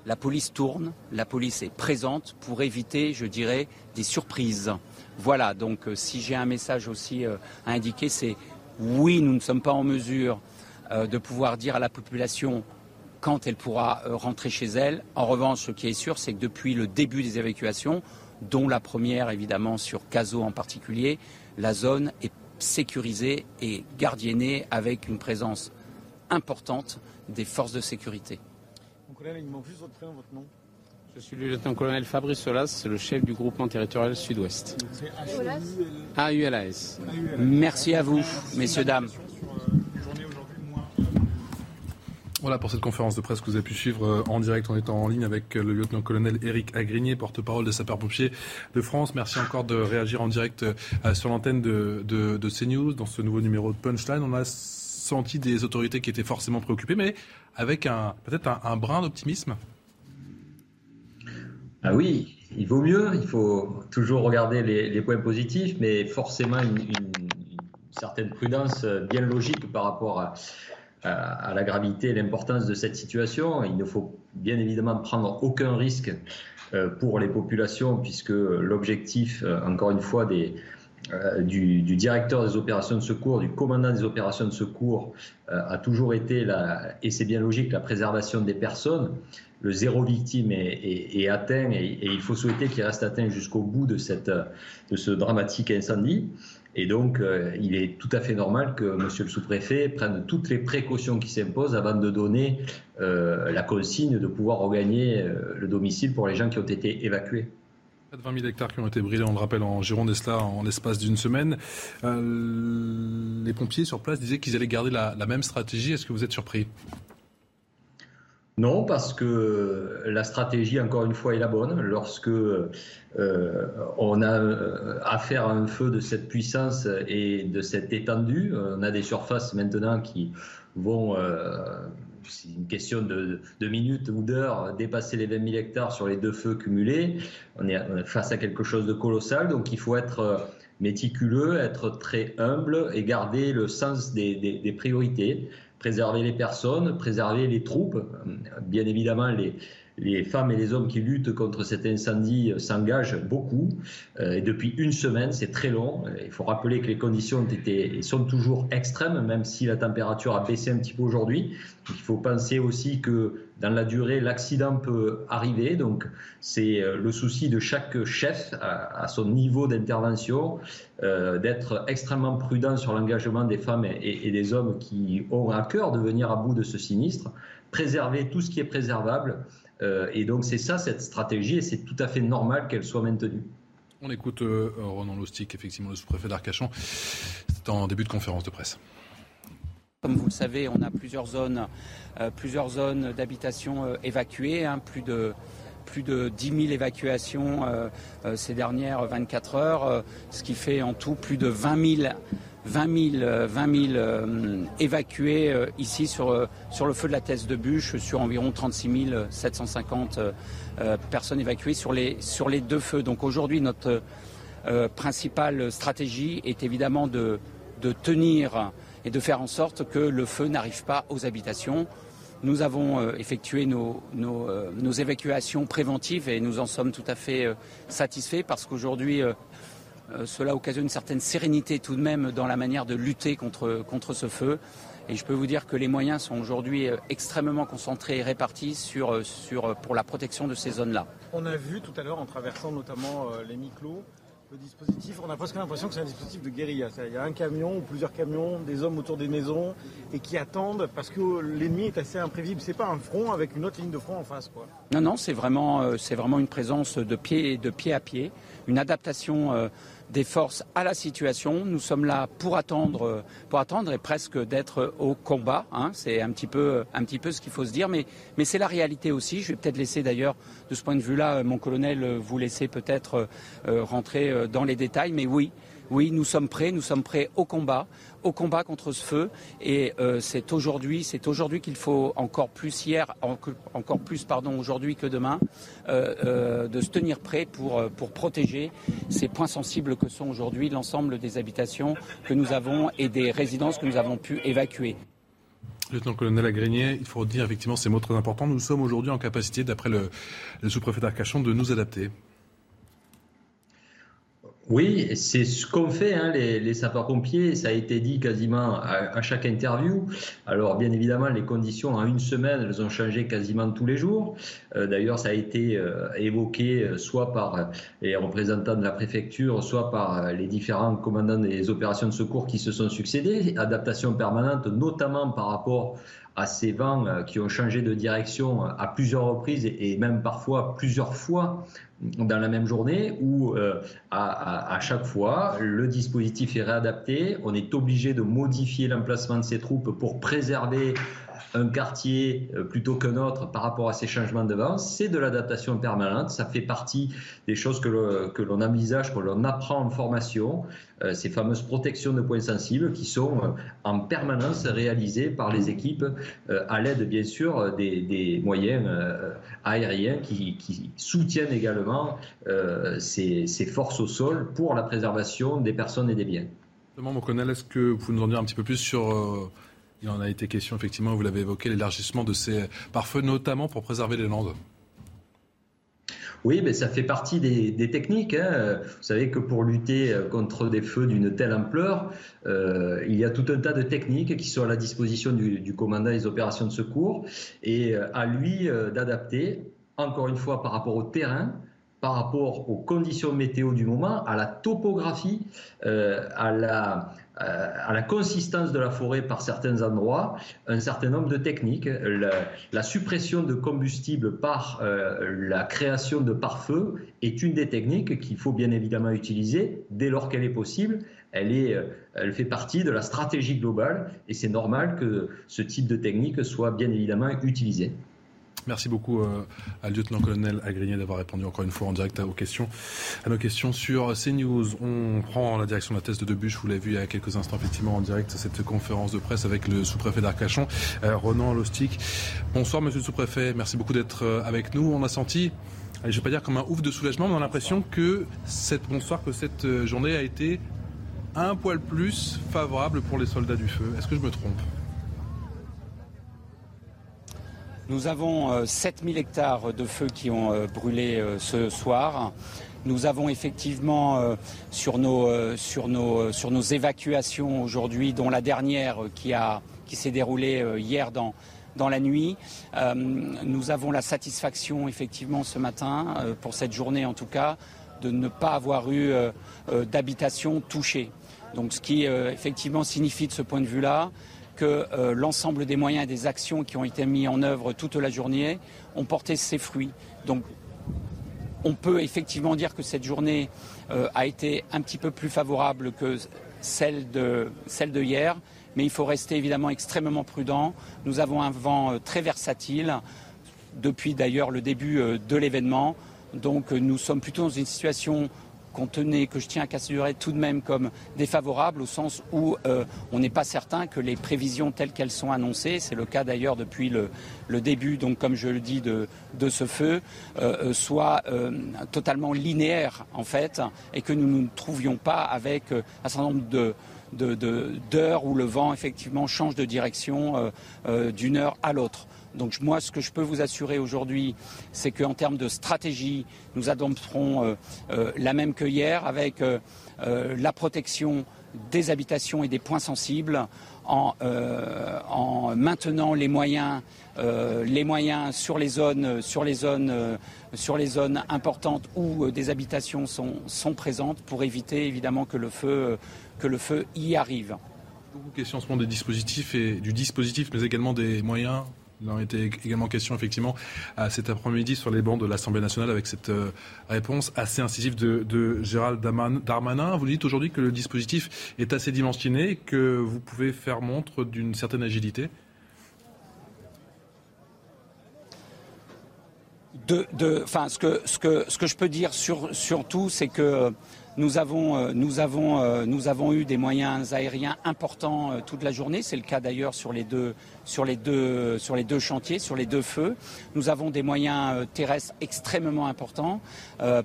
La police tourne, la police est présente pour éviter, je dirais, des surprises. Voilà, donc euh, si j'ai un message aussi euh, à indiquer, c'est oui, nous ne sommes pas en mesure euh, de pouvoir dire à la population quand elle pourra rentrer chez elle. En revanche, ce qui est sûr, c'est que depuis le début des évacuations, dont la première évidemment sur Caso en particulier, la zone est sécurisée et gardiennée avec une présence importante des forces de sécurité. Mon collègue, il manque juste votre prénom, votre nom. Je suis le lieutenant-colonel Fabrice Solas, le chef du groupement territorial Sud-Ouest. C'est AULAS. Merci à vous, messieurs, dames. Voilà pour cette conférence de presse que vous avez pu suivre euh, en direct en étant en ligne avec euh, le lieutenant-colonel Éric Agrigné, porte-parole des sapeurs-pompiers de France. Merci encore de réagir en direct euh, sur l'antenne de, CNews dans ce nouveau numéro de Punchline. On a senti des autorités qui étaient forcément préoccupées, mais avec peut-être un, brin d'optimisme. Ah oui, il vaut mieux, il faut toujours regarder les, points positifs, mais forcément une, une- certaine prudence bien logique par rapport à, à- la gravité et l'importance de cette situation. Il ne faut bien évidemment prendre aucun risque euh, pour les populations, puisque l'objectif, euh, encore une fois, euh, du, directeur des opérations de secours, du commandant des opérations de secours, a toujours été, et c'est bien logique, la préservation des personnes. Le zéro victime est, atteint et, il faut souhaiter qu'il reste atteint jusqu'au bout de ce dramatique incendie. Et donc, euh, il est tout à fait normal que Monsieur le sous-préfet prenne toutes les précautions qui s'imposent avant de donner euh, la consigne de pouvoir regagner euh, le domicile pour les gens qui ont été évacués. Près de 20 000 hectares qui ont été brûlés, on le rappelle, en Gironde cela en l'espace d'une semaine. Les pompiers sur place disaient qu'ils allaient garder la, la même stratégie. Est-ce que vous êtes surpris? Non, parce que la stratégie, encore une fois, est la bonne. Lorsque euh, on a euh, affaire à un feu de cette puissance et de cette étendue, on a des surfaces maintenant qui vont, euh, c'est une question de, minutes ou d'heures, dépasser les 20 000 hectares sur les deux feux cumulés. On est face à quelque chose de colossal, donc il faut être euh, méticuleux, être très humble et garder le sens des priorités préserver les personnes, préserver les troupes. Bien évidemment, les, femmes et les hommes qui luttent contre cet incendie s'engagent beaucoup. Euh, Et depuis une semaine, c'est très long. Il faut rappeler que les conditions sont toujours extrêmes, même si la température a baissé un petit peu aujourd'hui. Il faut penser aussi que dans la durée, l'accident peut arriver. Donc, c'est euh, le souci de chaque chef à, son niveau d'intervention euh, d'être extrêmement prudent sur l'engagement des femmes et, des hommes qui ont à cœur de venir à bout de ce sinistre, préserver tout ce qui est préservable. Euh, et donc, c'est ça cette stratégie et c'est tout à fait normal qu'elle soit maintenue. On écoute Ronan Lostic, effectivement, le sous-préfet d'Arcachon. C'était en début de conférence de presse. Comme vous le savez, on a plusieurs zones, euh, plusieurs zones d'habitation euh, évacuées, hein, plus de plus de 10 000 évacuations ces dernières 24 heures, ce qui fait en tout plus de 20 000 20 000, évacués ici sur, sur le feu de la Thèse de Bûche, sur environ 36 750 personnes évacuées sur les, sur les deux feux. Donc aujourd'hui, notre principale stratégie est évidemment de, de tenir et de faire en sorte que le feu n'arrive pas aux habitations. Nous avons euh, effectué nos, euh, nos, évacuations préventives et nous en sommes tout à fait euh, satisfaits parce qu'aujourd'hui, cela occasionne une certaine sérénité tout de même dans la manière de lutter contre, ce feu. Et je peux vous dire que les moyens sont aujourd'hui extrêmement concentrés et répartis pour la protection de ces zones-là. On a vu tout à l'heure en traversant notamment les Miclos le dispositif, on a presque l'impression que c'est un dispositif de guérilla. Il y a un camion ou plusieurs camions, des hommes autour des maisons et qui attendent parce que l'ennemi est assez imprévisible. C'est pas un front avec une autre ligne de front en face, quoi. Non, non, c'est vraiment, euh, c'est vraiment une présence de pied, de pied à pied, une adaptation euh, des forces à la situation. Nous sommes là pour attendre, pour attendre et presque d'être au combat. Hein. C'est un petit peu, un petit peu ce qu'il faut se dire, mais, mais c'est la réalité aussi. Je vais peut-être laisser d'ailleurs, de ce point de vue-là, mon colonel, vous laisser peut-être euh, rentrer dans les détails. Mais oui, oui, nous sommes prêts, nous sommes prêts au combat, au combat contre ce feu. Et euh, c'est aujourd'hui, c'est aujourd'hui qu'il faut encore plus hier, encore plus pardon aujourd'hui que demain, euh, euh, de se tenir prêt pour protéger ces points sensibles que sont aujourd'hui l'ensemble des habitations que nous avons et des résidences que nous avons pu évacuer. Lieutenant-colonel Agrégnier, il faut dire effectivement ces mots très importants. Nous sommes aujourd'hui en capacité, d'après le, le sous-préfet d'Arcachon, de nous adapter. Oui, c'est ce qu'ont fait hein, les, sapeurs-pompiers. Ça a été dit quasiment à, chaque interview. Alors, bien évidemment, les conditions en une semaine, elles ont changé quasiment tous les jours. Euh, d'ailleurs, ça a été euh, évoqué euh, soit par les représentants de la préfecture, soit par les différents commandants des opérations de secours qui se sont succédés. Adaptation permanente, notamment par rapport à ces vents qui ont changé de direction à plusieurs reprises et même parfois plusieurs fois dans la même journée où euh, à, chaque fois le dispositif est réadapté, on est obligé de modifier l'emplacement de ces troupes pour préserver un quartier euh, plutôt qu'un autre par rapport à ces changements de vent, c'est de l'adaptation permanente. Ça fait partie des choses que l'on envisage, que l'on apprend en formation, euh, ces fameuses protections de points sensibles qui sont euh, en permanence réalisées par les équipes à l'aide, bien sûr, des, moyens aériens qui, soutiennent également ces, ces, forces au sol pour la préservation des personnes et des biens. Est-ce que vous pouvez nous en dire un petit peu plus sur il en a été question, effectivement, vous l'avez évoqué, l'élargissement de ces pare-feux, notamment pour préserver les landes. Oui, mais ça fait partie des, techniques. Hein. Vous savez que pour lutter euh, contre des feux d'une telle ampleur, euh, il y a tout un tas de techniques qui sont à la disposition du, commandant des opérations de secours et euh, à lui d'adapter, encore une fois, par rapport au terrain, par rapport aux conditions météo du moment, à la topographie, à la à la consistance de la forêt par certains endroits un certain nombre de techniques. La, suppression de combustible par euh, la création de pare-feu est une des techniques qu'il faut bien évidemment utiliser dès lors qu'elle est possible. Elle, est, euh, elle fait partie de la stratégie globale et c'est normal que ce type de technique soit bien évidemment utilisé. Merci beaucoup euh, à lieutenant-colonel Agrigné d'avoir répondu encore une fois en direct à, nos questions sur CNews. On prend la direction de la thèse de Debuche. Vous l'avez vu il y a quelques instants, effectivement, en direct, cette conférence de presse avec le sous-préfet d'Arcachon, euh, Ronan Lostic. Bonsoir, monsieur le sous-préfet. Merci beaucoup d'être euh, avec nous. On a senti je ne vais pas dire comme un ouf de soulagement, mais on a l'impression que cette bonsoir, que cette journée a été un poil plus favorable pour les soldats du feu. Est-ce que je me trompe? Nous avons 7000 euh, hectares de feux qui ont euh, brûlé euh, ce soir. Nous avons effectivement sur nos, évacuations aujourd'hui, dont la dernière qui, qui s'est déroulée hier dans, dans la nuit. nous avons la satisfaction effectivement ce matin, pour cette journée en tout cas, de ne pas avoir eu d'habitation touchée. Donc ce qui effectivement signifie de ce point de vue-là que euh, l'ensemble des moyens et des actions qui ont été mis en œuvre toute la journée ont porté ses fruits. Donc on peut effectivement dire que cette journée euh, a été un petit peu plus favorable que celle de, celle de hier, mais il faut rester évidemment extrêmement prudent. Nous avons un vent euh, très versatile. depuis d'ailleurs le début de l'événement. Donc nous sommes plutôt dans une situation que je tiens à considérer tout de même comme défavorable, au sens où euh, on n'est pas certain que les prévisions telles qu'elles sont annoncées, c'est le cas d'ailleurs depuis le, début, donc comme je le dis, de, ce feu, euh, euh, soient totalement linéaires en fait, et que nous ne nous trouvions pas avec un certain nombre de d'heures où le vent effectivement change de direction d'une heure à l'autre. Donc moi, ce que je peux vous assurer aujourd'hui, c'est qu'en termes de stratégie, nous adopterons euh, euh, la même que hier avec euh, la protection des habitations et des points sensibles en, maintenant les moyens, les moyens sur les zones, sur les zones, sur les zones importantes où des habitations sont, sont, présentes pour éviter évidemment que le feu, que le feu y arrive. Beaucoup de questions en ce moment des dispositifs et du dispositif, mais également des moyens il en était également question effectivement à cet après-midi sur les bancs de l'Assemblée nationale avec cette euh, réponse assez incisive de, Gérald Darmanin. Vous dites aujourd'hui que le dispositif est assez dimensionné et que vous pouvez faire montre d'une certaine agilité de, ce, que, ce, que, ce que je peux dire sur, surtout, c'est que nous avons, euh, euh, nous avons eu des moyens aériens importants euh, toute la journée. C'est le cas d'ailleurs sur, les deux, chantiers, sur les deux feux. Nous avons des moyens terrestres extrêmement importants,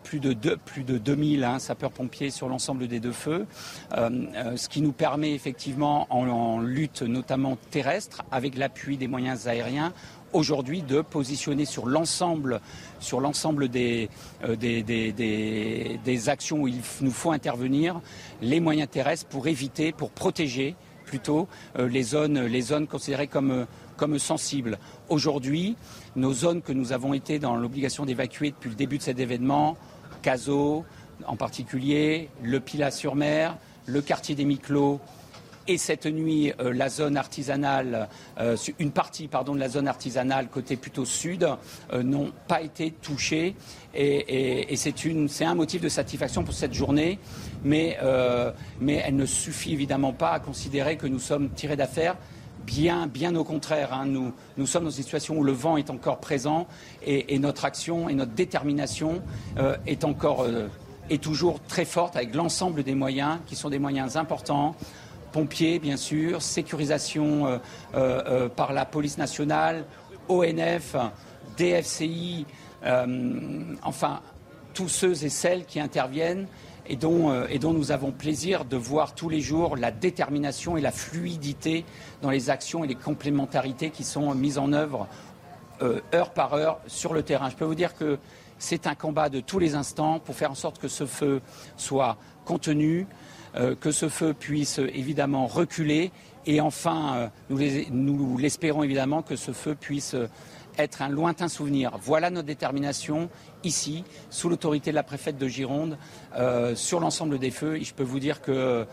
plus, de deux, plus de 2000 hein, sapeurs-pompiers sur l'ensemble des deux feux, ce qui nous permet effectivement en lutte notamment terrestre, avec l'appui des moyens aériens, aujourd'hui de positionner sur l'ensemble sur l'ensemble des, euh, actions où il nous faut intervenir les moyens terrestres pour éviter, pour protéger plutôt euh, les, zones, considérées comme, sensibles. Aujourd'hui, nos zones que nous avons été dans l'obligation d'évacuer depuis le début de cet événement, Cazaux en particulier, le Pilat-sur-Mer, le quartier des Miclos, et cette nuit, euh, la zone artisanale, euh, une partie pardon, de la zone artisanale côté plutôt sud, euh, n'ont pas été touchées. Et, c'est un motif de satisfaction pour cette journée, mais, elle ne suffit évidemment pas à considérer que nous sommes tirés d'affaire. Bien, bien au contraire, hein. nous, nous, sommes dans une situation où le vent est encore présent et, notre action et notre détermination est encore est toujours très forte avec l'ensemble des moyens qui sont des moyens importants pompiers, bien sûr, sécurisation euh, euh, euh, par la police nationale, ONF, DFCI, enfin, tous ceux et celles qui interviennent et dont, nous avons plaisir de voir tous les jours la détermination et la fluidité dans les actions et les complémentarités qui sont mises en œuvre heure par heure sur le terrain. Je peux vous dire que c'est un combat de tous les instants pour faire en sorte que ce feu soit contenu, que ce feu puisse évidemment reculer et enfin, euh, nous l'espérons évidemment que ce feu puisse être un lointain souvenir. Voilà notre détermination ici, sous l'autorité de la préfète de Gironde, euh, sur l'ensemble des feux. Et je peux vous dire que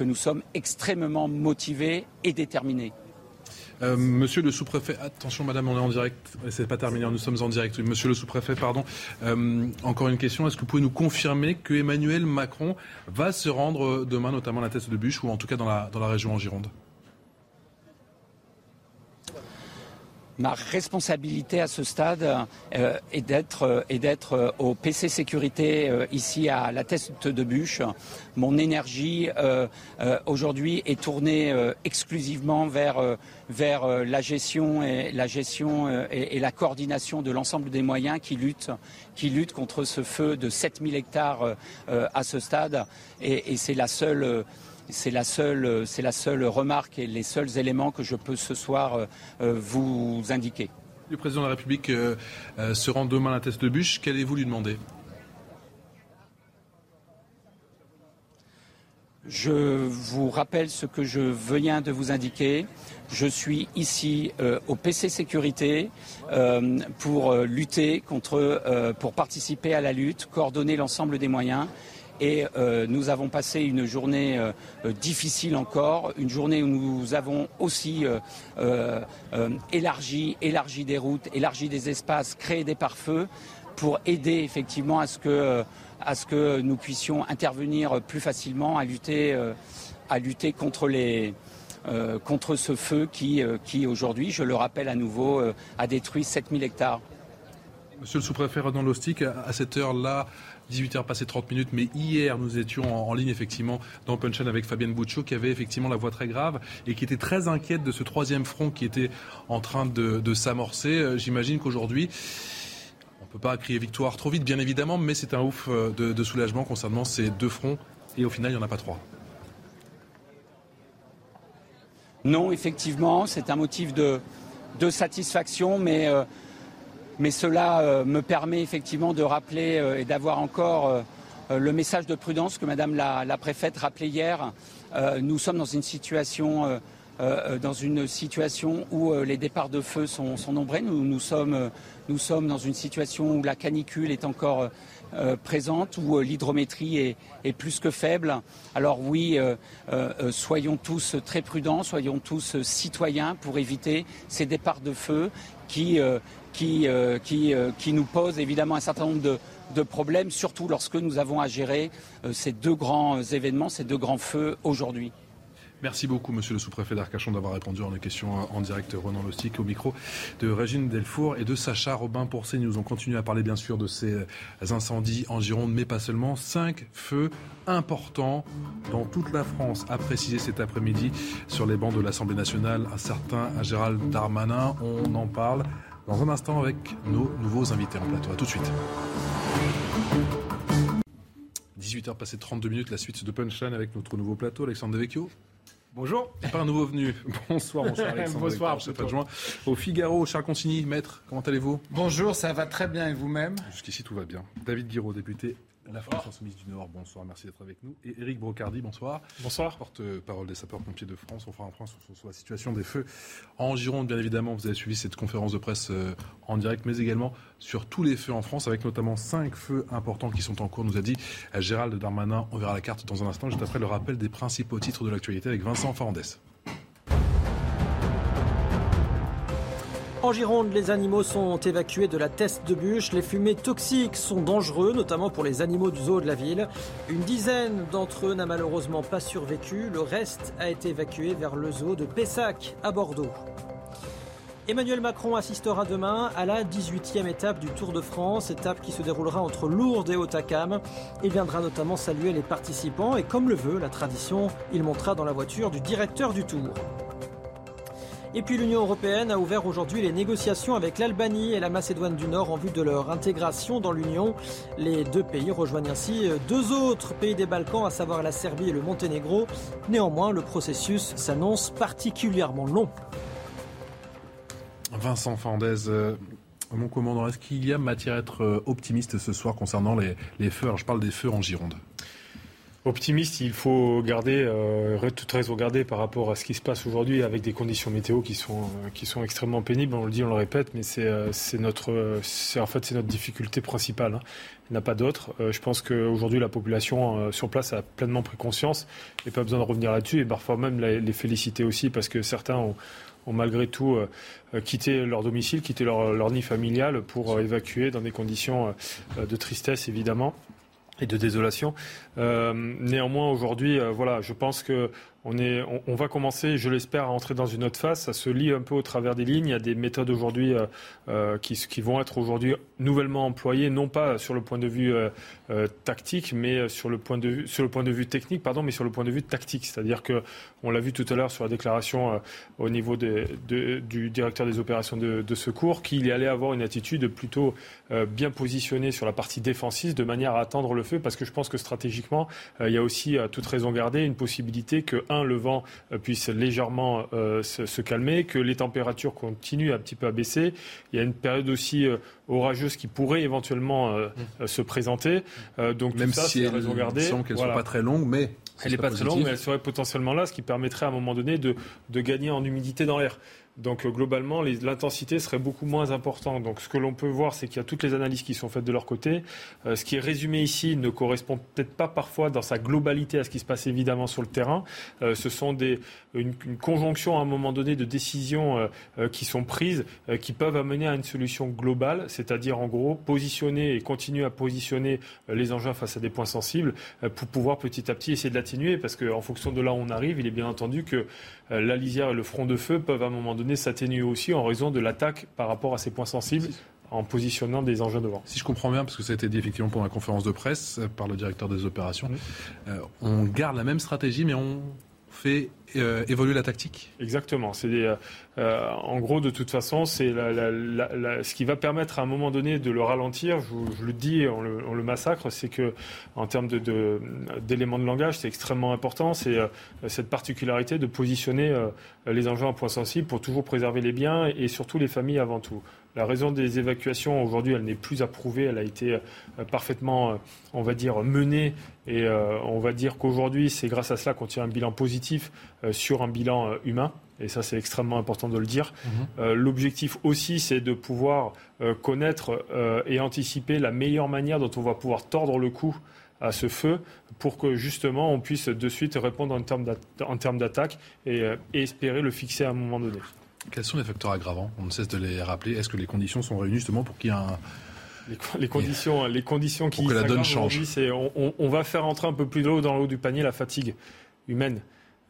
nous sommes extrêmement motivés et déterminés. Euh, monsieur le sous-préfet, attention madame, on est en direct, c'est pas terminé, nous sommes en direct. Monsieur le sous-préfet, pardon, euh, encore une question, est-ce que vous pouvez nous confirmer que Emmanuel Macron va se rendre demain, notamment à la tête de bûche, ou en tout cas dans la région en Gironde? Ma responsabilité à ce stade euh, est d'être euh, d'être euh, au PC sécurité ici à la tête de bûche. Mon énergie aujourd'hui est tournée exclusivement vers vers la gestion et la gestion et, la coordination de l'ensemble des moyens qui luttent qui luttent contre ce feu de 7000 hectares à ce stade et, et c'est la seule c'est la, seule, c'est la seule remarque et les seuls éléments que je peux ce soir euh, euh, vous indiquer. Le président de la République euh, se rend demain à la tête de bûche. Qu'allez-vous lui demander? Je vous rappelle ce que je viens de vous indiquer. Je suis ici au PC Sécurité pour lutter contre, pour participer à la lutte, coordonner l'ensemble des moyens et euh, nous avons passé une journée euh, euh, difficile encore, une journée où nous avons aussi élargi, élargi des routes, élargi des espaces, créé des pare-feux pour aider effectivement à ce que, nous puissions intervenir plus facilement à lutter, contre ce feu qui, qui aujourd'hui, je le rappelle à nouveau, a détruit 7000 hectares. Monsieur le sous-préfet Renan Lostic, à cette heure-là, 18h passé 30 minutes, mais hier nous étions en, ligne effectivement dans Punchline avec Fabienne Bouchot qui avait effectivement la voix très grave et qui était très inquiète de ce troisième front qui était en train de, s'amorcer. Euh, j'imagine qu'aujourd'hui, on ne peut pas crier victoire trop vite bien évidemment, mais c'est un ouf euh, de, soulagement concernant ces deux fronts et au final il n'y en a pas trois. Non, effectivement, c'est un motif de, satisfaction, mais euh, mais cela euh, me permet effectivement de rappeler euh, et d'avoir encore euh, le message de prudence que Madame la, préfète rappelait hier. nous sommes dans une situation où les départs de feu sont, nombreux. Nous, sommes, nous, sommes, dans une situation où la canicule est encore présente, où l'hydrométrie est, plus que faible. Alors oui, soyons tous très prudents, soyons tous citoyens pour éviter ces départs de feu qui, qui, euh, euh, qui, nous pose évidemment un certain nombre de, problèmes, surtout lorsque nous avons à gérer euh, ces deux grands événements, ces deux grands feux aujourd'hui. Merci beaucoup, monsieur le sous-préfet d'Arcachon, d'avoir répondu à nos questions en direct. Renan Lostic au micro de Régine Delfour et de Sacha Robin Pourcé. Nous ont continué à parler, bien sûr, de ces incendies en Gironde, mais pas seulement. Cinq feux importants dans toute la France, a précisé cet après-midi sur les bancs de l'Assemblée nationale un certain Gérald Darmanin. On en parle dans un instant avec nos nouveaux invités en plateau. A tout de suite. 18h passé 32 minutes, la suite de Punchline avec notre nouveau plateau, Alexandre Devecchio. Bonjour. Pas un nouveau venu. Bonsoir, bonsoir Alexandre. bonsoir, je adjoint au Figaro, Charles Consigny. Maître, comment allez-vous? Bonjour, ça va très bien et vous-même? Jusqu'ici, tout va bien. David Guiraud, député la France Insoumise du Nord, bonsoir, merci d'être avec nous. Et Éric Brocardi, bonsoir. Bonsoir. Porte-parole des sapeurs-pompiers de France. On fera un point sur, la situation des feux en Gironde, bien évidemment. Vous avez suivi cette conférence de presse euh, en direct, mais également sur tous les feux en France, avec notamment cinq feux importants qui sont en cours, nous a dit euh, Gérald Darmanin. On verra la carte dans un instant, juste après le rappel des principaux titres de l'actualité avec Vincent Farandès. En Gironde, les animaux sont évacués de la teste de bûche. Les fumées toxiques sont dangereux, notamment pour les animaux du zoo de la ville. Une dizaine d'entre eux n'a malheureusement pas survécu. Le reste a été évacué vers le zoo de Pessac, à Bordeaux. Emmanuel Macron assistera demain à la 18e étape du Tour de France, étape qui se déroulera entre Lourdes et Hautacam. Il viendra notamment saluer les participants et comme le veut la tradition, il montera dans la voiture du directeur du Tour. Et puis l'Union européenne a ouvert aujourd'hui les négociations avec l'Albanie et la Macédoine du Nord en vue de leur intégration dans l'Union. Les deux pays rejoignent ainsi deux autres pays des Balkans, à savoir la Serbie et le Monténégro. Néanmoins, le processus s'annonce particulièrement long. Vincent Fandez, euh, mon commandant, est-ce qu'il y a matière à être euh, optimiste ce soir concernant les, les feux? Alors je parle des feux en Gironde optimiste, il faut garder, euh, toute raison garder par rapport à ce qui se passe aujourd'hui avec des conditions météo qui sont, euh, qui sont extrêmement pénibles. On le dit, on le répète, mais c'est euh, notre, en fait c'est notre difficulté principale. Hein. Il n'y en a pas d'autre. je pense qu'aujourd'hui la population sur place a pleinement pris conscience et pas besoin de revenir là-dessus et parfois même les féliciter aussi parce que certains ont, ont malgré tout quitté leur domicile, quitté leur, leur nid familial pour évacuer dans des conditions de tristesse évidemment et de désolation. Euh, néanmoins, aujourd'hui, euh, voilà, je pense que on, est, va commencer, je l'espère, à entrer dans une autre phase. Ça se lit un peu au travers des lignes. Il y a des méthodes aujourd'hui euh, qui, vont être aujourd'hui nouvellement employées, non pas sur le point de vue tactique, mais sur le point de vue sur le point de vue technique, pardon, mais sur le point de vue tactique. C'est-à-dire que on l'a vu tout à l'heure sur la déclaration au niveau du directeur des opérations de, de secours, qu'il allait avoir une attitude plutôt bien positionnée sur la partie défensive, de manière à attendre le feu, parce que je pense que stratégiquement, il y a aussi à toute raison gardée une possibilité que le vent euh, puisse légèrement euh, se, calmer, que les températures continuent un petit peu à baisser. Il y a une période aussi euh, orageuse qui pourrait éventuellement mmh. se présenter. donc Même ça, si elle raison qu'elle ne soit pas très longue, mais elle n'est pas très longue, mais elle serait potentiellement là, ce qui permettrait à un moment donné de gagner en humidité dans l'air. Donc euh, globalement, l'intensité serait beaucoup moins importante. Donc ce que l'on peut voir, c'est qu'il y a toutes les analyses qui sont faites de leur côté. Euh, ce qui est résumé ici ne correspond peut-être pas parfois dans sa globalité à ce qui se passe évidemment sur le terrain. Euh, ce sont une, conjonction à un moment donné de décisions qui sont prises, qui peuvent amener à une solution globale. c'est-à-dire en gros positionner et continuer à positionner les engins face à des points sensibles pour pouvoir petit à petit essayer de l'atténuer, parce qu'en fonction de là où on arrive, il est bien entendu que la lisière et le front de feu peuvent à un moment donné s'atténuer aussi en raison de l'attaque par rapport à ces points sensibles en positionnant des engins devant. Si je comprends bien, parce que ça a été dit effectivement pendant la conférence de presse par le directeur des opérations, on garde la même stratégie, mais on fait euh, la tactique Exactement. C'est euh, en gros, de toute façon, c'est ce qui va permettre à un moment donné de le ralentir. Je, le dis, on le, massacre, c'est que en termes d'éléments de, de, langage, c'est extrêmement important. C'est euh, cette particularité de positionner les engins en point sensible pour toujours préserver les biens et surtout les familles avant tout. La raison des évacuations, aujourd'hui, elle n'est plus approuvée. Elle a été euh, parfaitement, euh, on va dire, menée. Et euh, on va dire qu'aujourd'hui, c'est grâce à cela qu'on tire un bilan positif sur un bilan humain. Et ça, c'est extrêmement important de le dire. Mhm. L'objectif aussi, c'est de pouvoir connaître et anticiper la meilleure manière dont on va pouvoir tordre le cou à ce feu pour que justement on puisse de suite répondre en termes d'attaque et espérer le fixer à un moment donné. Quels sont les facteurs aggravants On ne cesse de les rappeler. Est-ce que les conditions sont réunies justement pour qu'il y ait un, les, conditions, les conditions qui que la donne change. C'est on, on, va faire entrer un peu plus de l'eau dans le haut du panier la fatigue humaine.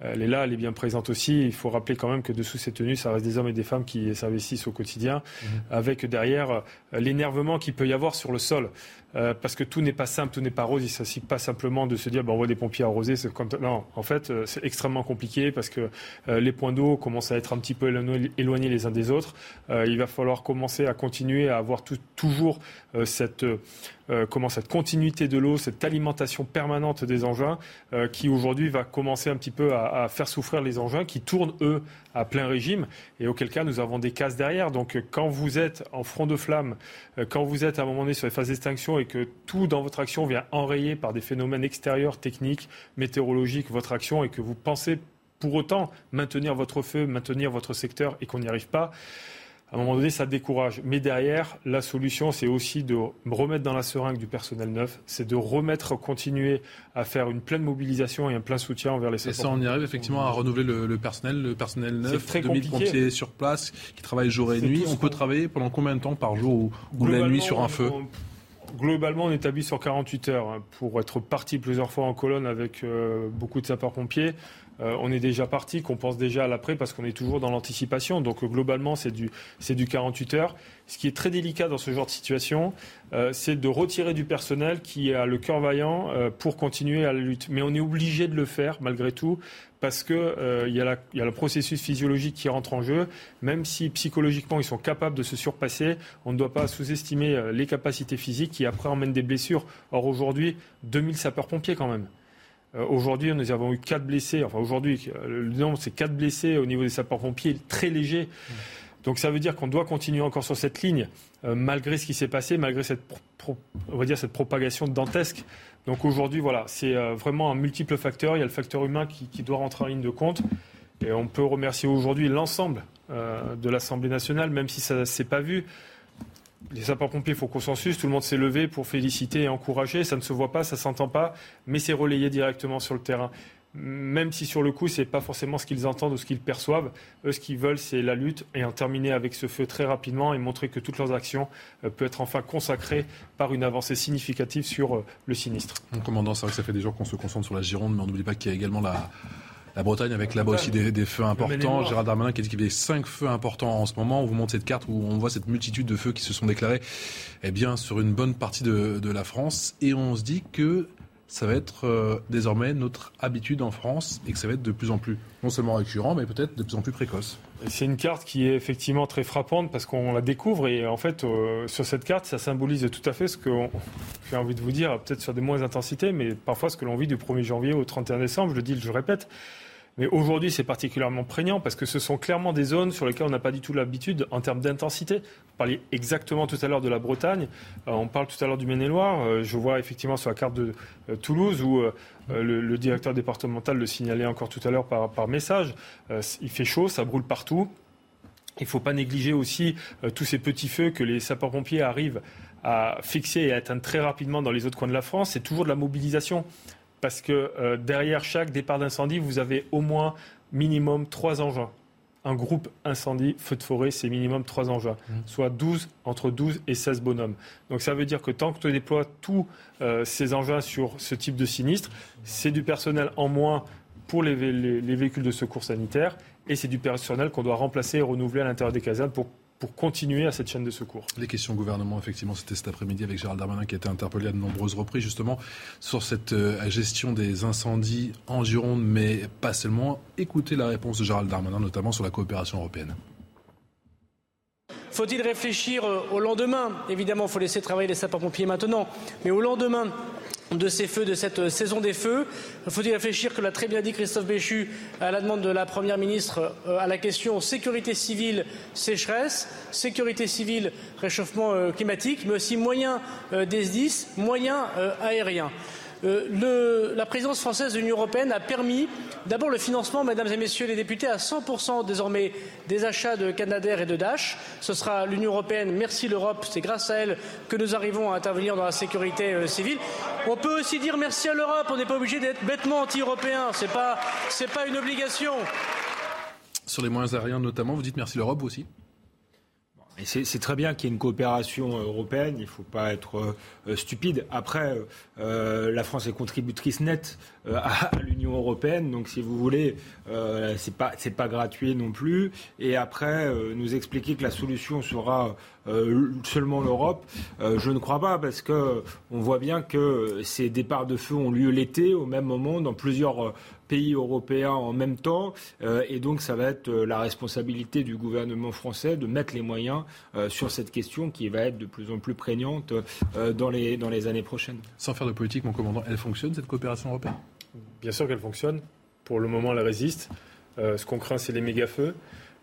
Elle est là, elle est bien présente aussi. Il faut rappeler quand même que dessous ces tenues, ça reste des hommes et des femmes qui s'investissent au quotidien, mhm. avec derrière euh, l'énervement qu'il peut y avoir sur le sol. Euh, parce que tout n'est pas simple, tout n'est pas rose. Il ne s'agit pas simplement de se dire, ben, on voit des pompiers arrosés. C'est comme... Non, en fait, euh, c'est extrêmement compliqué parce que les points d'eau commencent à être un petit peu éloignés les uns des autres. il va falloir commencer à continuer à avoir toujours cette euh, comment cette continuité de l'eau, cette alimentation permanente des engins, euh, qui aujourd'hui va commencer un petit peu à, faire souffrir les engins, qui tournent eux à plein régime, et auquel cas nous avons des cases derrière. Donc quand vous êtes en front de flamme, euh, quand vous êtes à un moment donné sur les phases d'extinction et que tout dans votre action vient enrayer par des phénomènes extérieurs, techniques, météorologiques, votre action, et que vous pensez pour autant maintenir votre feu, maintenir votre secteur et qu'on n'y arrive pas, à un moment donné, ça décourage. Mais derrière, la solution, c'est aussi de remettre dans la seringue du personnel neuf, c'est de remettre, continuer à faire une pleine mobilisation et un plein soutien envers les sapeurs. Et ça, on y arrive effectivement à renouveler le, personnel, le personnel neuf, très 2000 pompiers sur place qui travaillent jour et nuit. On peut travailler pendant combien de temps par jour ou, la nuit sur un feu Globalement, on établit sur 48 heures hein, pour être parti plusieurs fois en colonne avec euh, beaucoup de sapeurs-pompiers. Euh, on est déjà parti, qu'on pense déjà à l'après parce qu'on est toujours dans l'anticipation. Donc globalement, c'est du, du 48 heures. Ce qui est très délicat dans ce genre de situation, euh, c'est de retirer du personnel qui a le cœur vaillant euh, pour continuer à la lutte. Mais on est obligé de le faire malgré tout parce qu'il y, y, a le processus physiologique qui rentre en jeu. Même si psychologiquement ils sont capables de se surpasser, on ne doit pas sous-estimer les capacités physiques qui après emmènent des blessures. Or aujourd'hui, 2000 sapeurs-pompiers quand même. Euh, aujourd'hui, nous avons eu quatre blessés. Enfin, aujourd'hui, le nombre, c'est quatre blessés au niveau des sapeurs-pompiers, très léger. Donc, ça veut dire qu'on doit continuer encore sur cette ligne, euh, malgré ce qui s'est passé, malgré cette, on va dire, cette propagation dantesque. Donc, aujourd'hui, voilà, c'est euh, vraiment un multiple facteur. Il y a le facteur humain qui, qui, doit rentrer en ligne de compte. Et on peut remercier aujourd'hui l'ensemble de l'Assemblée nationale, même si ça ne s'est pas vu les sapeurs-pompiers font consensus, tout le monde s'est levé pour féliciter et encourager, ça ne se voit pas, ça ne s'entend pas, mais c'est relayé directement sur le terrain. Même si sur le coup, ce n'est pas forcément ce qu'ils entendent ou ce qu'ils perçoivent, eux, ce qu'ils veulent, c'est la lutte et en terminer avec ce feu très rapidement et montrer que toutes leurs actions euh, peuvent être enfin consacrées par une avancée significative sur euh, le sinistre. Mon commandant, c'est vrai que ça fait des jours qu'on se concentre sur la Gironde, mais on n'oublie pas qu'il y a également la, la Bretagne avec là-bas aussi des, feux importants. Gérald Darmanin qui a dit qu'il y avait cinq feux importants en ce moment. On vous montre cette carte où on voit cette multitude de feux qui se sont déclarés eh bien, sur une bonne partie de, la France. Et on se dit que ça va être euh, désormais notre habitude en France et que ça va être de plus en plus, non seulement récurrent, mais peut-être de plus en plus précoce. C'est une carte qui est effectivement très frappante parce qu'on la découvre et en fait, euh, sur cette carte, ça symbolise tout à fait ce que j'ai envie de vous dire, peut-être sur des moins intensités, mais parfois ce que l'on vit du 1er janvier au 31 décembre, je le dis, je le répète. Mais aujourd'hui, c'est particulièrement prégnant parce que ce sont clairement des zones sur lesquelles on n'a pas du tout l'habitude en termes d'intensité. Vous parliez exactement tout à l'heure de la Bretagne, euh, on parle tout à l'heure du Maine-et-Loire. Euh, je vois effectivement sur la carte de euh, Toulouse où le, directeur départemental le signalait encore tout à l'heure par, par, message. il fait chaud, ça brûle partout. Il ne faut pas négliger aussi tous ces petits feux que les sapeurs-pompiers arrivent à fixer et à atteindre très rapidement dans les autres coins de la France. C'est toujours de la mobilisation parce que euh, derrière chaque départ d'incendie, vous avez au moins minimum trois engins. un groupe incendie, feu de forêt, c'est minimum 3 engins, mmh. soit 12, entre 12 et 16 bonhommes. Donc ça veut dire que tant que tu déploies tous euh, ces engins sur ce type de sinistre, c'est du personnel en moins pour les, les véhicules de secours sanitaire et c'est du personnel qu'on doit remplacer et renouveler à l'intérieur des casernes pour pour continuer à cette chaîne de secours. Les questions au gouvernement, effectivement, c'était cet après-midi avec Gérald Darmanin qui a été interpellé à de nombreuses reprises justement sur cette euh, gestion des incendies en Gironde, mais pas seulement. Écoutez la réponse de Gérald Darmanin, notamment sur la coopération européenne. Faut-il réfléchir euh, au lendemain? Évidemment, il faut laisser travailler les sapeurs-pompiers maintenant, mais au lendemain de ces feux, de cette saison des feux. Faut-il réfléchir, que l'a très bien dit Christophe Béchu, à la demande de la Première ministre, euh, à la question sécurité civile, sécheresse, sécurité civile, réchauffement euh, climatique, mais aussi moyens euh, des SDIS, moyens aériens. Euh, la présidence française de l'Union européenne a permis d'abord le financement, mesdames et messieurs les députés, à 100% désormais des achats de Canadair et de Dash. Ce sera l'Union européenne, merci l'Europe, c'est grâce à elle que nous arrivons à intervenir dans la sécurité euh, civile. On peut aussi dire merci à l'Europe, on n'est pas obligé d'être bêtement anti-européen, ce n'est pas, pas une obligation. Sur les moyens aériens notamment, vous dites merci l'Europe aussi? C'est très bien qu'il y ait une coopération euh, européenne, il ne faut pas être euh, stupide. Après, euh, la France est contributrice nette à, l'Union européenne, donc si vous voulez, c'est pas pas gratuit non plus. Et après, nous expliquer que la solution sera seulement l'Europe, je ne crois pas, parce que on voit bien que ces départs de feu ont lieu l'été, au même moment, dans plusieurs pays européens en même temps. Euh, et donc, ça va être euh, la responsabilité du gouvernement français de mettre les moyens euh, sur cette question qui va être de plus en plus prégnante dans, les, dans les années prochaines. Sans faire de politique, mon commandant, elle fonctionne, cette coopération européenne? Bien sûr qu'elle fonctionne. Pour le moment, elle résiste. ce qu'on craint, c'est les méga-feux.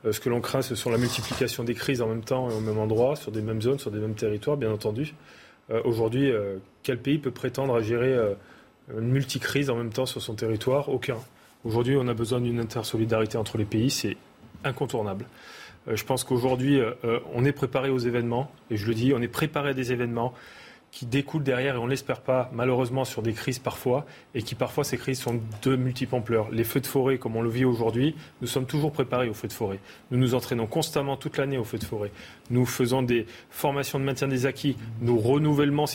ce que l'on craint, ce sont la multiplication des crises en même temps et au même endroit, sur des mêmes zones, sur des mêmes territoires, bien entendu. Aujourd'hui, quel pays peut prétendre à gérer une multicrise en même temps sur son territoire? Aucun. Aujourd'hui, on a besoin d'une intersolidarité entre les pays, c'est incontournable. Euh, je pense qu'aujourd'hui, euh, euh, on est préparé aux événements, et je le dis, on est préparé à des événements qui découlent derrière, et on ne l'espère pas, malheureusement, sur des crises parfois, et qui parfois, ces crises sont de multiples ampleurs. Les feux de forêt, comme on le vit aujourd'hui, nous sommes toujours préparés aux feux de forêt. Nous nous entraînons constamment toute l'année aux feux de forêt. Nous faisons des formations de maintien des acquis. Nous, renouvelons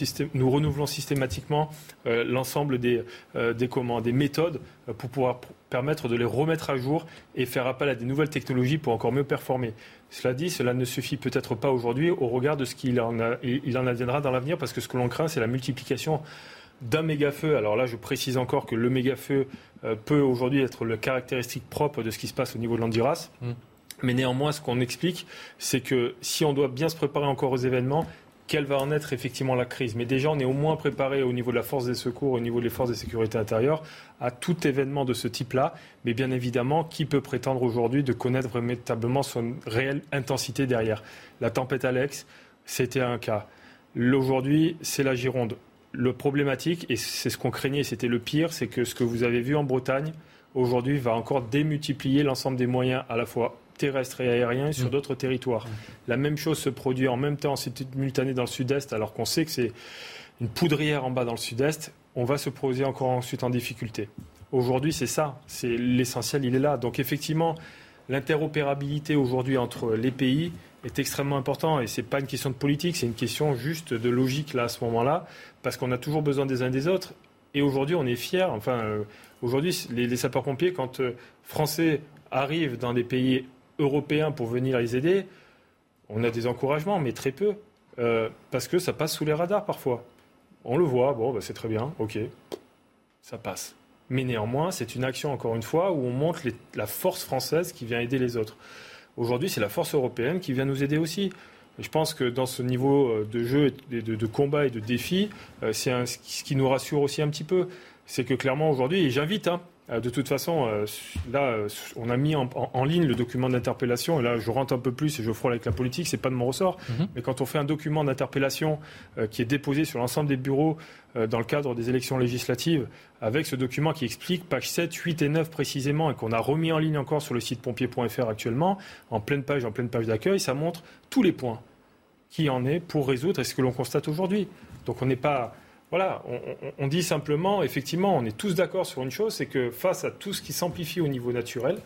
systématiquement euh, l'ensemble des, euh, des, des méthodes euh, pour pouvoir permettre de les remettre à jour et faire appel à des nouvelles technologies pour encore mieux performer. Cela dit, cela ne suffit peut-être pas aujourd'hui au regard de ce qu'il en, il en adviendra dans l'avenir, parce que ce que l'on craint, c'est la multiplication d'un méga-feu. Alors là, je précise encore que le méga-feu euh, peut aujourd'hui être le caractéristique propre de ce qui se passe au niveau de l'Andiras. Mm. Mais néanmoins, ce qu'on explique, c'est que si on doit bien se préparer encore aux événements, quelle va en être effectivement la crise. Mais déjà, on est au moins préparé au niveau de la force des secours, au niveau des forces de sécurité intérieure, à tout événement de ce type-là. Mais bien évidemment, qui peut prétendre aujourd'hui de connaître véritablement son réelle intensité derrière? La tempête Alex, c'était un cas. Aujourd'hui, c'est la Gironde. Le problématique, et c'est ce qu'on craignait, c'était le pire, c'est que ce que vous avez vu en Bretagne, aujourd'hui, va encore démultiplier l'ensemble des moyens à la fois terrestres et aériens sur mm. d'autres territoires. La même chose se produit en même temps simultané dans le sud-est, alors qu'on sait que c'est une poudrière en bas dans le sud-est. On va se poser encore ensuite en difficulté. Aujourd'hui, c'est ça. C'est l'essentiel, il est là. Donc effectivement, l'interopérabilité aujourd'hui entre les pays est extrêmement important et c'est pas une question de politique, c'est une question juste de logique là à ce moment-là, parce qu'on a toujours besoin des uns des autres. Et aujourd'hui, on est fiers. Enfin, euh, aujourd'hui, les, sapeurs-pompiers, quand euh, Français arrivent dans des pays européens pour venir les aider, on a des encouragements, mais très peu, euh, parce que ça passe sous les radars parfois. On le voit, bon, bah, c'est très bien, ok, ça passe. Mais néanmoins, c'est une action, encore une fois, où on montre la force française qui vient aider les autres. Aujourd'hui, c'est la force européenne qui vient nous aider aussi. je pense que dans ce niveau euh, de jeu, de, combat et de défi, euh, c'est ce qui nous rassure aussi un petit peu. C'est que clairement aujourd'hui, j'invite hein, de toute façon, euh, là, euh, on a mis en, ligne le document d'interpellation, et là, je rentre un peu plus et je frôle avec la politique, c'est pas de mon ressort. Mhm. Mais quand on fait un document d'interpellation qui est déposé sur l'ensemble des bureaux dans le cadre des élections législatives, avec ce document qui explique page 7, 8 et 9 précisément, et qu'on a remis en ligne encore sur le site pompier.fr actuellement, en pleine page, en pleine page d'accueil, ça montre tous les points qui en est pour résoudre et ce que l'on constate aujourd'hui. Donc on n'est pas voilà, on, dit simplement, effectivement, on est tous d'accord sur une chose, c'est que face à tout ce qui s'amplifie au niveau naturel,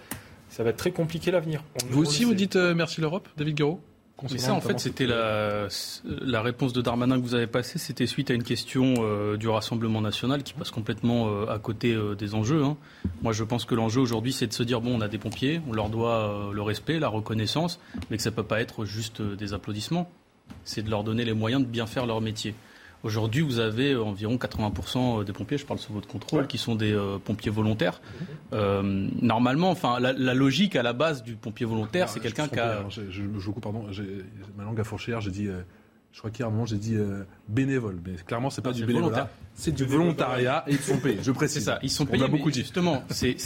ça va être très compliqué l'avenir. Vous aussi, vous dites euh, merci l'Europe, David Guiraud Mais ça, en notamment fait, c'était la, la réponse de Darmanin que vous avez passée. C'était suite à une question euh, du Rassemblement national qui passe complètement euh, à côté euh, des enjeux. hein. Moi, je pense que l'enjeu aujourd'hui, c'est de se dire bon, on a des pompiers, on leur doit euh, le respect, la reconnaissance, mais que ça peut pas être juste euh, des applaudissements. C'est de leur donner les moyens de bien faire leur métier. Aujourd'hui, vous avez environ 80% des pompiers, je parle sous votre contrôle, qui sont des euh, pompiers volontaires. Euh, normalement, enfin, la, la logique à la base du pompier volontaire, c'est quelqu'un qui a. hein. Je, je, vous coupe, pardon. Ma langue a fourché hier, j'ai dit. euh, je crois qu'hier, à un moment, j'ai dit bénévole. Mais clairement, c'est pas Non, du bénévolat. C'est du volontariat et ils sont payés. Je précise. C'est ça, ils sont On payés. l'a beaucoup mais dit. Justement, c'est,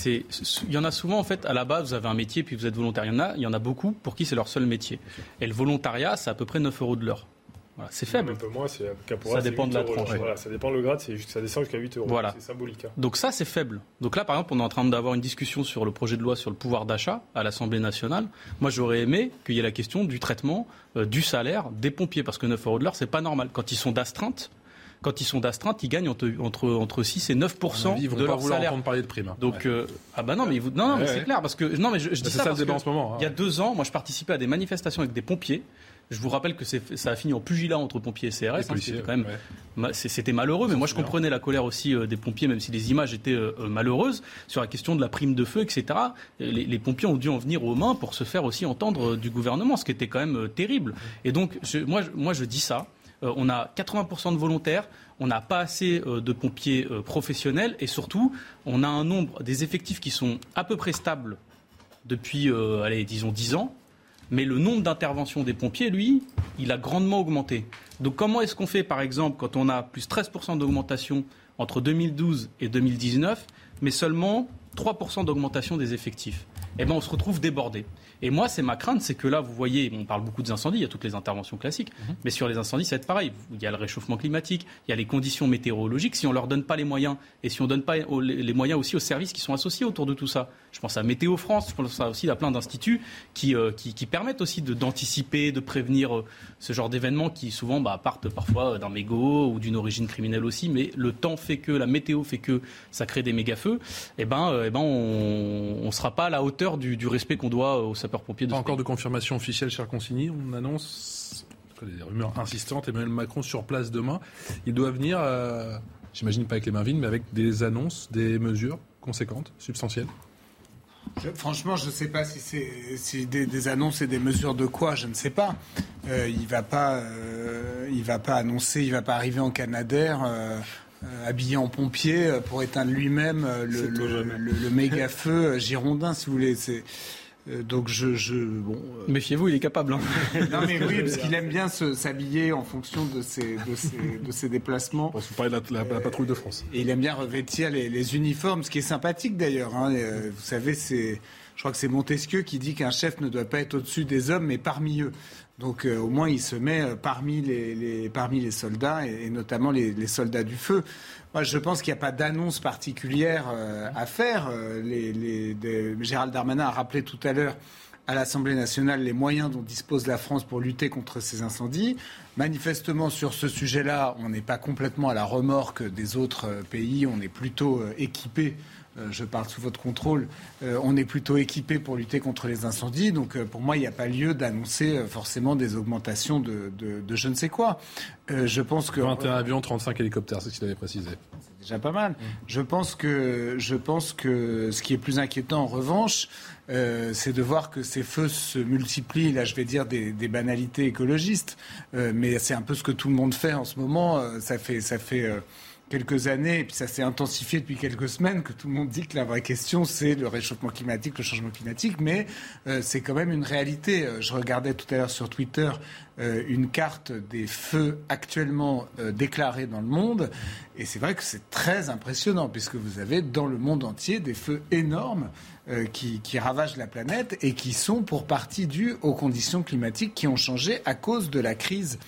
il y en a souvent, en fait, à la base, vous avez un métier, puis vous êtes volontaire. Il y en a, il y en a beaucoup pour qui c'est leur seul métier. Et le volontariat, c'est à peu près 9 euros de l'heure. Voilà, c'est faible. Un peu moins, c'est caporal, Ça dépend 8 de la tranche. Voilà, ça dépend le grade, c'est juste- ça descend jusqu'à 8 euros. Voilà. C'est symbolique. hein. Donc ça, c'est faible. Donc là, par exemple, on est en train d'avoir une discussion sur le projet de loi sur le pouvoir d'achat à l'Assemblée nationale. Moi, j'aurais aimé qu'il y ait la question du traitement euh, du salaire des pompiers, parce que 9 euros de l'heure, c'est pas normal. Quand ils sont d'astreinte, quand ils sont d'astreinte, ils gagnent entre, entre, entre 6 et 9 À mon avis, ils vont de pas leur vouloir salaire. entendre parler de primes. hein. Donc euh, ah bah non mais vous, non, non, mais Ouais, c'est ouais. clair parce que non mais je, je dis Bah, c'est ça, parce que en ce moment, hein. Il y a deux ans, moi je participais à des manifestations avec des pompiers. Je vous rappelle que ça a fini en pugilat entre pompiers et CRS. Hein, c'était quand même, ouais. ma- c'est- c'était malheureux, mais moi je comprenais la colère aussi euh, des pompiers, même si les images étaient euh, euh, malheureuses sur la question de la prime de feu, etc. Et Les, les pompiers ont dû en venir aux mains pour se faire aussi entendre du gouvernement, ce qui était quand même terrible. Et donc je- moi, je- moi je dis ça. Euh, on a 80% de volontaires, on n'a pas assez euh, de pompiers euh, professionnels et surtout, on a un nombre des effectifs qui sont à peu près stables depuis, allez, disons 10 ans. Mais le nombre d'interventions des pompiers, lui, il a grandement augmenté. Donc comment est-ce qu'on fait, par exemple, quand on a plus 13% d'augmentation entre 2012 et 2019, mais seulement 3% d'augmentation des effectifs? Eh bien, on se retrouve débordé. Et moi, c'est ma crainte, c'est que là, vous voyez, on parle beaucoup des incendies, il y a toutes les interventions classiques, mais sur les incendies, ça va être pareil. Il y a le réchauffement climatique, il y a les conditions météorologiques. Si on leur donne pas les moyens, et si on donne pas les moyens aussi aux services qui sont associés autour de tout ça, je pense à Météo France, je pense à aussi à plein d'instituts qui, euh, qui, qui permettent aussi d'anticiper, de, prévenir euh, ce genre d'événements qui souvent bah, partent parfois d'un mégot ou d'une origine criminelle aussi, mais le temps fait que, la météo fait que ça crée des méga-feux, et ben, euh, eh ben on ne sera pas à la hauteur du, du respect qu'on doit aux sapeurs-pompiers de Pas encore de confirmation officielle, cher Consigny. On annonce des rumeurs insistantes. Emmanuel Macron sur place demain. Il doit venir, euh, j'imagine pas avec les mains vides, mais avec des annonces, des mesures conséquentes, substantielles. Je- franchement, je ne sais pas si c'est si des, des annonces et des mesures de quoi, je ne sais pas. Euh, il va pas, euh, il va pas annoncer, il va pas arriver en Canadair. Euh, habillé en pompier euh, pour éteindre lui-même euh, le, le, le- le méga feu girondin, si vous voulez. C'est donc je, je bon. euh, Méfiez-vous, il est capable. hein. non mais oui, parce qu'il aime bien se- s'habiller en fonction de ses, de ses, de ses déplacements. On se parlait de la, la- la patrouille de France. Et il aime bien revêtir les, les uniformes, ce qui est sympathique d'ailleurs. hein. Vous savez, c'est, je crois que c'est Montesquieu qui dit qu'un chef ne doit pas être au-dessus des hommes, mais parmi eux. Donc euh, au moins, il se met euh, parmi les, soldats, et, notamment les, soldats du feu. Moi, je pense qu'il n'y a pas d'annonce particulière euh, à faire. Gérald Darmanin a rappelé tout à l'heure à l'Assemblée nationale les moyens dont dispose la France pour lutter contre ces incendies. Manifestement, sur ce sujet-là, on n'est pas complètement à la remorque des autres pays. On est plutôt équipé. Euh, je parle sous votre contrôle. euh, on est plutôt équipé pour lutter contre les incendies. Donc, euh, pour moi, il n'y a pas lieu d'annoncer forcément des augmentations de, de- de je ne sais quoi. Je pense que 21 avions, 35 hélicoptères, c'est ce qu'il avait précisé. c'est déjà pas mal. Je pense que je pense que ce qui est plus inquiétant en revanche, euh, c'est de voir que ces feux se multiplient. Là, je vais dire des, des banalités écologistes, euh, mais c'est un peu ce que tout le monde fait en ce moment. Euh, ça fait ça fait quelques années, et puis ça s'est intensifié depuis quelques semaines, que tout le monde dit que la vraie question, c'est le réchauffement climatique, le changement climatique, mais euh, c'est quand même une réalité. Euh, Je regardais tout à l'heure sur Twitter euh, une carte des feux actuellement déclarés dans le monde, et c'est vrai que c'est très impressionnant, puisque vous avez dans le monde entier des feux énormes qui, qui ravagent la planète et qui sont pour partie dus aux conditions climatiques qui ont changé à cause de la crise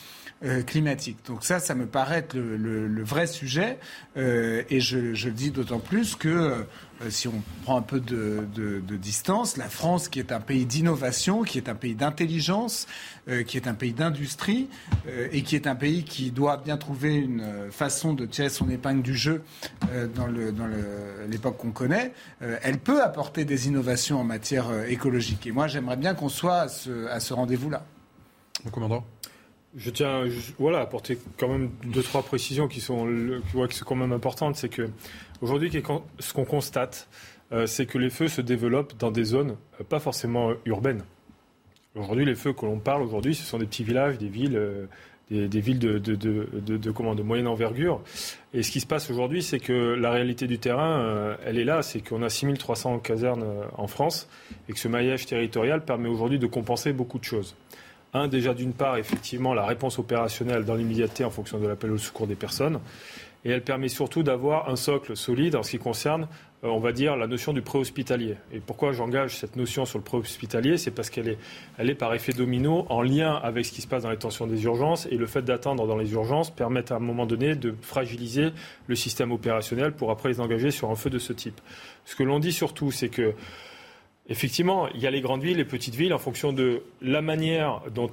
climatique. Donc ça, ça me paraît être le, vrai sujet. et je, le dis d'autant plus que euh, si on prend un peu de, distance, la France, qui est un pays d'innovation, qui est un pays d'intelligence, euh, qui est un pays d'industrie, euh, et qui est un pays qui doit bien trouver une façon de tirer son épingle du jeu dans l'époque qu'on connaît, elle peut apporter des innovations en matière écologique. Et moi, j'aimerais bien qu'on soit à ce, rendez-vous-là. Mon commandant je tiens voilà, à apporter quand même deux, trois précisions qui sont, qui sont quand même importantes. C'est que Aujourd'hui, ce qu'on constate, euh, c'est que les feux se développent dans des zones euh, pas forcément euh, urbaines. Aujourd'hui, les feux que l'on parle aujourd'hui, ce sont des petits villages, des villes, des, villes de, de, de, moyenne envergure. Et ce qui se passe aujourd'hui, c'est que la réalité du terrain, elle est là. C'est qu'on a 6300 casernes en France et que ce maillage territorial permet aujourd'hui de compenser beaucoup de choses. Un, déjà d'une part, effectivement, la réponse opérationnelle dans l'immédiateté en fonction de l'appel au secours des personnes et elle permet surtout d'avoir un socle solide en ce qui concerne, euh, on va dire, la notion du préhospitalier. Et pourquoi j'engage cette notion sur le préhospitalier? C'est parce qu'elle est, elle est par effet domino en lien avec ce qui se passe dans les tensions des urgences et le fait d'attendre dans les urgences permet à un moment donné de fragiliser le système opérationnel pour après les engager sur un feu de ce type. Ce que l'on dit surtout, c'est que Effectivement, il y a les grandes villes, les petites villes, en fonction de la manière dont,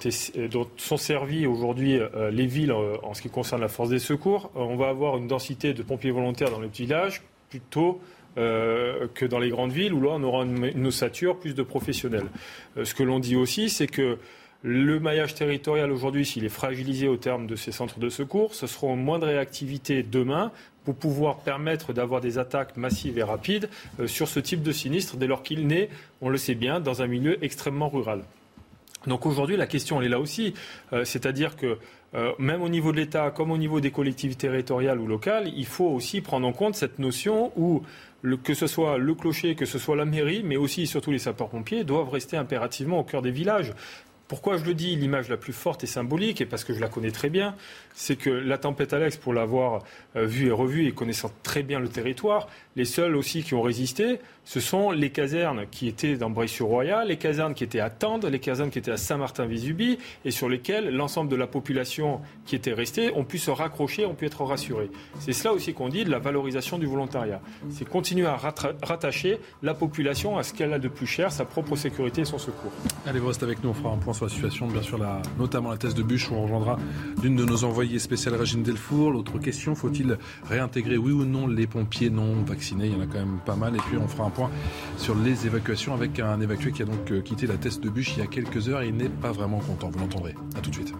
sont servies aujourd'hui euh, les villes euh, en ce qui concerne la force des secours. Euh, on va avoir une densité de pompiers volontaires dans les petits villages plutôt que dans les grandes villes où là on aura une, une ossature plus de professionnels. ce que l'on dit aussi, c'est que le maillage territorial aujourd'hui, s'il est fragilisé au terme de ces centres de secours, ce sera moins de réactivité demain pour pouvoir permettre d'avoir des attaques massives et rapides euh, sur ce type de sinistre dès lors qu'il naît, on le sait bien, dans un milieu extrêmement rural. Donc aujourd'hui, la question, elle est là aussi. Euh, c'est-à-dire que euh, même au niveau de l'État, comme au niveau des collectivités territoriales ou locales, il faut aussi prendre en compte cette notion où que ce soit le clocher, que ce soit la mairie, mais aussi et surtout les sapeurs-pompiers, doivent rester impérativement au cœur des villages. Pourquoi je le dis L'image la plus forte et symbolique, et parce que je la connais très bien, c'est que la tempête Alex, pour l'avoir euh, vue et revue et connaissant très bien le territoire, les seuls aussi qui ont résisté, ce sont les casernes qui étaient dans Bray-sur-Royal, les casernes qui étaient à Tende, les casernes qui étaient à Saint-Martin-Vésubie, et sur lesquelles l'ensemble de la population qui était restée ont pu se raccrocher, ont pu être rassurés. C'est cela aussi qu'on dit de la valorisation du volontariat. C'est continuer à rattacher la population à ce qu'elle a de plus cher, sa propre sécurité et son secours. Allez, vous restez avec nous, on fera un point sur la situation, bien sûr, la, notamment la thèse de bûche, où on rejoindra l'une de nos envoyées spéciales, Régine Delfour. L'autre question, faut-il réintégrer, oui ou non, les pompiers? Non vaccinés Il y en a quand même pas mal. Et puis, on fera un point sur les évacuations avec un évacué qui a donc euh, quitté la teste de bûche il y a quelques heures et il n'est pas vraiment content. Vous l'entendrez. À tout de suite.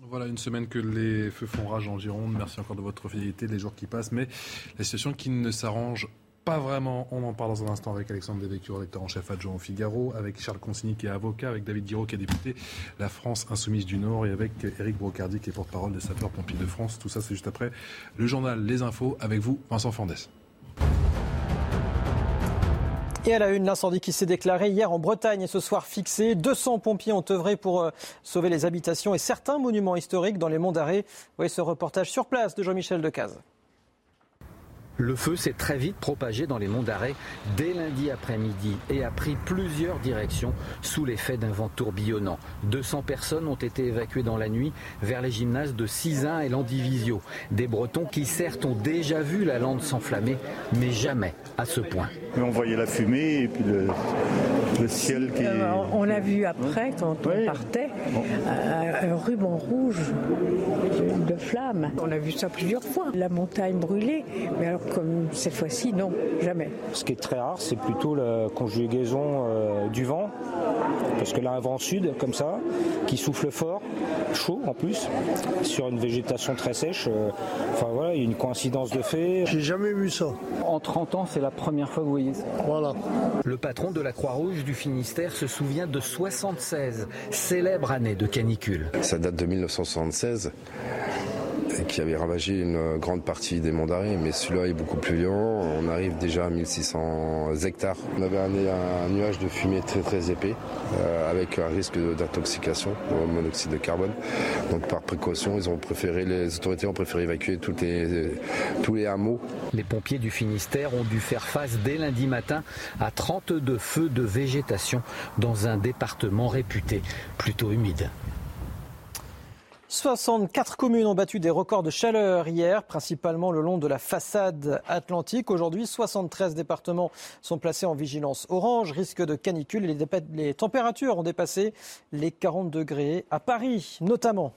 Voilà une semaine que les feux font rage en Gironde. Merci encore de votre fidélité, les jours qui passent, mais la situation qui ne s'arrange pas vraiment. On en parle dans un instant avec Alexandre Devecchio, lecteur en chef adjoint au Figaro, avec Charles Consigny qui est avocat, avec David Guiraud qui est député La France Insoumise du Nord et avec Éric Brocardi qui est porte-parole des sapeurs-pompiers de France. Tout ça, c'est juste après le journal Les Infos avec vous, Vincent Fandès. Et à la une, l'incendie qui s'est déclaré hier en Bretagne et ce soir fixé. 200 pompiers ont œuvré pour euh, sauver les habitations et certains monuments historiques dans les monts d'Arrée. Voyez ce reportage sur place de Jean-Michel Decaze. Le feu s'est très vite propagé dans les monts d'Arrêt dès lundi après-midi et a pris plusieurs directions sous l'effet d'un vent tourbillonnant. 200 personnes ont été évacuées dans la nuit vers les gymnases de Cisin et Landivisio. Des Bretons qui certes ont déjà vu la lande s'enflammer, mais jamais à ce point. On voyait la fumée et puis le, ciel qui... Euh, on l'a vu après quand on partait, euh, un ruban rouge de flammes. On a vu ça plusieurs fois. La montagne brûlée, mais alors comme cette fois-ci, non, jamais. Ce qui est très rare, c'est plutôt la conjugaison euh, du vent, parce que là, un vent sud, comme ça, qui souffle fort, chaud en plus, sur une végétation très sèche. Euh, enfin voilà, il y a une coïncidence de fait. J'ai jamais vu ça. En 30 ans, c'est la première fois que vous voyez ça. Voilà. Le patron de la Croix-Rouge du Finistère se souvient de 76, célèbre année de canicule. Ça date de 1976 qui avait ravagé une grande partie des monts d'arrêt, mais celui-là est beaucoup plus violent. On arrive déjà à 1600 hectares. On avait un, nuage de fumée très très épais, euh, avec un risque d'intoxication au monoxyde de carbone. Donc par précaution, ils ont préféré, les autorités ont préféré évacuer les, tous les hameaux. Les pompiers du Finistère ont dû faire face dès lundi matin à 32 feux de végétation dans un département réputé plutôt humide. 64 communes ont battu des records de chaleur hier, principalement le long de la façade atlantique. Aujourd'hui, 73 départements sont placés en vigilance orange, risque de canicule. Les, les températures ont dépassé les 40 degrés à Paris, notamment.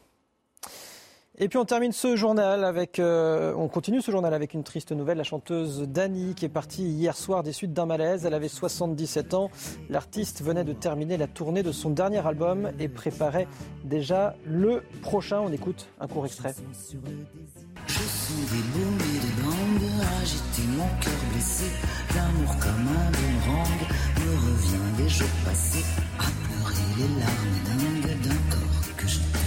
Et puis on termine ce journal avec, euh, on continue ce journal avec une triste nouvelle. La chanteuse Dani qui est partie hier soir des suites d'un malaise. Elle avait 77 ans. L'artiste venait de terminer la tournée de son dernier album et préparait déjà le prochain. On écoute un court extrait. Je des et des bandes agiter mon cœur blessé. L'amour comme un boomerang me revient des jours passés à pleurer les larmes dingues d'un corps que je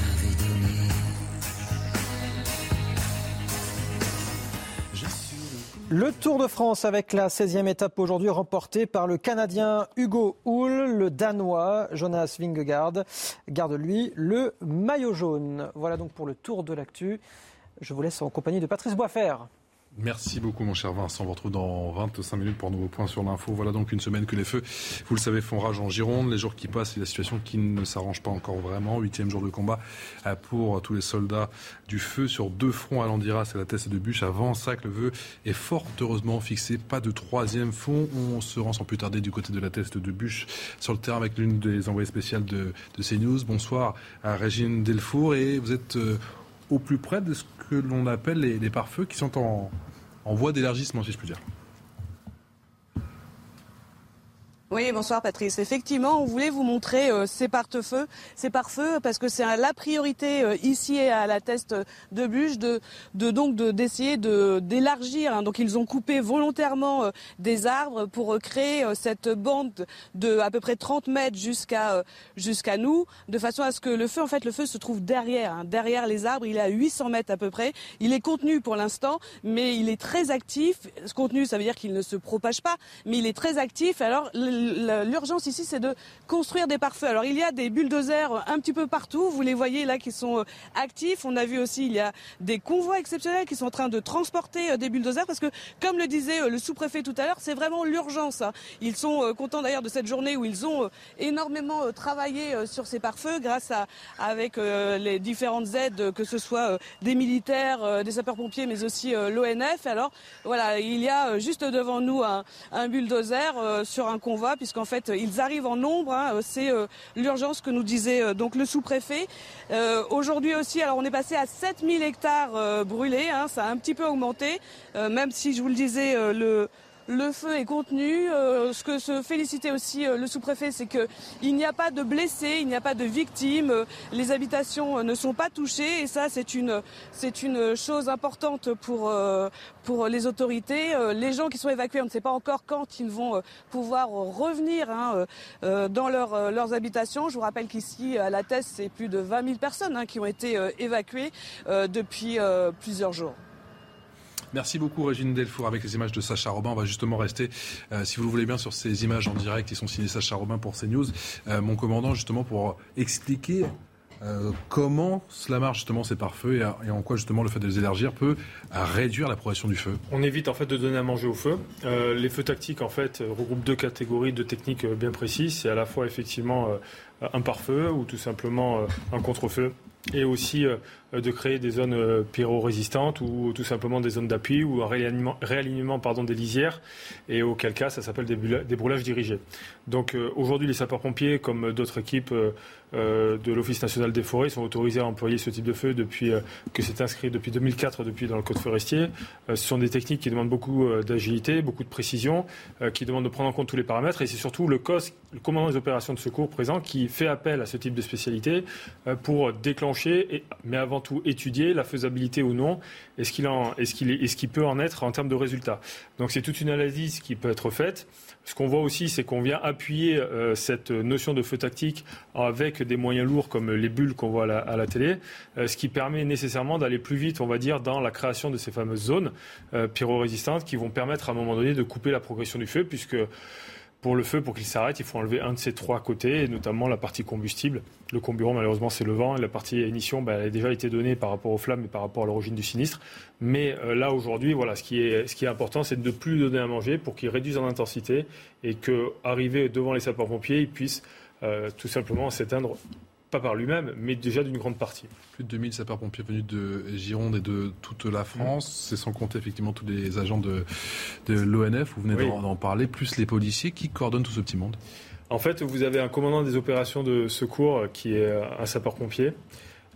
Le Tour de France avec la 16e étape aujourd'hui remportée par le Canadien Hugo Hull, le Danois Jonas Vingegaard garde lui le maillot jaune. Voilà donc pour le Tour de l'actu. Je vous laisse en compagnie de Patrice Boisfer. Merci beaucoup, mon cher Vincent. On vous retrouve dans 25 minutes pour un nouveau point sur l'info. Voilà donc une semaine que les feux, vous le savez, font rage en Gironde. Les jours qui passent et la situation qui ne s'arrange pas encore vraiment. Huitième jour de combat euh, pour tous les soldats du feu sur deux fronts à Landiras et la Teste de Bûche. Avant ça, que le vœu est fort heureusement fixé. Pas de troisième fond. On se rend sans plus tarder du côté de la Teste de Bûche sur le terrain avec l'une des envoyées spéciales de, de CNews. Bonsoir à Régine Delfour et vous êtes euh, au plus près de ce que l'on appelle les, pare-feux qui sont en, en voie d'élargissement, si je puis dire. Oui, bonsoir Patrice. Effectivement, on voulait vous montrer euh, ces pare-feux, ces pare-feux, parce que c'est la priorité euh, ici à la teste de Buge de, de donc d'essayer de, d'élargir. Hein. Donc ils ont coupé volontairement euh, des arbres pour créer cette bande de à peu près 30 mètres jusqu'à jusqu'à nous, de façon à ce que le feu, en fait, le feu se trouve derrière, hein, derrière les arbres. Il est à 800 mètres à peu près. Il est contenu pour l'instant, mais il est très actif. Ce contenu, ça veut dire qu'il ne se propage pas, mais il est très actif. Alors l'urgence ici, c'est de construire des pare-feux. Alors il y a des bulldozers un petit peu partout. Vous les voyez là qui sont euh, actifs. On a vu aussi il y a des convois exceptionnels qui sont en train de transporter euh, des bulldozers parce que, comme le disait euh, le sous-préfet tout à l'heure, c'est vraiment l'urgence. Hein. Ils sont contents d'ailleurs de cette journée où ils ont énormément travaillé sur ces pare-feux grâce à avec les différentes aides, que ce soit des militaires, des sapeurs-pompiers, mais aussi l'ONF. Alors voilà, il y a juste devant nous un, un bulldozer sur un convoi puisqu'en fait ils arrivent en nombre. Hein, c'est euh, l'urgence que nous disait euh, donc le sous-préfet. Euh, aujourd'hui aussi, alors on est passé à 7000 hectares brûlés, hein, ça a un petit peu augmenté, même si je vous le disais, le le feu est contenu. Euh, ce que se félicitait aussi euh, le sous-préfet, c'est qu'il n'y a pas de blessés, il n'y a pas de victimes, euh, les habitations ne sont pas touchées et ça c'est une une chose importante pour pour les autorités. les gens qui sont évacués, on ne sait pas encore quand ils vont pouvoir revenir hein, dans leur, leurs habitations. Je vous rappelle qu'ici à la Teste, c'est plus de 20 000 personnes hein, qui ont été évacuées depuis plusieurs jours. Merci beaucoup Régine Delfour avec les images de Sacha Robin. On va justement rester, euh, si vous le voulez bien, sur ces images en direct qui sont signées Sacha Robin pour CNews. Euh, mon commandant, justement, pour expliquer euh, comment cela marche justement ces pare-feux et, en quoi justement le fait de les élargir peut réduire la progression du feu On évite en fait de donner à manger au feu. les feux tactiques en fait regroupent deux catégories, deux techniques bien précises. C'est à la fois effectivement un pare-feu ou tout simplement un contre-feu et aussi euh, de créer des zones euh, pyro-résistantes ou tout simplement des zones d'appui ou un réalignement, réalignement pardon, des lisières, et auquel cas ça s'appelle des, brûlages dirigés. Donc euh, aujourd'hui, les sapeurs-pompiers, comme d'autres équipes de l'Office national des forêts, sont autorisés à employer ce type de feu depuis que c'est inscrit depuis 2004 depuis dans le code forestier. ce sont des techniques qui demandent beaucoup d'agilité, beaucoup de précision, qui demandent de prendre en compte tous les paramètres, et c'est surtout le COS, le commandant des opérations de secours présent, qui fait appel à ce type de spécialité pour déclencher, et, mais avant tout étudier la faisabilité ou non, qu'il est qu'il est, ce peut en être en termes de résultats. Donc c'est toute une analyse qui peut être faite. Ce qu'on voit aussi, c'est qu'on vient appuyer euh, cette notion de feu tactique avec des moyens lourds comme les bulles qu'on voit à la, télé, euh, ce qui permet nécessairement d'aller plus vite, on va dire, dans la création de ces fameuses zones euh, pyrorésistantes qui vont permettre à un moment donné de couper la progression du feu, puisque pour le feu, pour qu'il s'arrête, il faut enlever un de ces trois côtés, et notamment la partie combustible. Le comburant, malheureusement, c'est le vent. La partie ignition, bah, elle a déjà été donnée par rapport aux flammes et par rapport à l'origine du sinistre. Mais euh, là, aujourd'hui, voilà, ce qui est, important, c'est de ne plus donner à manger pour qu'ils réduisent en intensité et qu'arriver devant les sapeurs-pompiers, ils puissent euh, tout simplement s'éteindre pas par lui-même, mais déjà d'une grande partie. Plus de 2000 sapeurs-pompiers venus de Gironde et de toute la France. C'est sans compter effectivement tous les agents de, de l'ONF, vous venez d'en parler, plus les policiers. Qui coordonnent tout ce petit monde En fait, vous avez un commandant des opérations de secours qui est un sapeur-pompier.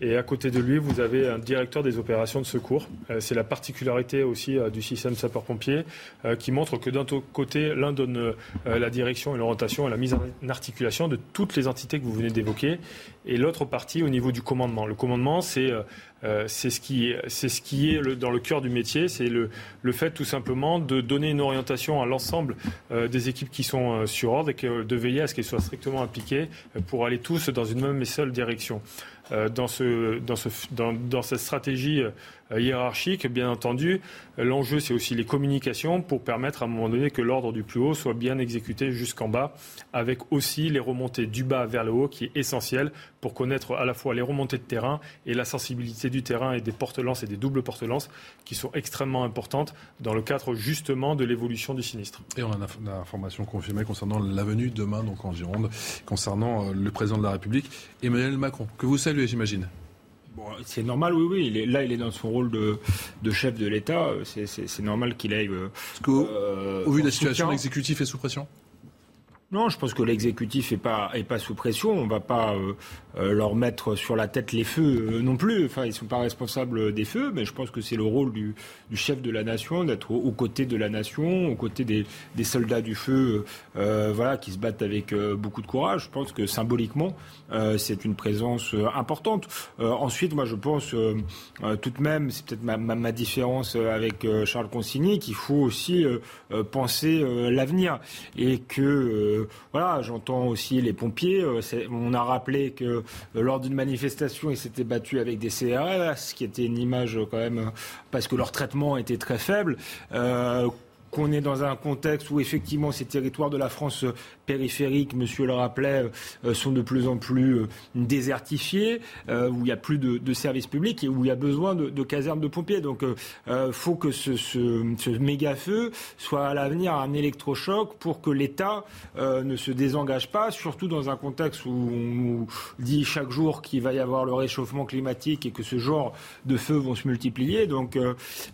Et à côté de lui, vous avez un directeur des opérations de secours. Euh, c'est la particularité aussi euh, du système sapeur-pompier euh, qui montre que d'un côté, l'un donne la direction et l'orientation et la mise en articulation de toutes les entités que vous venez d'évoquer, et l'autre partie au niveau du commandement. Le commandement, c'est c'est ce qui, c'est ce qui est dans le cœur du métier, c'est le, le, fait tout simplement de donner une orientation à l'ensemble des équipes qui sont sur ordre et que, de veiller à ce qu'elles soient strictement appliquées pour aller tous dans une même et seule direction. Euh, dans, ce, dans, ce, dans, dans, cette stratégie euh, hiérarchique, bien entendu, l'enjeu, c'est aussi les communications pour permettre à un moment donné que l'ordre du plus haut soit bien exécuté jusqu'en bas, avec aussi les remontées du bas vers le haut, qui est essentiel pour connaître à la fois les remontées de terrain et la sensibilité du terrain et des porte-lances et des doubles porte-lances, qui sont extrêmement importantes dans le cadre justement de l'évolution du sinistre. Et on a l'information confirmée concernant l'avenue demain, donc en Gironde, concernant euh, le président de la République, Emmanuel Macron, que vous saluez j'imagine. C'est normal, oui, oui. là, il est dans son rôle de, chef de l'État. C'est normal qu'il aille. Euh, euh, au vu de la situation, l'exécutif est sous pression? Non, je pense que l'exécutif n'est pas, est pas sous pression. On ne va pas euh, leur mettre sur la tête les feux euh, non plus. Enfin, ils ne sont pas responsables des feux, mais je pense que c'est le rôle du, du, chef de la nation d'être aux, côtés de la nation, aux côtés des, des soldats du feu, voilà, qui se battent avec beaucoup de courage. Je pense que symboliquement, c'est une présence importante. ensuite, moi, je pense tout de même, c'est peut-être ma, ma, ma, différence avec Charles Consigny, qu'il faut aussi penser l'avenir et que voilà, j'entends aussi les pompiers. Euh, on a rappelé que euh, lors d'une manifestation, ils s'étaient battus avec des CRS, ce qui était une image euh, quand même parce que leur traitement était très faible qu'on est dans un contexte où effectivement ces territoires de la France périphériques, monsieur le rappelait, euh, sont de plus en plus euh, désertifiés, euh, où il n'y a plus de, services publics et où il y a besoin de, casernes de pompiers. Donc il faut que ce, ce, méga feu soit à l'avenir un électrochoc pour que l'État ne se désengage pas, surtout dans un contexte où on nous dit chaque jour qu'il va y avoir le réchauffement climatique et que ce genre de feux vont se multiplier. Donc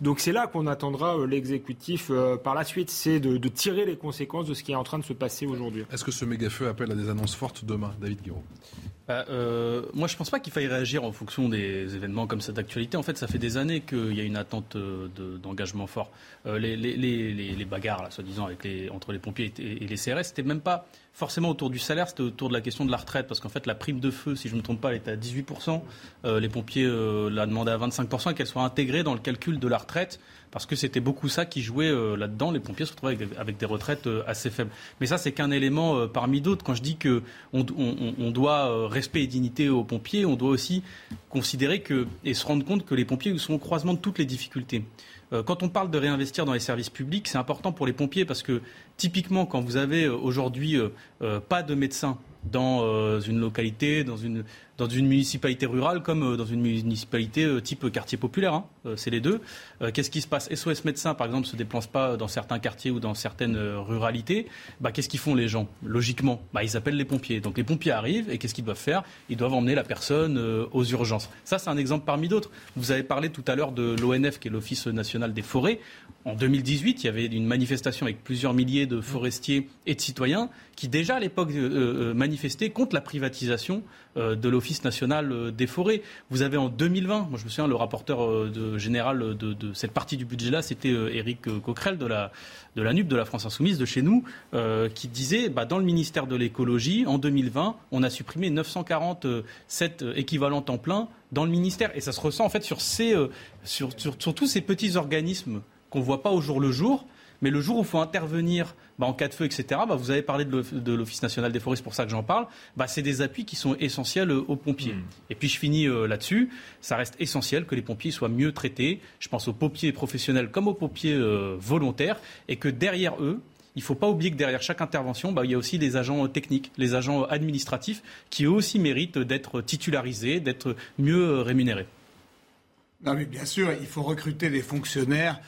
donc c'est là qu'on attendra l'exécutif par la suite, c'est de, tirer les conséquences de ce qui est en train de se passer aujourd'hui. Est-ce que ce méga-feu appelle à des annonces fortes demain, David Guiraud bah, euh, moi, je pense pas qu'il faille réagir en fonction des événements comme cette actualité. En fait, ça fait des années qu'il y a une attente euh, d'engagement fort. Euh, les, bagarres, soi-disant, entre les pompiers et, les CRS, c'était même pas forcément autour du salaire, c'était autour de la question de la retraite, parce qu'en fait, la prime de feu, si je ne me trompe pas, elle était à 18%. Euh, les pompiers la demandaient à 25% et qu'elle soit intégrée dans le calcul de la retraite, parce que c'était beaucoup ça qui jouait là-dedans. Les pompiers se retrouvaient avec, des retraites assez faibles. Mais ça, c'est qu'un élément parmi d'autres. Quand je dis qu'on on, doit respect et dignité aux pompiers, on doit aussi considérer que, et se rendre compte que les pompiers sont au croisement de toutes les difficultés. Euh, quand on parle de réinvestir dans les services publics, c'est important pour les pompiers parce que typiquement, quand vous avez euh, aujourd'hui euh, pas de médecins dans une localité, dans une, dans une municipalité rurale comme euh, dans une municipalité euh, type quartier populaire. Hein. Euh, c'est les deux. Qu'est-ce qui se passe? SOS médecins, par exemple, ne se déplacent pas dans certains quartiers ou dans certaines ruralités. Bah, qu'est-ce qu'ils font les gens? Logiquement, bah, ils appellent les pompiers. Donc les pompiers arrivent et qu'est-ce qu'ils doivent faire? Ils doivent emmener la personne aux urgences. Ça, c'est un exemple parmi d'autres. Vous avez parlé tout à l'heure de l'ONF, qui est l'Office national des forêts. En 2018, il y avait une manifestation avec plusieurs milliers de forestiers et de citoyens qui déjà à l'époque manifestaient contre la privatisation de l'Office national euh, des forêts. Vous avez en 2020, moi je me souviens, le rapporteur euh, général de, cette partie du budget-là, c'était euh, Éric Coquerel de la, de la de la France Insoumise, de chez nous, qui disait, bah, dans le ministère de l'écologie, en 2020, on a supprimé 947 équivalents temps plein dans le ministère. Et ça se ressent en fait sur, ces, sur, sur tous ces petits organismes qu'on ne voit pas au jour le jour mais le jour où il faut intervenir bah, en cas de feu, etc., bah, vous avez parlé de l'Office national des forêts, c'est pour ça que j'en parle, bah, c'est des appuis qui sont essentiels euh, aux pompiers. Hmm. Et puis je finis euh, là-dessus, ça reste essentiel que les pompiers soient mieux traités, je pense aux pompiers professionnels comme aux pompiers euh, volontaires, et que derrière eux, il ne faut pas oublier que derrière chaque intervention, bah, il y a aussi des agents techniques, les agents administratifs, qui eux aussi méritent d'être titularisés, d'être mieux rémunérés. Non, mais bien sûr, il faut recruter des fonctionnaires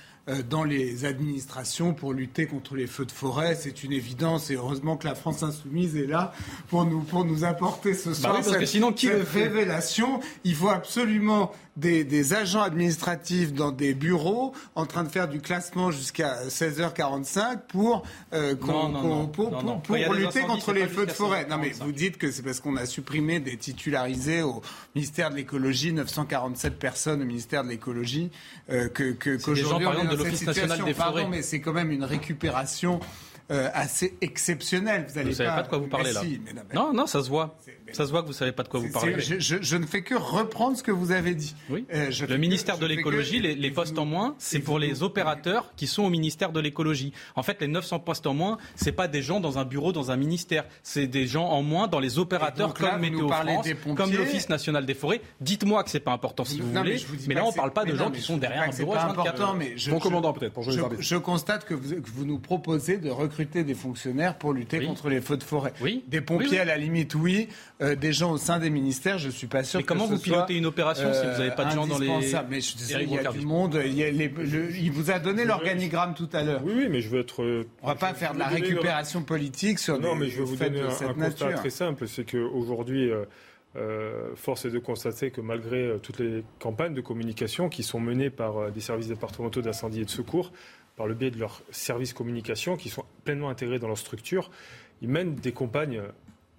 dans les administrations pour lutter contre les feux de forêt. C'est une évidence et heureusement que la France insoumise est là pour nous, pour nous apporter ce soir oui, parce que cette, sinon, qui cette révélation. Il faut absolument des, des agents administratifs dans des bureaux en train de faire du classement jusqu'à 16h45 pour, euh, Non, non, non. lutter contre les feux de forêt. Non mais 16h45. vous dites que c'est parce qu'on a supprimé des titularisés au ministère de l'écologie, 947 personnes au ministère de l'écologie, euh, que, qu'aujourd'hui on est l'Office national Pardon, mais c'est quand même une récupération euh, assez exceptionnelle. Vous allez Vous savez pas de quoi vous parlez Mais là. si, mais non, mais- Non, non, ça se voit. Ça se voit que vous savez pas de quoi vous c'est- parlez. je, je- je ne fais que reprendre ce que vous avez dit. Oui. Euh, je Le ministère de l'écologie, les, les postes en moins, c'est pour les opérateurs qui sont au ministère de l'écologie. En fait, les 900 postes en moins, c'est pas des gens dans un bureau, dans un ministère. C'est des gens en moins dans les opérateurs donc là, comme Météo France, comme l'Office national des forêts. Dites-moi que c'est pas important si vous Non, voulez. mais, là, on parle c'est- pas de gens qui sont derrière un c'est bureau pas H24. important, mais Bon commandant, peut-être, je, constate que vous, que vous nous proposez de recruter des fonctionnaires pour lutter Oui. contre les feux de forêt. Oui. Des pompiers Oui, oui. à la limite, oui. Euh, des gens au sein des ministères, je suis pas sûr. Mais comment ce vous pilotez soit, une opération si vous avez pas de gens dans les-. Mais je suis désolé, Eric il y a du monde. Il, y a les- le- il vous a donné l'organigramme tout à l'heure. Oui, oui, mais je veux être. euh, On va pas faire de la récupération politique sur Non, des mais je vais vous donner un, un constat très simple, c'est qu'aujourd'hui, euh, euh, force est de constater que malgré euh, toutes les campagnes de communication qui sont menées par euh, des services départementaux d'incendie et de secours, par le biais de leurs services communication qui sont pleinement intégrés dans leur structure, ils mènent des campagnes, euh,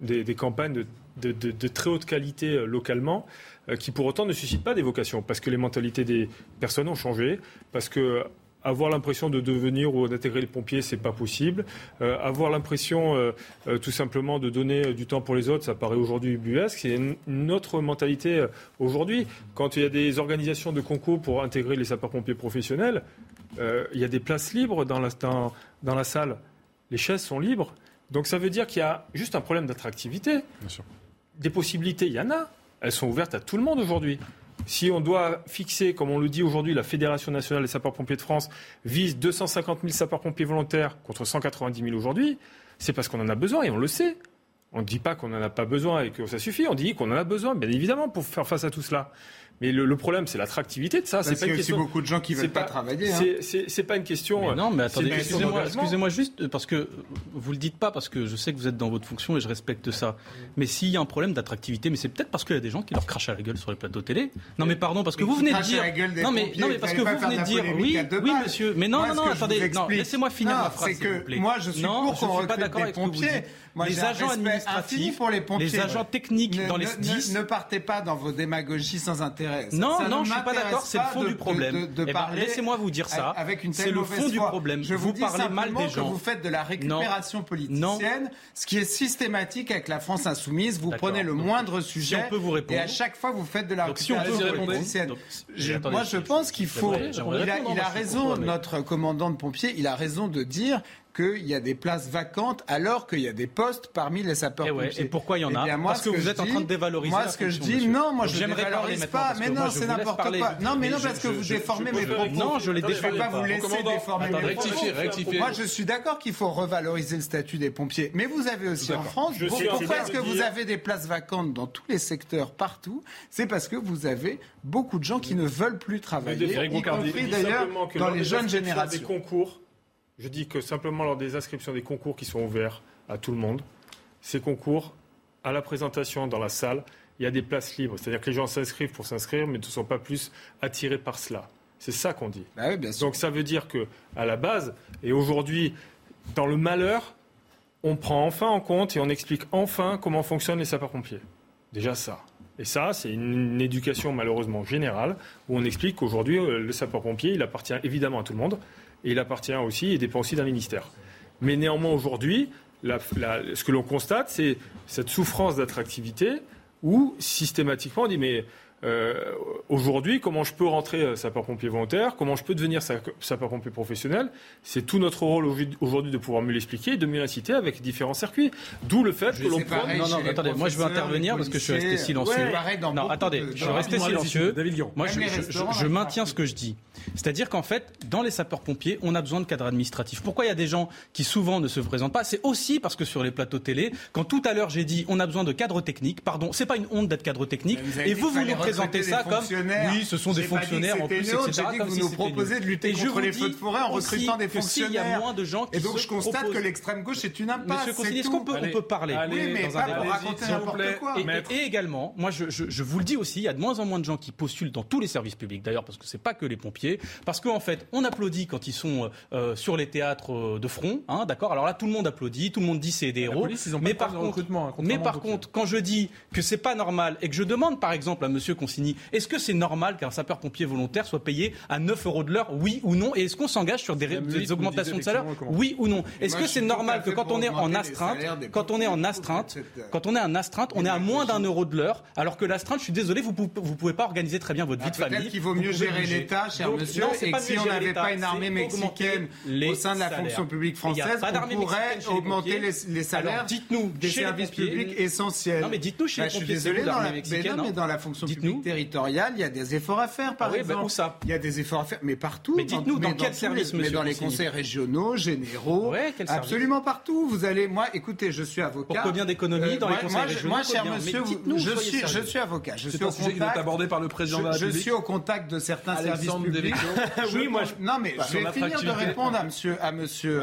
des, des campagnes de, très haute qualité euh, localement, euh, qui pour autant ne suscitent pas d'évocation, parce que les mentalités des personnes ont changé, parce que avoir l'impression de devenir ou d'intégrer les pompiers, c'est pas possible. Euh, avoir l'impression, euh, euh, tout simplement, de donner euh, du temps pour les autres, ça paraît aujourd'hui buesque. C'est une, une autre mentalité euh, aujourd'hui. Quand il y a des organisations de concours pour intégrer les sapeurs-pompiers professionnels, euh, il y a des places libres dans la, dans, dans la salle. Les chaises sont libres. Donc ça veut dire qu'il y a juste un problème d'attractivité. Des possibilités, il y en a. Elles sont ouvertes à tout le monde aujourd'hui. Si on doit fixer, comme on le dit aujourd'hui, la Fédération nationale des sapeurs-pompiers de France vise 250 000 sapeurs-pompiers volontaires contre 190 000 aujourd'hui, c'est parce qu'on en a besoin et on le sait. On ne dit pas qu'on n'en a pas besoin et que ça suffit, on dit qu'on en a besoin, bien évidemment, pour faire face à tout cela. Mais le, le problème, c'est l'attractivité de ça. Parce C'est pas une question. beaucoup de gens qui veulent pas travailler, hein. c'est- pas une question. Mais non, mais c'est attendez, excusez-moi, juste, parce que vous le dites pas, parce que je sais que vous êtes dans votre fonction et je respecte ça. Mais s'il y a un problème d'attractivité, mais c'est peut-être parce qu'il y a des gens qui leur crachent à la gueule sur les plateaux télé. Non, mais pardon, parce que Mais vous venez de dire. non, mais, pompiers, non, mais parce que vous pas venez de dire. Oui, oui, monsieur. Mais non, non, attendez. Non, laissez-moi finir ma phrase. c'est s'il vous que plaît. moi, je suis non, pour je qu'on suis pas recrute d'accord des pompiers. les agents administratifs, pour les pompiers. les agents techniques Ne- dans les ne-. Ne, ne partez pas dans vos démagogies sans intérêt. Ça- Non, ça non, ne je suis pas d'accord, c'est le fond de- du problème. de- de Eh ben, laissez-moi vous dire ça. Avec une C'est le fond du problème. Je Vous vous parlez mal des que gens. vous faites de la récupération politicienne, ce qui est systématique avec la France insoumise. Vous prenez le Donc, moindre si sujet on peut vous répondre. et à chaque fois vous faites de la Donc, si on peut récupération politicienne. Donc, attendez, moi, je pense qu'il faut. Il a, raison, notre commandant de pompiers, il a raison de dire qu'il y a des places vacantes alors qu'il y a des postes parmi les Eh sapeurs-pompiers. ouais, et pourquoi il y en a Eh bien, moi, Parce ce que vous je êtes en dis- train de dévaloriser Moi, ce que je dis, monsieur. non, moi, Donc, je ne dévalorise pas. Mais non, c'est n'importe quoi. Non, mais non, parce que vous déformez mes propos. Non, je ne vais pas vous laisser déformer mes propos. rectifiez, rectifiez. Moi, je suis d'accord qu'il faut revaloriser le statut des pompiers. Mais vous avez aussi en. France, pourquoi est-ce que vous avez des places vacantes dans tous les secteurs partout C'est parce que vous avez beaucoup de gens qui ne veulent plus travailler, y compris d'ailleurs dans les jeunes générations. Des concours, je dis que simplement lors des inscriptions des concours qui sont ouverts à tout le monde, ces concours, à la présentation dans la salle, il y a des places libres. C'est-à-dire que les gens s'inscrivent pour s'inscrire, mais ne sont pas plus attirés par cela. C'est ça qu'on dit. Bah Donc ça veut dire que à la base, et aujourd'hui, dans le malheur, on prend enfin en compte et on explique enfin comment fonctionnent les sapeurs-pompiers. Déjà ça. Et ça, c'est une, éducation malheureusement générale, où on explique qu'aujourd'hui, euh, le sapeur-pompier, il appartient évidemment à tout le monde, et il appartient aussi et dépend aussi d'un ministère. Mais néanmoins, aujourd'hui, ce que l'on constate, c'est cette souffrance d'attractivité, où systématiquement on dit, mais euh, aujourd'hui, comment je peux rentrer euh, sapeur-pompier volontaire, comment je peux devenir sa- sapeur-pompier professionnel, c'est tout notre rôle aujourd'hui- de pouvoir mieux l'expliquer et de mieux l'inciter avec différents circuits. D'où le fait que l'on prend... Non, non, attendez, moi je veux intervenir parce que je suis resté silencieux. Ouais, non, attendez, de- je suis resté silencieux. David Guillon. Moi, je, je- je maintiens ce que je dis. C'est-à-dire qu'en fait, dans les sapeurs-pompiers, on a besoin de cadres administratifs. Pourquoi il y a des gens qui souvent ne se présentent pas? C'est aussi parce que sur les plateaux télé, quand tout à l'heure j'ai dit on a besoin de cadres techniques, pardon, c'est pas une honte d'être cadre technique, et vous fallait présenter ça comme oui, ce sont des fonctionnaires en plus, etc. J'ai dit que vous nous proposez de lutter contre les feux de forêt en recrutant des fonctionnaires. Il y a moins de gens qui Et donc je constate que l'extrême gauche est une impasse. Monsieur est-ce qu'on peut, parler Oui, mais pas pour raconter n'importe quoi. Et également, moi je vous le dis aussi, il y a de moins en moins de gens qui postulent dans tous les services publics, d'ailleurs, parce que c'est pas que les pompiers, parce qu'en fait, on applaudit quand ils sont euh, sur les théâtres de front, hein, d'accord? Alors là, tout le monde applaudit, tout le monde dit c'est des héros. mais par contre, hein, mais par contre, quand je dis que c'est pas normal et que je demande par exemple à Monsieur Consigny, est-ce que c'est normal qu'un sapeur-pompier volontaire soit payé à 9 euros de l'heure, oui ou non Et est-ce qu'on s'engage sur des, augmentations de salaire, oui ou non Est-ce que c'est normal que quand on est en astreinte, quand on est en astreinte, quand on est en astreinte, on est à moins d'un euro de l'heure, alors que l'astreinte, je suis désolé, vous vous pouvez pas organiser très bien votre vie de famille. Peut-être qu'il vaut mieux gérer l'État, cher monsieur, et que si on n'avait pas une armée mexicaine au sein de la fonction publique française, on pourrait augmenter les salaires des services publics essentiels. Non mais dites-nous chez les pompiers, je suis désolé, dans la, mais mais dans la fonction publique territoriale, il y a des efforts à faire, par ah oui, exemple. Ben où ça? Il y a des efforts à faire, mais partout. Mais dites-nous dans, quel service, Mais dans les conseils régionaux, généraux, ouais, absolument partout. Vous allez, moi, écoutez, je suis avocat. Pour combien d'économies dans les conseils régionaux Moi, cher monsieur, je suis, je suis avocat. Je suis au contact. abordé par le président de la République. Je suis au contact de certains services publics. Oui, moi, non, mais je vais finir de répondre à monsieur, à monsieur,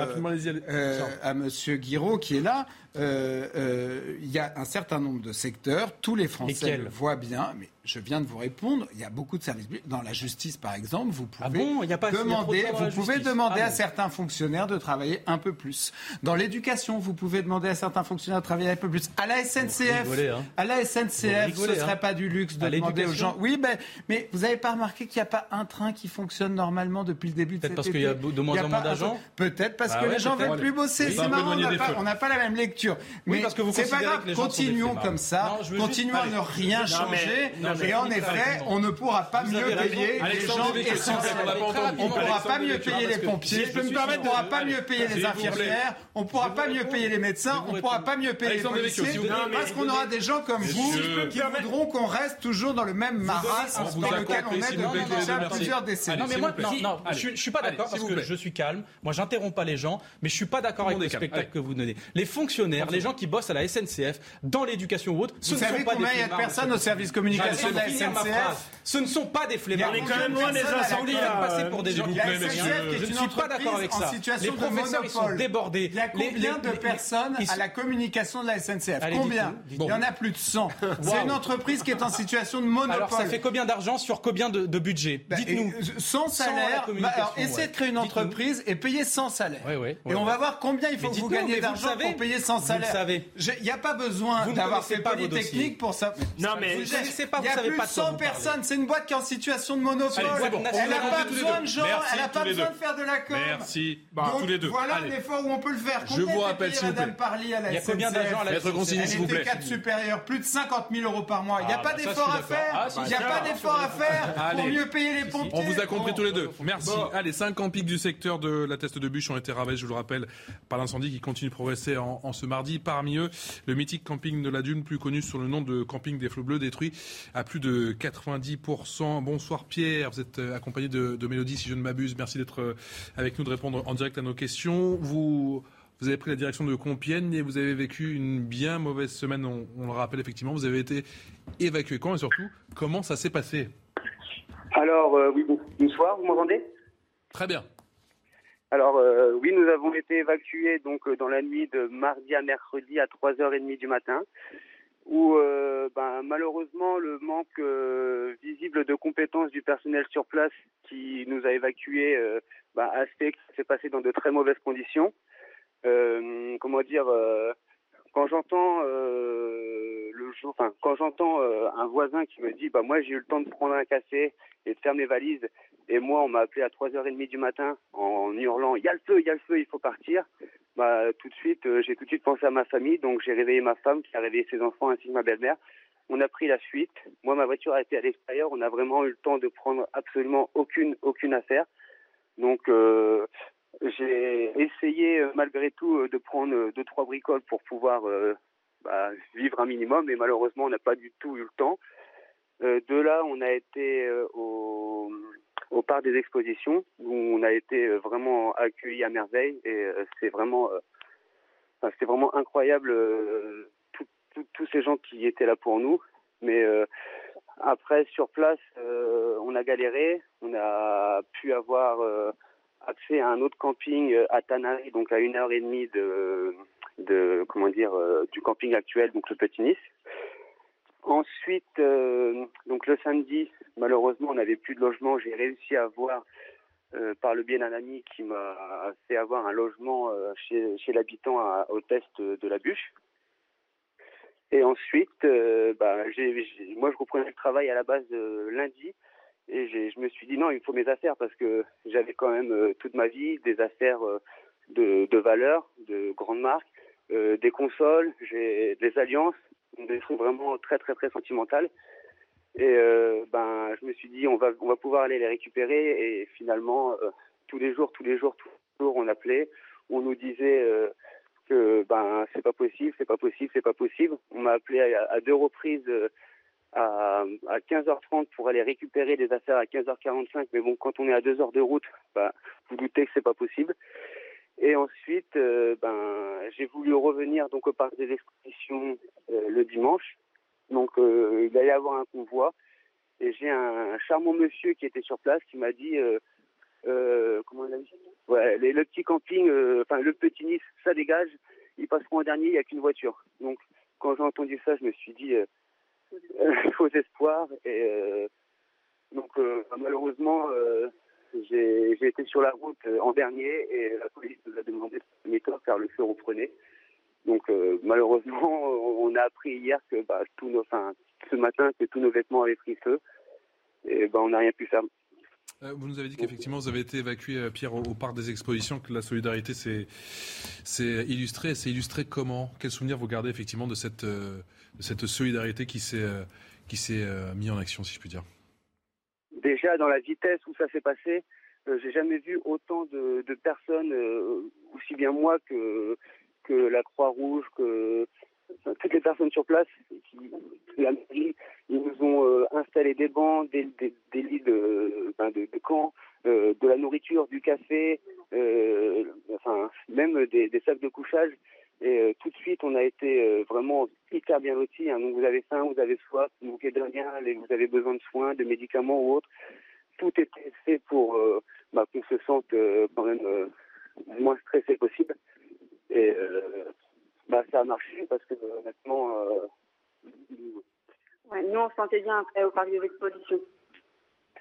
à monsieur Guiraud qui est là. Euh, euh, il y a un certain nombre de secteurs, tous les Français le voient bien, mais je viens de vous répondre, il y a beaucoup de services publics. Dans la justice, par exemple, vous ah pouvez bon, y a pas, demander, y a vous pouvez demander ah à certains fonctionnaires de travailler un peu plus. Dans l'éducation, vous pouvez demander à certains fonctionnaires de travailler un peu plus. À la SNCF, rigolez, hein. à la SNCF, ce ne serait hein. pas du luxe de demander aux gens. Oui, ben, mais vous n'avez pas remarqué qu'il n'y a pas un train qui fonctionne normalement depuis le début de cette Peut-être parce qu'il y a de moins en moins d'agents Peut-être parce bah que ouais, les gens veulent plus bosser. C'est marrant, on n'a pas, la même lecture. Mais parce que vous c'est pas grave, que les continuons comme ça, Non, continuons juste- à ne rien Non, mais- changer. non, mais Et en effet, on ne pourra pas Vous mieux payer les gens essentiels. on ne pourra pas mieux payer les pompiers, on ne pourra pas mieux payer les infirmières, on ne pourra pas mieux payer les médecins, on ne pourra pas mieux payer les policiers, parce qu'on aura des gens comme vous qui voudront qu'on reste toujours dans le même marasme dans lequel on est depuis plusieurs décennies. non mais moi non, je, suis pas d'accord parce vous que je suis calme. Moi j'interromps pas les gens, mais je suis pas d'accord avec le spectacle que vous donnez. Les fonctionnaires, les gens qui bossent à la SNCF, dans l'éducation ou autre, ce Vous ne savez sont pas combien des il y a de personnes au service communication de la SNCF. Ce ne sont pas des flemmards. Il y a quand même loin des incendies, passer pour des gens qui est Je ne suis pas d'accord avec ça. Les professeurs, ils sont débordés. Il y a combien de personnes à la communication de la SNCF Combien? Il y en a plus de 100. C'est une entreprise qui est en situation de monopole. Alors ça fait combien d'argent sur combien de, budget? Bah, Dites-nous. et, Sans Sans la salaire, bah, alors essayez de créer une entreprise et payer sans salaire. Et on va voir combien il faut que vous gagnez d'argent pour payer sans Vous le salaire. savez. Il n'y a pas besoin ne d'avoir fait pas vos Polytechnique pour ça. Non, mais Vous connaissez pas, Il y vous a savez plus pas de de quoi 100 vous parlez. personnes. C'est une boîte qui est en situation de monopole. Allez, c'est bon. Elle n'a pas besoin de gens. Merci, Elle n'a pas besoin deux. de faire de la com. Merci. Donc, tous les deux. Voilà Allez. un effort où on peut le faire. Je vous rappelle, s'il vous Madame plaît. Parly à la Il y a combien d'agents à la SNCF s'il vous était plaît. cadre supérieur, plus de 50 000 euros par mois. Il n'y a pas bah, d'effort à faire. Il n'y a pas d'effort à faire pour Allez. mieux payer les pompiers. On vous a compris tous les deux. Merci. Allez, cinq campings du secteur de la Teste de Bûche ont été ravagés, je vous le rappelle, par l'incendie qui continue de progresser en, en ce mardi. Parmi eux, le mythique camping de la Dune, plus connu sous le nom de camping des Flots Bleus, détruit à plus de 90%. Bonsoir Pierre, vous êtes euh, accompagné de, de Mélodie, si je ne m'abuse. Merci d'être euh, avec nous, de répondre en direct à nos questions. Vous, vous avez pris la direction de Compiègne et vous avez vécu une bien mauvaise semaine, on, on le rappelle effectivement. Vous avez été évacué quand et surtout, comment ça s'est passé? Alors, euh, oui, bon- bonsoir, vous m'entendez? Très bien. Alors, euh, oui, nous avons été évacués donc euh, dans la nuit de mardi à mercredi à 3h30 du matin, où euh, ben, malheureusement le manque euh, visible de compétences du personnel sur place qui nous a évacués euh, ben, a fait que ça s'est passé dans de très mauvaises conditions. Comment dire quand j'entends le jour, enfin quand j'entends un voisin qui me dit bah moi j'ai eu le temps de prendre un café et de faire mes valises et moi on m'a appelé à 3h30 du matin en hurlant il y a le feu, il y a le feu, il faut partir. Bah tout de suite euh, j'ai tout de suite pensé à ma famille donc j'ai réveillé ma femme qui a réveillé ses enfants ainsi que ma belle-mère. On a pris la fuite. Moi ma voiture a été à l'extérieur, on a vraiment eu le temps de prendre absolument aucune aucune affaire. Donc euh, j'ai essayé euh, malgré tout de prendre deux trois bricoles pour pouvoir bah, vivre un minimum, mais malheureusement on n'a pas du tout eu le temps. De là, on a été au, au parc des expositions où on a été euh, vraiment accueillis à merveille et euh, c'est vraiment, euh, c'est vraiment incroyable tous ces gens qui étaient là pour nous. Mais après, sur place, on a galéré. On a pu avoir accès à un autre camping à Tanari, donc à une heure et demie de, de comment dire, du camping actuel, donc le Petit Nice. Ensuite, donc le samedi, malheureusement, on n'avait plus de logement. J'ai réussi à avoir euh, par le biais d'un ami qui m'a fait avoir un logement euh, chez, chez l'habitant au test de la bûche. Et ensuite, euh, bah, moi je reprenais le travail à la base lundi et je me suis dit non, il faut mes affaires parce que j'avais quand même toute ma vie des affaires de, de valeur, de grandes marques, des consoles, j'ai des alliances, des trucs vraiment très très très sentimentales. Et euh, ben, je me suis dit, on va, on va pouvoir aller les récupérer. Et finalement, euh, tous les jours, tous les jours, tous les jours, on appelait, on nous disait euh, que ben c'est pas possible, c'est pas possible, c'est pas possible. On m'a appelé à, deux reprises à, à 15h30 pour aller récupérer des affaires à 15h45. Mais bon, quand on est à deux heures de route, ben, vous doutez que c'est pas possible. Et ensuite, ben, j'ai voulu revenir donc au parc des expositions le dimanche. Donc euh, il allait y avoir un convoi. Et j'ai un, charmant monsieur qui était sur place qui m'a dit euh, euh, comment on a dit? Ouais, le petit camping, enfin le petit Nice, ça dégage. Ils passeront en dernier, il n'y a qu'une voiture. Donc quand j'ai entendu ça, je me suis dit faux espoir. Et donc malheureusement, j'ai été sur la route en dernier et la police nous a demandé de car le feu reprenait. Donc euh, malheureusement, on a appris hier que bah, tous nos, ce matin que tous nos vêtements avaient pris feu et bah, on n'a rien pu faire. Euh, vous nous avez dit qu'effectivement vous avez été évacué, euh, Pierre, au, parc des expositions, que la solidarité s'est illustrée. C'est illustré comment? Quel souvenir vous gardez effectivement de cette, solidarité qui s'est mise en action, si je puis dire? Déjà dans la vitesse où ça s'est passé, j'ai jamais vu autant de, personnes, aussi bien moi que la Croix-Rouge, que toutes les personnes sur place, qui, ils nous ont euh, installé des bancs, des, lits de, ben camp, euh, de la nourriture, du café, euh, enfin même des, sacs de couchage. Et tout de suite, on a été vraiment hyper bien lotis. Hein. Donc vous avez faim, vous avez soif, vous manquez de rien, vous avez besoin de soins, de médicaments ou autres. Tout était fait pour bah, qu'on se sente quand même moins stressé possible. Et euh, bah, ça a marché parce que honnêtement. Euh, nous, on se sentait bien après au parc des expositions.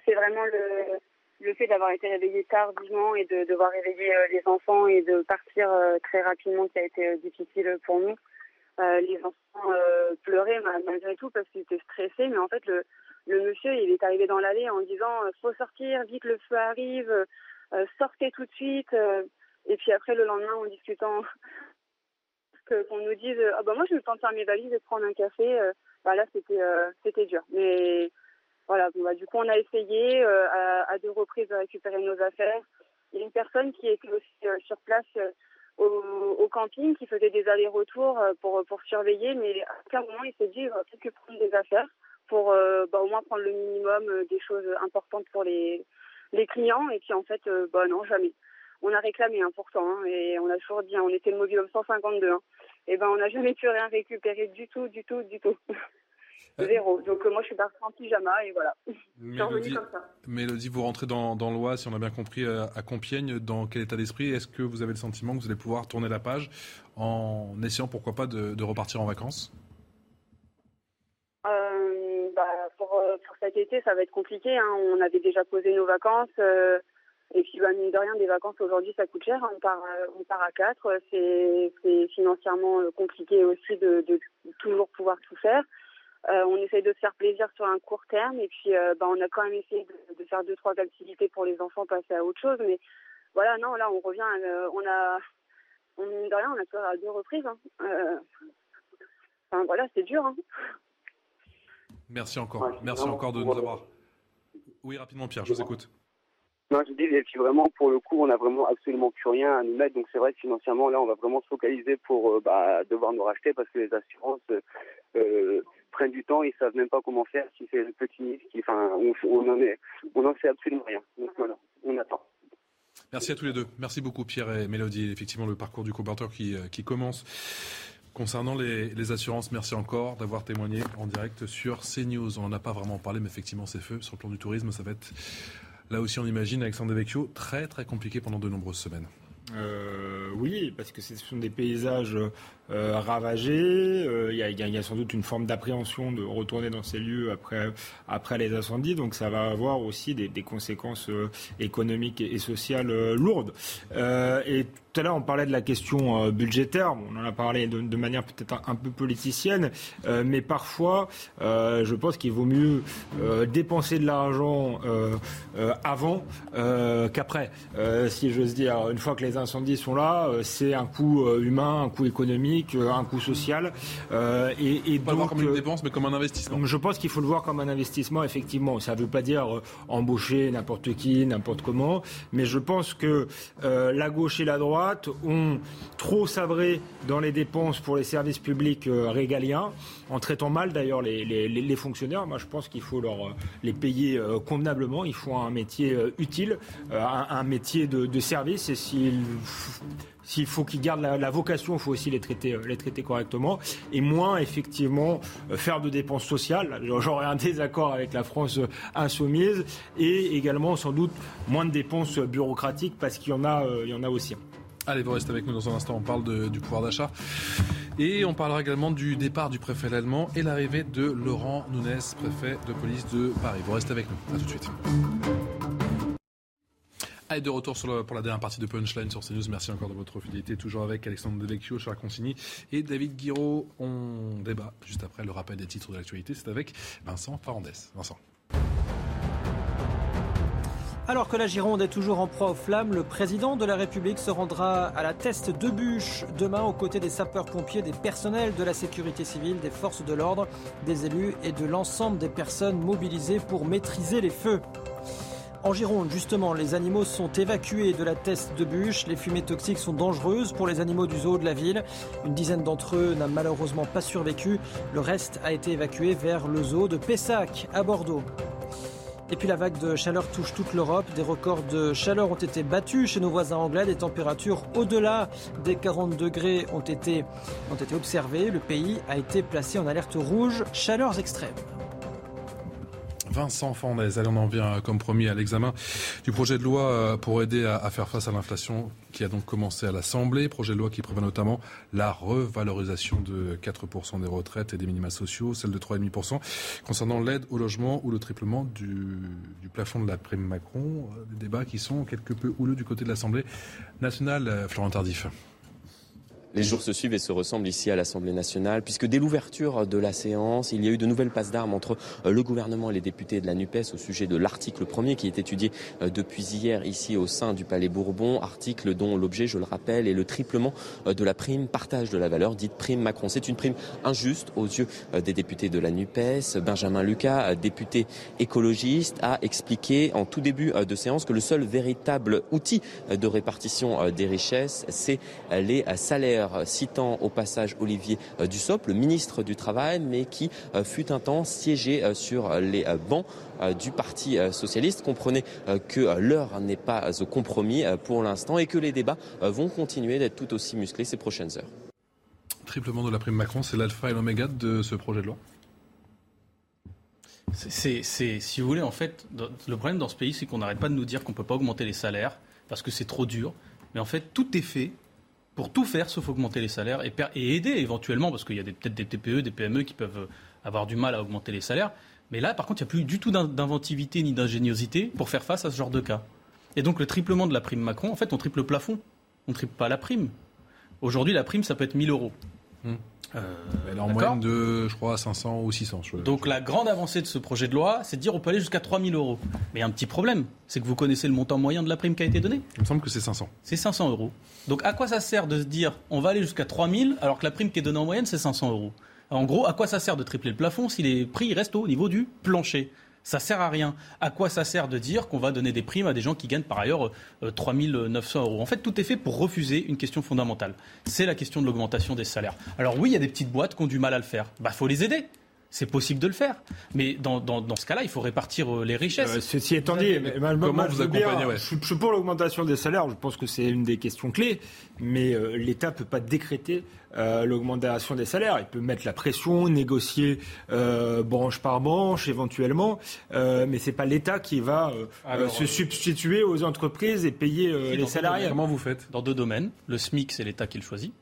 C'est vraiment le, le fait d'avoir été réveillé tardivement et de devoir réveiller euh, les enfants et de partir très rapidement qui a été difficile pour nous. les enfants pleuraient malgré tout parce qu'ils étaient stressés, mais en fait le, le monsieur il est arrivé dans l'allée en disant faut sortir, vite le feu arrive, sortez tout de suite. Et puis après, le lendemain, en discutant, qu'on nous dise Ah bah moi, je vais de faire mes valises et prendre un café. Euh, bah là, c'était euh, c'était dur. Mais voilà, bah, du coup, on a essayé euh, à, deux reprises de récupérer nos affaires. Il y a une personne qui était aussi sur place au, au, camping, qui faisait des allers-retours pour, pour surveiller, mais à aucun moment, il s'est dit Il va peut-être que prendre des affaires pour bah, au moins prendre le minimum des choses importantes pour les, les clients. Et puis en fait, bah non, jamais on a réclamé un pourtant, hein, et on a toujours dit, hein, on était le mobilhome 152, hein, et ben on n'a jamais pu rien récupérer du tout, du tout, du tout. Euh, Zéro. Donc euh, moi je suis partie en pyjama et voilà. Mélodie, comme ça. Mélodie, vous rentrez dans, dans l'Oise, si on a bien compris, euh, à, Compiègne. Dans quel état d'esprit Est-ce que vous avez le sentiment que vous allez pouvoir tourner la page en essayant pourquoi pas de, repartir en vacances? Bah, pour, pour, cet été, ça va être compliqué. On avait déjà posé nos vacances. Et puis, bah, mine de rien, des vacances aujourd'hui, ça coûte cher. On part, on part à quatre. C'est financièrement compliqué aussi de, de, toujours pouvoir tout faire. Euh, on essaye de se faire plaisir sur un court terme. Et puis, bah, on a quand même essayé de, de, faire deux, trois activités pour les enfants, passer à autre chose. Mais voilà, non, là, on revient. on a, on, de rien, on a fait à deux reprises. Hein. enfin, voilà, c'est dur. Hein. Merci encore. Merci encore de nous avoir. Oui, rapidement, Pierre, je vous écoute. Non, je dis, et puis vraiment, pour le coup, on n'a vraiment absolument plus rien à nous mettre. Donc c'est vrai que financièrement, là, on va vraiment se focaliser pour euh, bah, devoir nous racheter parce que les assurances euh, prennent du temps, ils savent même pas comment faire. Si c'est le petit qui, enfin, on, on est, on n'en sait absolument rien. Donc voilà, on attend. Merci à tous les deux. Merci beaucoup Pierre et Mélodie. Effectivement, le parcours du combatteur qui, euh, qui commence. Concernant les, assurances, merci encore d'avoir témoigné en direct sur CNews. On n'en a pas vraiment parlé, mais effectivement, ces feux sur le plan du tourisme, ça va être, là aussi on imagine, Alexandre Devecchio, très très compliqué pendant de nombreuses semaines. Euh, oui, parce que ce sont des paysages euh. Euh, il y, a sans doute une forme d'appréhension de retourner dans ces lieux après, après les incendies. Donc ça va avoir aussi des, conséquences économiques et, sociales lourdes. et tout à l'heure, on parlait de la question budgétaire. On en a parlé de, manière peut-être un, peu politicienne, mais parfois, je pense qu'il vaut mieux dépenser de l'argent avant qu'après, si j'ose dire. Une fois que les incendies sont là, c'est un coût humain, un coût économique euh, un coût social. Euh, et, donc, voir comme une euh, dépense, mais comme un investissement. Je pense qu'il faut le voir comme un investissement, effectivement. Ça ne veut pas dire embaucher n'importe qui, n'importe comment, mais je pense que la gauche et la droite ont trop sabré dans les dépenses pour les services publics régaliens, en traitant mal d'ailleurs les, les, les, fonctionnaires. Moi, je pense qu'il faut leur les payer convenablement. Ils font un métier utile, un, un, métier de, de service, et s'ils s'il faut qu'ils gardent la, vocation, il faut aussi les traiter, euh, les traiter correctement. Et moins, effectivement, euh, faire de dépenses sociales. J'aurais un désaccord avec la France euh, insoumise. Et également, sans doute, moins de dépenses bureaucratiques parce qu'il y, en a, y en a aussi. Allez, vous restez avec nous dans un instant. On parle du pouvoir d'achat. Et on parlera également du départ du préfet allemand et l'arrivée de Laurent Nunes, préfet de police de Paris. Vous restez avec nous. À tout de suite. Allez, de retour pour la dernière partie de Punchline sur CNews. Merci encore de votre fidélité. Toujours avec Alexandre Devecchio, Charles Consigny et David Guiraud. On débat juste après le rappel des titres de l'actualité. C'est avec Vincent Farandès. Vincent. Alors que la Gironde est toujours en proie aux flammes, le président de la République se rendra à la teste de bûche demain aux côtés des sapeurs-pompiers, des personnels de la sécurité civile, des forces de l'ordre, des élus et de l'ensemble des personnes mobilisées pour maîtriser les feux. En Gironde, justement, les animaux sont évacués de la teste de bûche. Les fumées toxiques sont dangereuses pour les animaux du zoo de la ville. Une dizaine d'entre eux n'a malheureusement pas survécu. Le reste a été évacué vers le zoo de Pessac, à Bordeaux. Et puis la vague de chaleur touche toute l'Europe. Des records de chaleur ont été battus chez nos voisins anglais. Des températures au-delà des 40 degrés ont été, ont été observées. Le pays a été placé en alerte rouge, chaleurs extrêmes. Vincent Fandez. Allez, on en vient, comme promis, à l'examen du projet de loi euh, pour aider à faire face à l'inflation qui a donc commencé à l'Assemblée. Projet de loi qui prévoit notamment la revalorisation de 4% des retraites et des minima sociaux, celle de 3,5% concernant l'aide au logement ou le triplement du, du plafond de la prime Macron. Euh, des débats qui sont quelque peu houleux du côté de l'Assemblée nationale. Euh, Florent Tardif. Les jours se suivent et se ressemblent ici à l'Assemblée nationale, puisque dès l'ouverture de la séance, il y a eu de nouvelles passes d'armes entre euh, le gouvernement et les députés de la NUPES au sujet de l'article premier qui est étudié euh, depuis hier ici au sein du Palais Bourbon, article dont l'objet, je le rappelle, est le triplement euh, de la prime partage de la valeur, dite prime Macron. C'est une prime injuste aux yeux des députés de la NUPES. Benjamin Lucas, député écologiste, a expliqué en tout début de séance que le seul véritable outil de répartition des richesses, c'est les salaires citant au passage Olivier euh, Dussopt, le ministre du Travail, mais qui euh, fut un temps siégé euh, sur les bancs du Parti socialiste. Comprenez que l'heure n'est pas au compromis pour l'instant et que les débats vont continuer d'être tout aussi musclés ces prochaines heures. Triplement de la prime Macron, c'est l'alpha et l'oméga de ce projet de loi c'est, si vous voulez, en fait, le problème dans ce pays, c'est qu'on n'arrête pas de nous dire qu'on ne peut pas augmenter les salaires parce que c'est trop dur. Mais en fait, tout est fait pour tout faire sauf augmenter les salaires et, aider éventuellement, parce qu'il y a peut-être des TPE, des PME qui peuvent avoir du mal à augmenter les salaires. Mais là, par contre, il n'y a plus du tout d'inventivité ni d'ingéniosité pour faire face à ce genre de cas. Et donc, le triplement de la prime Macron, en fait, on triple le plafond. On ne triple pas la prime. Aujourd'hui, la prime, ça peut être 1000 euros. Hum. Euh, Elle est en moyenne de, je crois, 500 ou 600. Donc la grande avancée de ce projet de loi, c'est de dire on peut aller jusqu'à 3000 euros. Mais il y a un petit problème, c'est que vous connaissez le montant moyen de la prime qui a été donnée Il me semble que c'est 500. C'est 500 euros. Donc à quoi ça sert de se dire on va aller jusqu'à 3000 alors que la prime qui est donnée en moyenne c'est 500 eueux En gros, à quoi ça sert de tripler le plafond si les prix restent au niveau du plancher? Ça sert à rien. À quoi ça sert de dire qu'on va donner des primes à des gens qui gagnent par ailleurs 3 euh, 900 euros? En fait, tout est fait pour refuser une question fondamentale. C'est la question de l'augmentation des salaires. Alors oui, il y a des petites boîtes qui ont du mal à le faire. Bah, faut les aider. C'est possible de le faire. Mais dans, dans, ce cas-là, il faut répartir euh, les richesses. Euh, ceci étant dit, comment vous accompagnez je, suis pour l'augmentation des salaires, je pense que c'est une des questions clés, mais euh, l'État ne peut pas décréter l'augmentation des salaires. Il peut mettre la pression, négocier branche par branche éventuellement, mais ce n'est pas l'État qui va se substituer aux entreprises et payer les salariés. Comment vous faites? Dans deux domaines. Le SMIC, c'est l'État qui le choisit.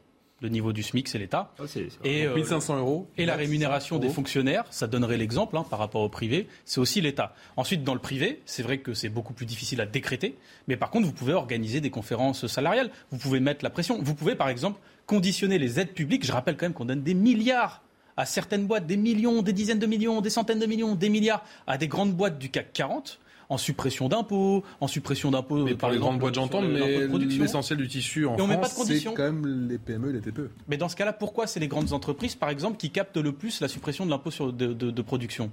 Le niveau du SMIC, c'est l'État. Ah, et, 1500 euh, euros. Et la rémunération des fonctionnaires, ça donnerait l'exemple hein, par rapport au privé, c'est aussi l'État. Ensuite, dans le privé, c'est vrai que c'est beaucoup plus difficile à décréter, mais par contre, vous pouvez organiser des conférences salariales, vous pouvez mettre la pression, vous pouvez par exemple conditionner les aides publiques. Je rappelle quand même qu'on donne des milliards à certaines boîtes, des millions, des dizaines de millions, des centaines de millions, des milliards à des grandes boîtes du CAC 40 en suppression d'impôts, en suppression d'impôts. Mais par les grandes boîtes, j'entends, mais l'essentiel du tissu en France, c'est quand même les PME et les TPE. Mais dans ce cas-là, pourquoi c'est les grandes entreprises, par exemple, qui captent le plus la suppression de l'impôt de, de, de, production?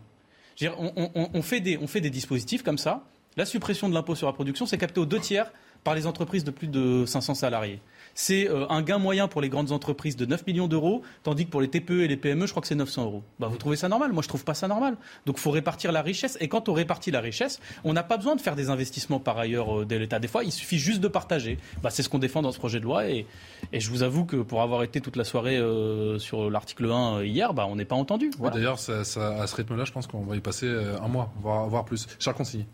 On, on, fait des, on fait des dispositifs comme ça. La suppression de l'impôt sur la production, c'est capté aux deux tiers par les entreprises de plus de 500 salariés c'est euh, un gain moyen pour les grandes entreprises de 9 millions d'euros, tandis que pour les TPE et les PME, je crois que c'est 900 euros. Bah, vous trouvez ça normal Moi, je trouve pas ça normal. Donc, il faut répartir la richesse. Et quand on répartit la richesse, on n'a pas besoin de faire des investissements par ailleurs euh, de l'État. Des fois, il suffit juste de partager. Bah, c'est ce qu'on défend dans ce projet de loi. Et, je vous avoue que pour avoir été toute la soirée euh, sur l'article 1 hier, bah, on n'est pas entendu. D'ailleurs, à ce rythme-là, je pense qu'on va y passer un mois, voire, plus. Cher conseiller.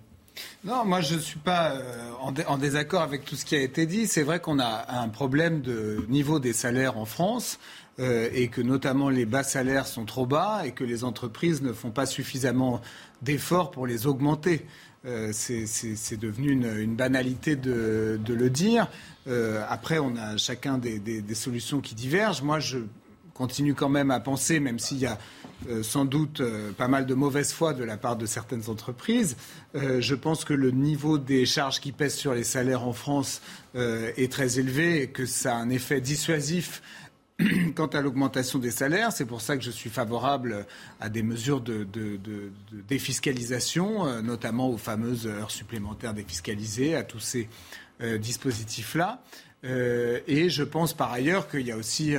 Non, moi je ne suis pas euh, en, désaccord avec tout ce qui a été dit. C'est vrai qu'on a un problème de niveau des salaires en France. Euh, et que notamment les bas salaires sont trop bas et que les entreprises ne font pas suffisamment d'efforts pour les augmenter. Euh, c'est devenu une, banalité de, le dire. après, on a chacun des, des, solutions qui divergent. Moi, je continue quand même à penser, même s'il y a euh, sans doute euh, pas mal de mauvaise foi de la part de certaines entreprises. Euh, je pense que le niveau des charges qui pèsent sur les salaires en France est très élevé et que ça a un effet dissuasif quant à l'augmentation des salaires. C'est pour ça que je suis favorable à des mesures de, défiscalisation, notamment aux fameuses heures supplémentaires défiscalisées, à tous ces dispositifs-là. Et je pense par ailleurs qu'il y a aussi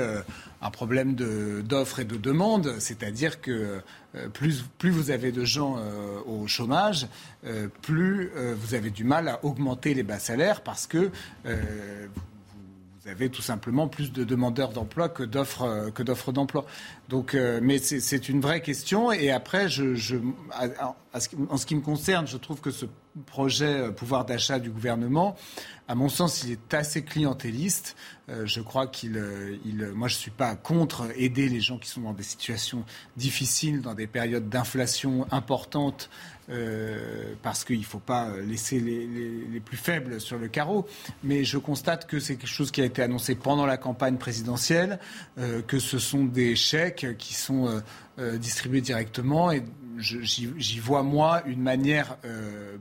un problème d'offre et de demande, c'est-à-dire que euh, plus, plus, vous avez de gens au chômage, plus vous avez du mal à augmenter les bas salaires parce que vous avez tout simplement plus de demandeurs d'emploi que d'offres que d'offres d'emploi. Donc, mais c'est une vraie question. Et après, en ce qui me concerne, je trouve que ce projet pouvoir d'achat du gouvernement à mon sens, il est assez clientéliste. Euh, je crois qu'il, euh, il, moi, je suis pas contre aider les gens qui sont dans des situations difficiles, dans des périodes d'inflation importantes, euh, parce qu'il ne faut pas laisser les, les, plus faibles sur le carreau. Mais je constate que c'est quelque chose qui a été annoncé pendant la campagne présidentielle, que ce sont des chèques qui sont distribués directement et j'y vois moi une manière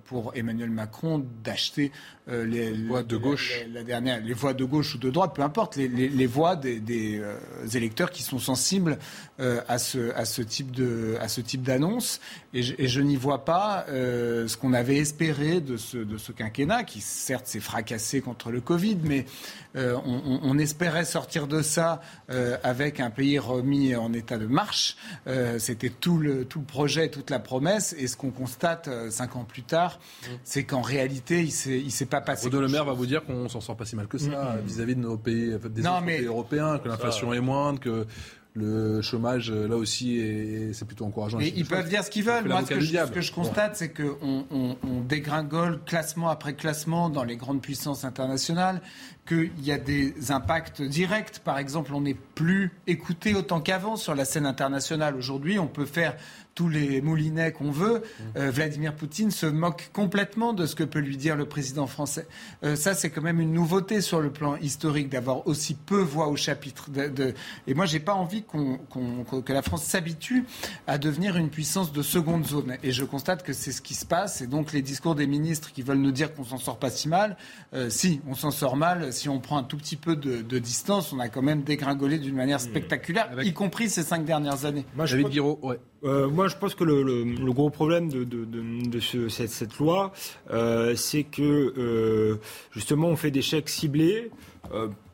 pour Emmanuel Macron d'acheter euh, les voix de gauche, la, dernière, les voix de gauche ou de droite, peu importe, les, voix des, des euh, électeurs qui sont sensibles euh, à ce à ce type de à ce type d'annonce. Et je, et je n'y vois pas ce qu'on avait espéré de ce de ce quinquennat, qui certes s'est fracassé contre le Covid, mais on, on, espérait sortir de ça avec un pays remis en état de marche. C'était tout le tout le projet, toute la promesse. Et ce qu'on constate cinq ans plus tard, mmh. c'est qu'en réalité, il s'est il s'est pas pas Le Maire va vous dire qu'on s'en sort pas si mal que ça mm-hmm. vis-à-vis de nos pays, des autres pays européens, que l'inflation est moindre, que le chômage, là aussi, c'est plutôt encourageant. Ils peuvent dire ce qu'ils veulent. Moi, ce que, je, constate, c'est qu'on on, dégringole classement après classement dans les grandes puissances internationales, qu'il y a des impacts directs. Par exemple, on n'est plus écouté autant qu'avant sur la scène internationale. Aujourd'hui, on peut faire tous les moulinets qu'on veut, euh, Vladimir Poutine se moque complètement de ce que peut lui dire le président français. Euh, ça, c'est quand même une nouveauté sur le plan historique d'avoir aussi peu voix au chapitre. De, Et moi, j'ai pas envie que la France s'habitue à devenir une puissance de seconde zone. Et je constate que c'est ce qui se passe. Et donc, les discours des ministres qui veulent nous dire qu'on s'en sort pas si mal, euh, si, on s'en sort mal. Si on prend un tout petit peu de, distance, on a quand même dégringolé d'une manière mmh. spectaculaire, y compris ces cinq dernières années. Moi, David Guiraud, ouais. Euh, moi, je pense que le, gros problème de, cette, loi, euh, c'est que euh, justement, on fait des chèques ciblés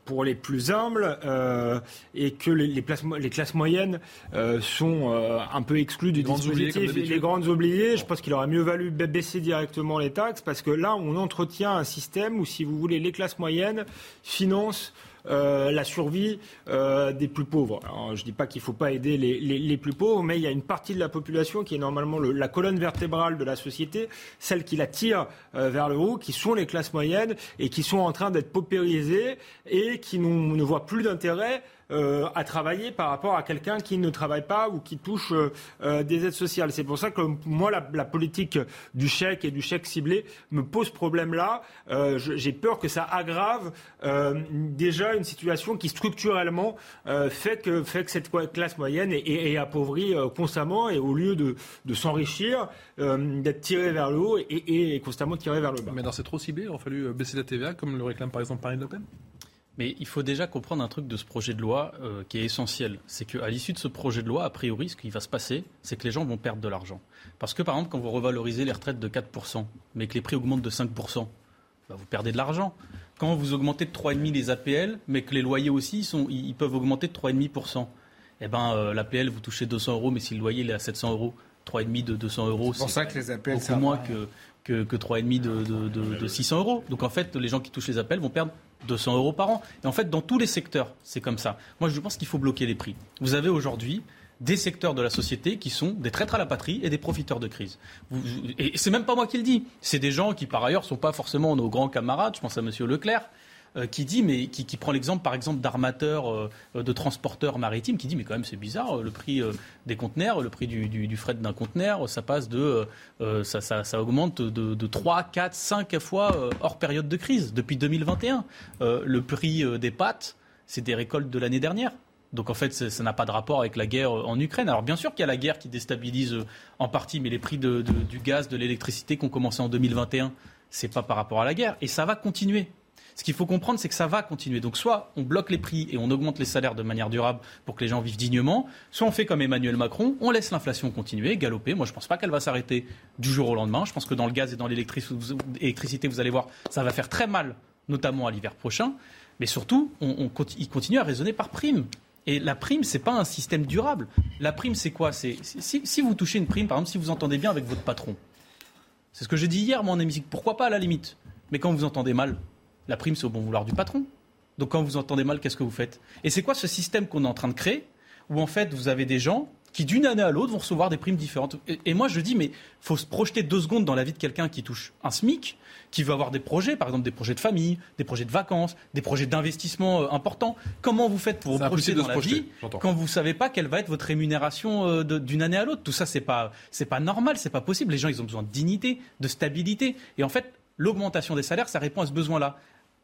pour les plus humbles et que les, les, classes moyennes sont un peu exclues du dispositif. les grandes oubliées, je pense qu'il aurait mieux valu baisser directement les taxes parce que là, on entretient un système où, si vous voulez, les classes moyennes financent euh, la survie euh, des plus pauvres. je ne dis pas qu'il ne faut pas aider les, plus pauvres, mais il y a une partie de la population qui est normalement la colonne vertébrale de la société, celle qui la tire euh, vers le haut, qui sont les classes moyennes et qui sont en train d'être paupérisées et qui ne voient plus d'intérêt euh, à travailler par rapport à quelqu'un qui ne travaille pas ou qui touche euh, euh, des aides sociales. C'est pour ça que moi, la, politique du chèque et du chèque ciblé me pose problème là. J'ai peur que ça aggrave déjà une situation qui structurellement fait, que, cette classe moyenne est, appauvrie constamment et au lieu de, s'enrichir, d'être tiré vers le haut et, constamment tiré vers le bas. Mais alors c'est trop ciblé, il aurait fallu baisser la TVA comme le réclame par exemple Marine Le Pen? Mais il faut déjà comprendre un truc de ce projet de loi euh, qui est essentiel. C'est qu'à l'issue de ce projet de loi, a priori, ce qui va se passer, c'est que les gens vont perdre de l'argent. Parce que, par exemple, quand vous revalorisez les retraites de 4%, mais que les prix augmentent de 5%, bah, vous perdez de l'argent. Quand vous augmentez de 3,5% les APL, mais que les loyers aussi, sont, ils peuvent augmenter de 3,5%, eh ben, euh, l'APL, vous touchez 200 euros, mais si le loyer est à 700 euros, 3,5 de 200 euros, c'est pour ça que les APL, beaucoup moins que, que, que 3,5 de, de, de 600 euros. Donc en fait, les gens qui touchent les appels vont perdre 200 euros par an. Et en fait, dans tous les secteurs, c'est comme ça. Moi, je pense qu'il faut bloquer les prix. Vous avez aujourd'hui des secteurs de la société qui sont des traîtres à la patrie et des profiteurs de crise. Et c'est même pas moi qui le dis. C'est des gens qui, par ailleurs, sont pas forcément nos grands camarades. Je pense à Monsieur Leclerc, qui dit, mais qui, prend l'exemple par exemple d'armateurs, euh, de transporteurs maritimes, qui dit, mais quand même c'est bizarre, le prix euh, des conteneurs, le prix du, fret d'un conteneur, ça passe de, ça, augmente de, de, 3, 4, 5 fois hors période de crise depuis 2021. le prix des pâtes, c'est des récoltes de l'année dernière. Donc en fait, ça n'a pas de rapport avec la guerre en Ukraine. Alors bien sûr qu'il y a la guerre qui déstabilise en partie, mais les prix du gaz, de l'électricité qui ont commencé en 2021, c'est pas par rapport à la guerre. Et ça va continuer. Ce qu'il faut comprendre, c'est que ça va continuer. Donc soit on bloque les prix et on augmente les salaires de manière durable pour que les gens vivent dignement, soit on fait comme Emmanuel Macron, on laisse l'inflation continuer, galoper. Moi, je ne pense pas qu'elle va s'arrêter du jour au lendemain. Je pense que dans le gaz et dans l'électricité, vous allez voir, ça va faire très mal, notamment à l'hiver prochain. Mais surtout, on, il continue à raisonner par prime. Et la prime, ce n'est pas un système durable. La prime, c'est quoi? C'est si, vous touchez une prime, par exemple, si vous entendez bien avec votre patron. C'est ce que j'ai dit hier, mon ami. Pourquoi pas à la limite? Mais quand vous entendez mal, la prime, c'est au bon vouloir du patron. Donc quand vous entendez mal, qu'est-ce que vous faites? Et c'est quoi ce système qu'on est en train de créer où en fait vous avez des gens qui d'une année à l'autre vont recevoir des primes différentes? Et, moi je dis mais faut se projeter deux secondes dans la vie de quelqu'un qui touche un SMIC, qui veut avoir des projets, par exemple des projets de famille, des projets de vacances, des projets d'investissement euh, importants. Comment vous faites pour vous projeter dans la vie quand vous savez pas quelle va être votre rémunération euh, d'une année à l'autre? Tout ça c'est pas c'est pas normal, c'est pas possible. Les gens ils ont besoin de dignité, de stabilité. Et en fait l'augmentation des salaires ça répond à ce besoin-là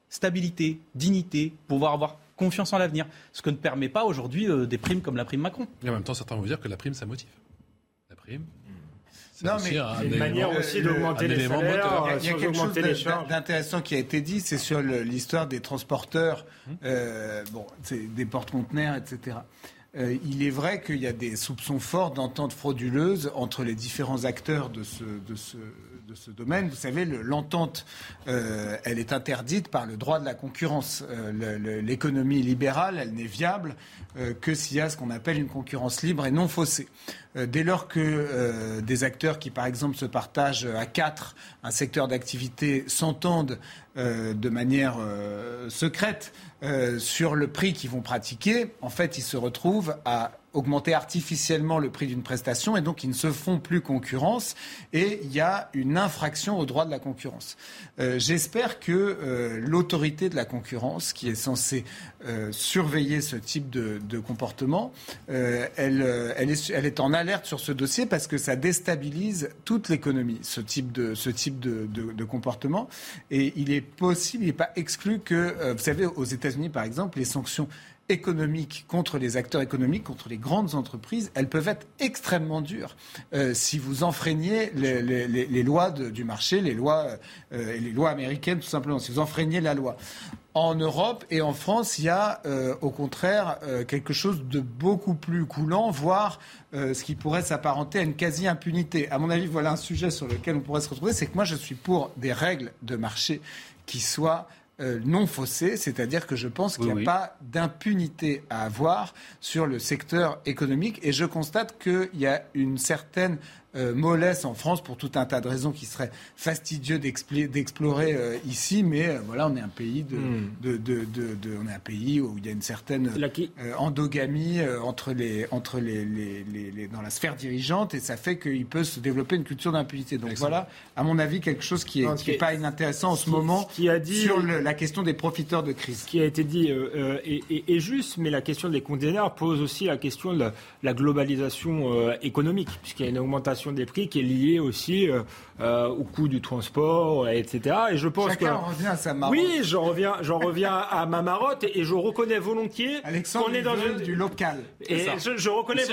stabilité, dignité, pouvoir avoir confiance en l'avenir. Ce que ne permet pas aujourd'hui euh, des primes comme la prime Macron. Et en même temps, certains vont dire que la prime, ça motive. La prime. Non, mais une manière aussi d'augmenter les salaires. Il y a, quelque chose d'intéressant qui a été dit, c'est sur l'histoire des transporteurs, hum. euh, bon, des porte-conteneurs, etc. Euh, il est vrai qu'il y a des soupçons forts d'entente frauduleuse entre les différents acteurs de ce, de ce, de ce domaine. Vous savez, l'entente, euh, elle est interdite par le droit de la concurrence. Euh, l'économie libérale, elle n'est viable euh, que s'il y a ce qu'on appelle une concurrence libre et non faussée. dès lors que des acteurs qui, par exemple, se partagent à quatre un secteur d'activité s'entendent de manière secrète sur le prix qu'ils vont pratiquer, en fait, ils se retrouvent à augmenter artificiellement le prix d'une prestation et donc ils ne se font plus concurrence et il y a une infraction au droit de la concurrence. Euh, j'espère que euh, l'autorité de la concurrence qui est censée euh, surveiller ce type de, comportement, elle, est, en alerte sur ce dossier parce que ça déstabilise toute l'économie, ce type, de, ce type de, comportement. Et il est possible, il n'est pas exclu que, vous savez, aux États-Unis par exemple, les sanctions économiques contre les acteurs économiques, contre les grandes entreprises, elles peuvent être extrêmement dures euh, si vous enfreignez les, les, lois du marché, les lois, euh, les lois américaines tout simplement, si vous enfreignez la loi. En Europe et en France, il y a euh, au contraire quelque chose de beaucoup plus coulant, voire ce qui pourrait s'apparenter à une quasi-impunité. À mon avis, voilà un sujet sur lequel on pourrait se retrouver, c'est que moi je suis pour des règles de marché qui soient euh, non faussée, c'est-à-dire que je pense qu'il n'y a pas d'impunité à avoir sur le secteur économique. Et je constate qu'il y a une certaine euh, mollesse en France pour tout un tas de raisons qui seraient fastidieux d'explorer euh, ici, mais euh, voilà, on est un pays de, de, de, de, on est un pays où il y a une certaine endogamie entre les entre les, les, les, dans la sphère dirigeante et ça fait qu'il peut se développer une culture d'impunité. Donc voilà, à mon avis, quelque chose qui est, qui est pas inintéressant en ce moment qui a dit, sur la question des profiteurs de crise. Ce qui a été dit est, juste, mais la question des containers pose aussi la question de la, la globalisation économique, puisqu'il y a une augmentation des prix qui est liée aussi euh, au coût du transport, etc. Et je pense Chacun que revient à sa marotte. Oui, j'en reviens, j'en reviens à ma marotte et je reconnais volontiers qu'on est dans une... du local. Et je, je, reconnais,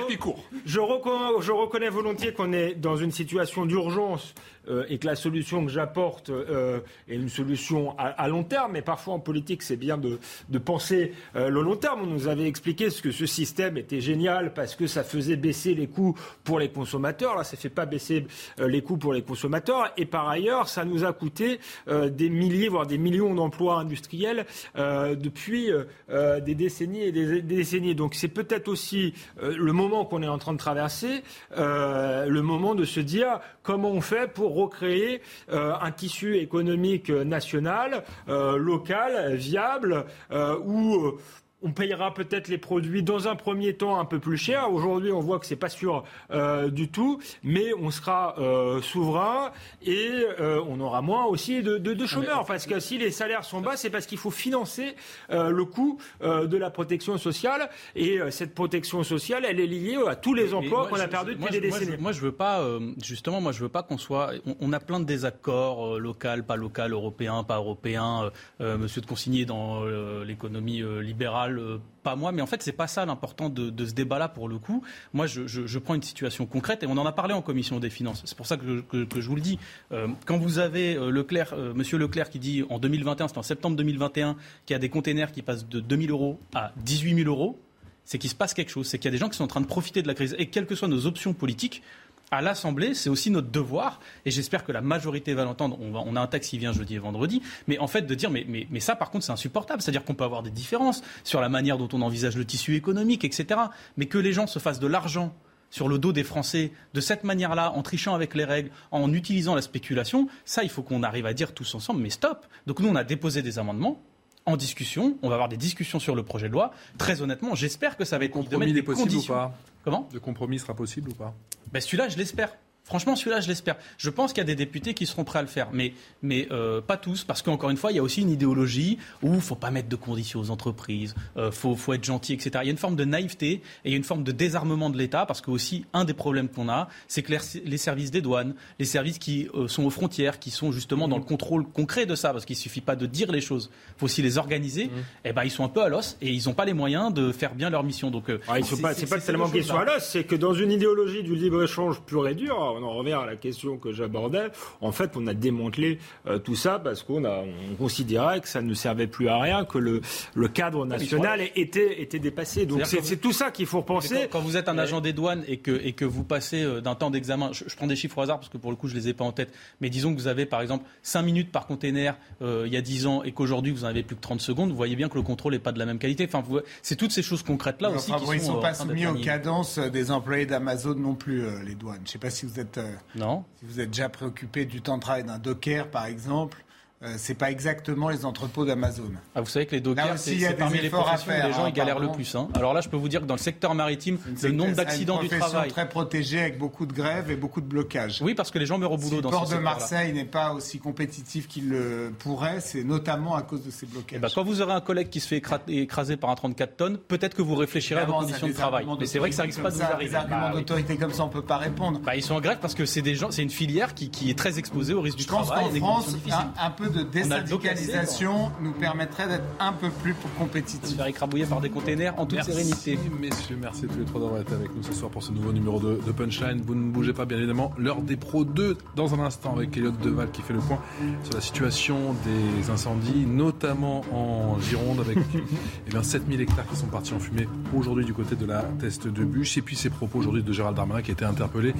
je, reconnais, je reconnais volontiers qu'on est dans une situation d'urgence euh, et que la solution que j'apporte euh, est une solution à, long terme. Mais parfois en politique, c'est bien de, de penser euh, le long terme. On nous avait expliqué ce que ce système était génial parce que ça faisait baisser les coûts pour les consommateurs. Là, ça ne fait pas baisser les coûts pour les consommateurs. Et par ailleurs, ça nous a coûté des milliers, voire des millions d'emplois industriels depuis des décennies et des, des décennies. Donc c'est peut-être aussi le moment qu'on est en train de traverser, le moment de se dire comment on fait pour recréer euh, un tissu économique national, euh, local, viable, euh, où on payera peut-être les produits dans un premier temps un peu plus cher. Aujourd'hui, on voit que c'est pas sûr euh, du tout, mais on sera euh, souverain et euh, on aura moins aussi de, de, chômeurs. Parce que si les salaires sont bas, c'est parce qu'il faut financer le coût de la protection sociale. Et cette protection sociale, elle est liée à tous les emplois qu'on a perdus depuis des décennies. Moi, je veux pas, justement, moi, je veux pas qu'on soit. On, a plein de désaccords local, pas local, européen, pas européen. Monsieur de Consigny dans l'économie libérale euh, pas moi, mais en fait, c'est pas ça l'important de, ce débat-là pour le coup. Moi, je, prends une situation concrète et on en a parlé en commission des finances. C'est pour ça que, je vous le dis. Euh, quand vous avez euh, Leclerc, Monsieur Leclerc qui dit en 2021, c'est en septembre 2021, qu'il y a des containers qui passent de 2 000 euros à 18 000 euros, c'est qu'il se passe quelque chose. C'est qu'il y a des gens qui sont en train de profiter de la crise. Et quelles que soient nos options politiques, à l'Assemblée, c'est aussi notre devoir, et j'espère que la majorité va l'entendre. On, a un texte qui vient jeudi et vendredi, mais en fait de dire, mais, mais, mais ça par contre c'est insupportable, c'est-à-dire qu'on peut avoir des différences sur la manière dont on envisage le tissu économique, etc. Mais que les gens se fassent de l'argent sur le dos des Français de cette manière-là, en trichant avec les règles, en utilisant la spéculation, ça il faut qu'on arrive à dire tous ensemble, mais stop. Donc nous on a déposé des amendements, en discussion. On va avoir des discussions sur le projet de loi. Très honnêtement, j'espère que ça va être compromis de possible ou pas Comment? De compromis sera possible ou pas? Ben Celui-là, je l'espère. Franchement, celui-là, je l'espère. Je pense qu'il y a des députés qui seront prêts à le faire, mais, mais euh, pas tous, parce qu'encore une fois, il y a aussi une idéologie où il ne faut pas mettre de conditions aux entreprises, il euh, faut, faut, être gentil, etc. Il y a une forme de naïveté et il y a une forme de désarmement de l'État, parce que aussi, un des problèmes qu'on a, c'est que les, services des douanes, les services qui euh, sont aux frontières, qui sont justement dans le contrôle concret de ça, parce qu'il ne suffit pas de dire les choses, il faut aussi les organiser, mmh. et eh ben, ils sont un peu à l'os et ils n'ont pas les moyens de faire bien leur mission. Donc, ah, c'est pas, pas tellement qu'ils sont à l'os, c'est que dans une idéologie du libre-échange pur et dur, on en revient à la question que j'abordais, en fait, on a démantelé euh, tout ça parce qu'on a, on considérait que ça ne servait plus à rien, que le, le cadre national était, était dépassé. Donc c'est tout ça qu'il faut repenser. Quand, vous êtes un agent des douanes et que, et que vous passez euh, d'un temps d'examen, je, prends des chiffres au hasard parce que pour le coup je les ai pas en tête, mais disons que vous avez par exemple 5 minutes par container euh, il y a 10 ans et qu'aujourd'hui vous en avez plus que 30 secondes, vous voyez bien que le contrôle n'est pas de la même qualité. Enfin, c'est toutes ces choses concrètes là aussi. qui ils ne sont, pas soumis aux cadences des employés d'Amazon non plus, les douanes. Je ne sais pas si vous êtes. Non. Si vous êtes déjà préoccupé du temps de travail d'un docker, par exemple, euh, c'est pas exactement les entrepôts d'Amazon. Ah, vous savez que les dockers, c'est parmi les professions où les gens hein, galèrent le plus. Hein. Alors là, je peux vous dire que dans le secteur maritime, le nombre d'accidents du travail. très protégé avec beaucoup de grèves et beaucoup de blocages. Oui, parce que les gens meurent au boulot dans ce Le port de Marseille n'est pas aussi compétitif qu'il le pourrait, c'est notamment à cause de ces blocages. Eh ben, quand vous aurez un collègue qui se fait écraser par un 34 tonnes, peut-être que vous réfléchirez à vos conditions de travail. Mais c'est vrai que ça risque pas de vous arriver. Des arguments bah d'autorité comme ça, on peut pas répondre. Bah, ils sont en grève parce que c'est des gens, c'est une filière qui, est très exposée au risque du travail. Je pense qu'en France, un peu de localisation nous permettrait d'être un peu plus compétitifs. Se faire écrabouiller par des containers en toute sérénité. Messieurs, merci à tous les trois d'avoir été avec nous ce soir pour ce nouveau numéro de, Punchline. Vous ne bougez pas, bien évidemment. L'heure des pros 2 dans un instant avec Elliot Deval qui fait le point sur la situation des incendies, notamment en Gironde avec eh bien, 7000 hectares qui sont partis en fumée aujourd'hui du côté de la test de bûche. Et puis ces propos aujourd'hui de Gérald Darmanin qui a été interpellé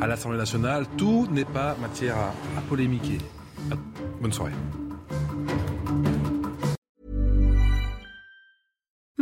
à l'Assemblée nationale. Tout n'est pas matière à, à polémiquer. Bonne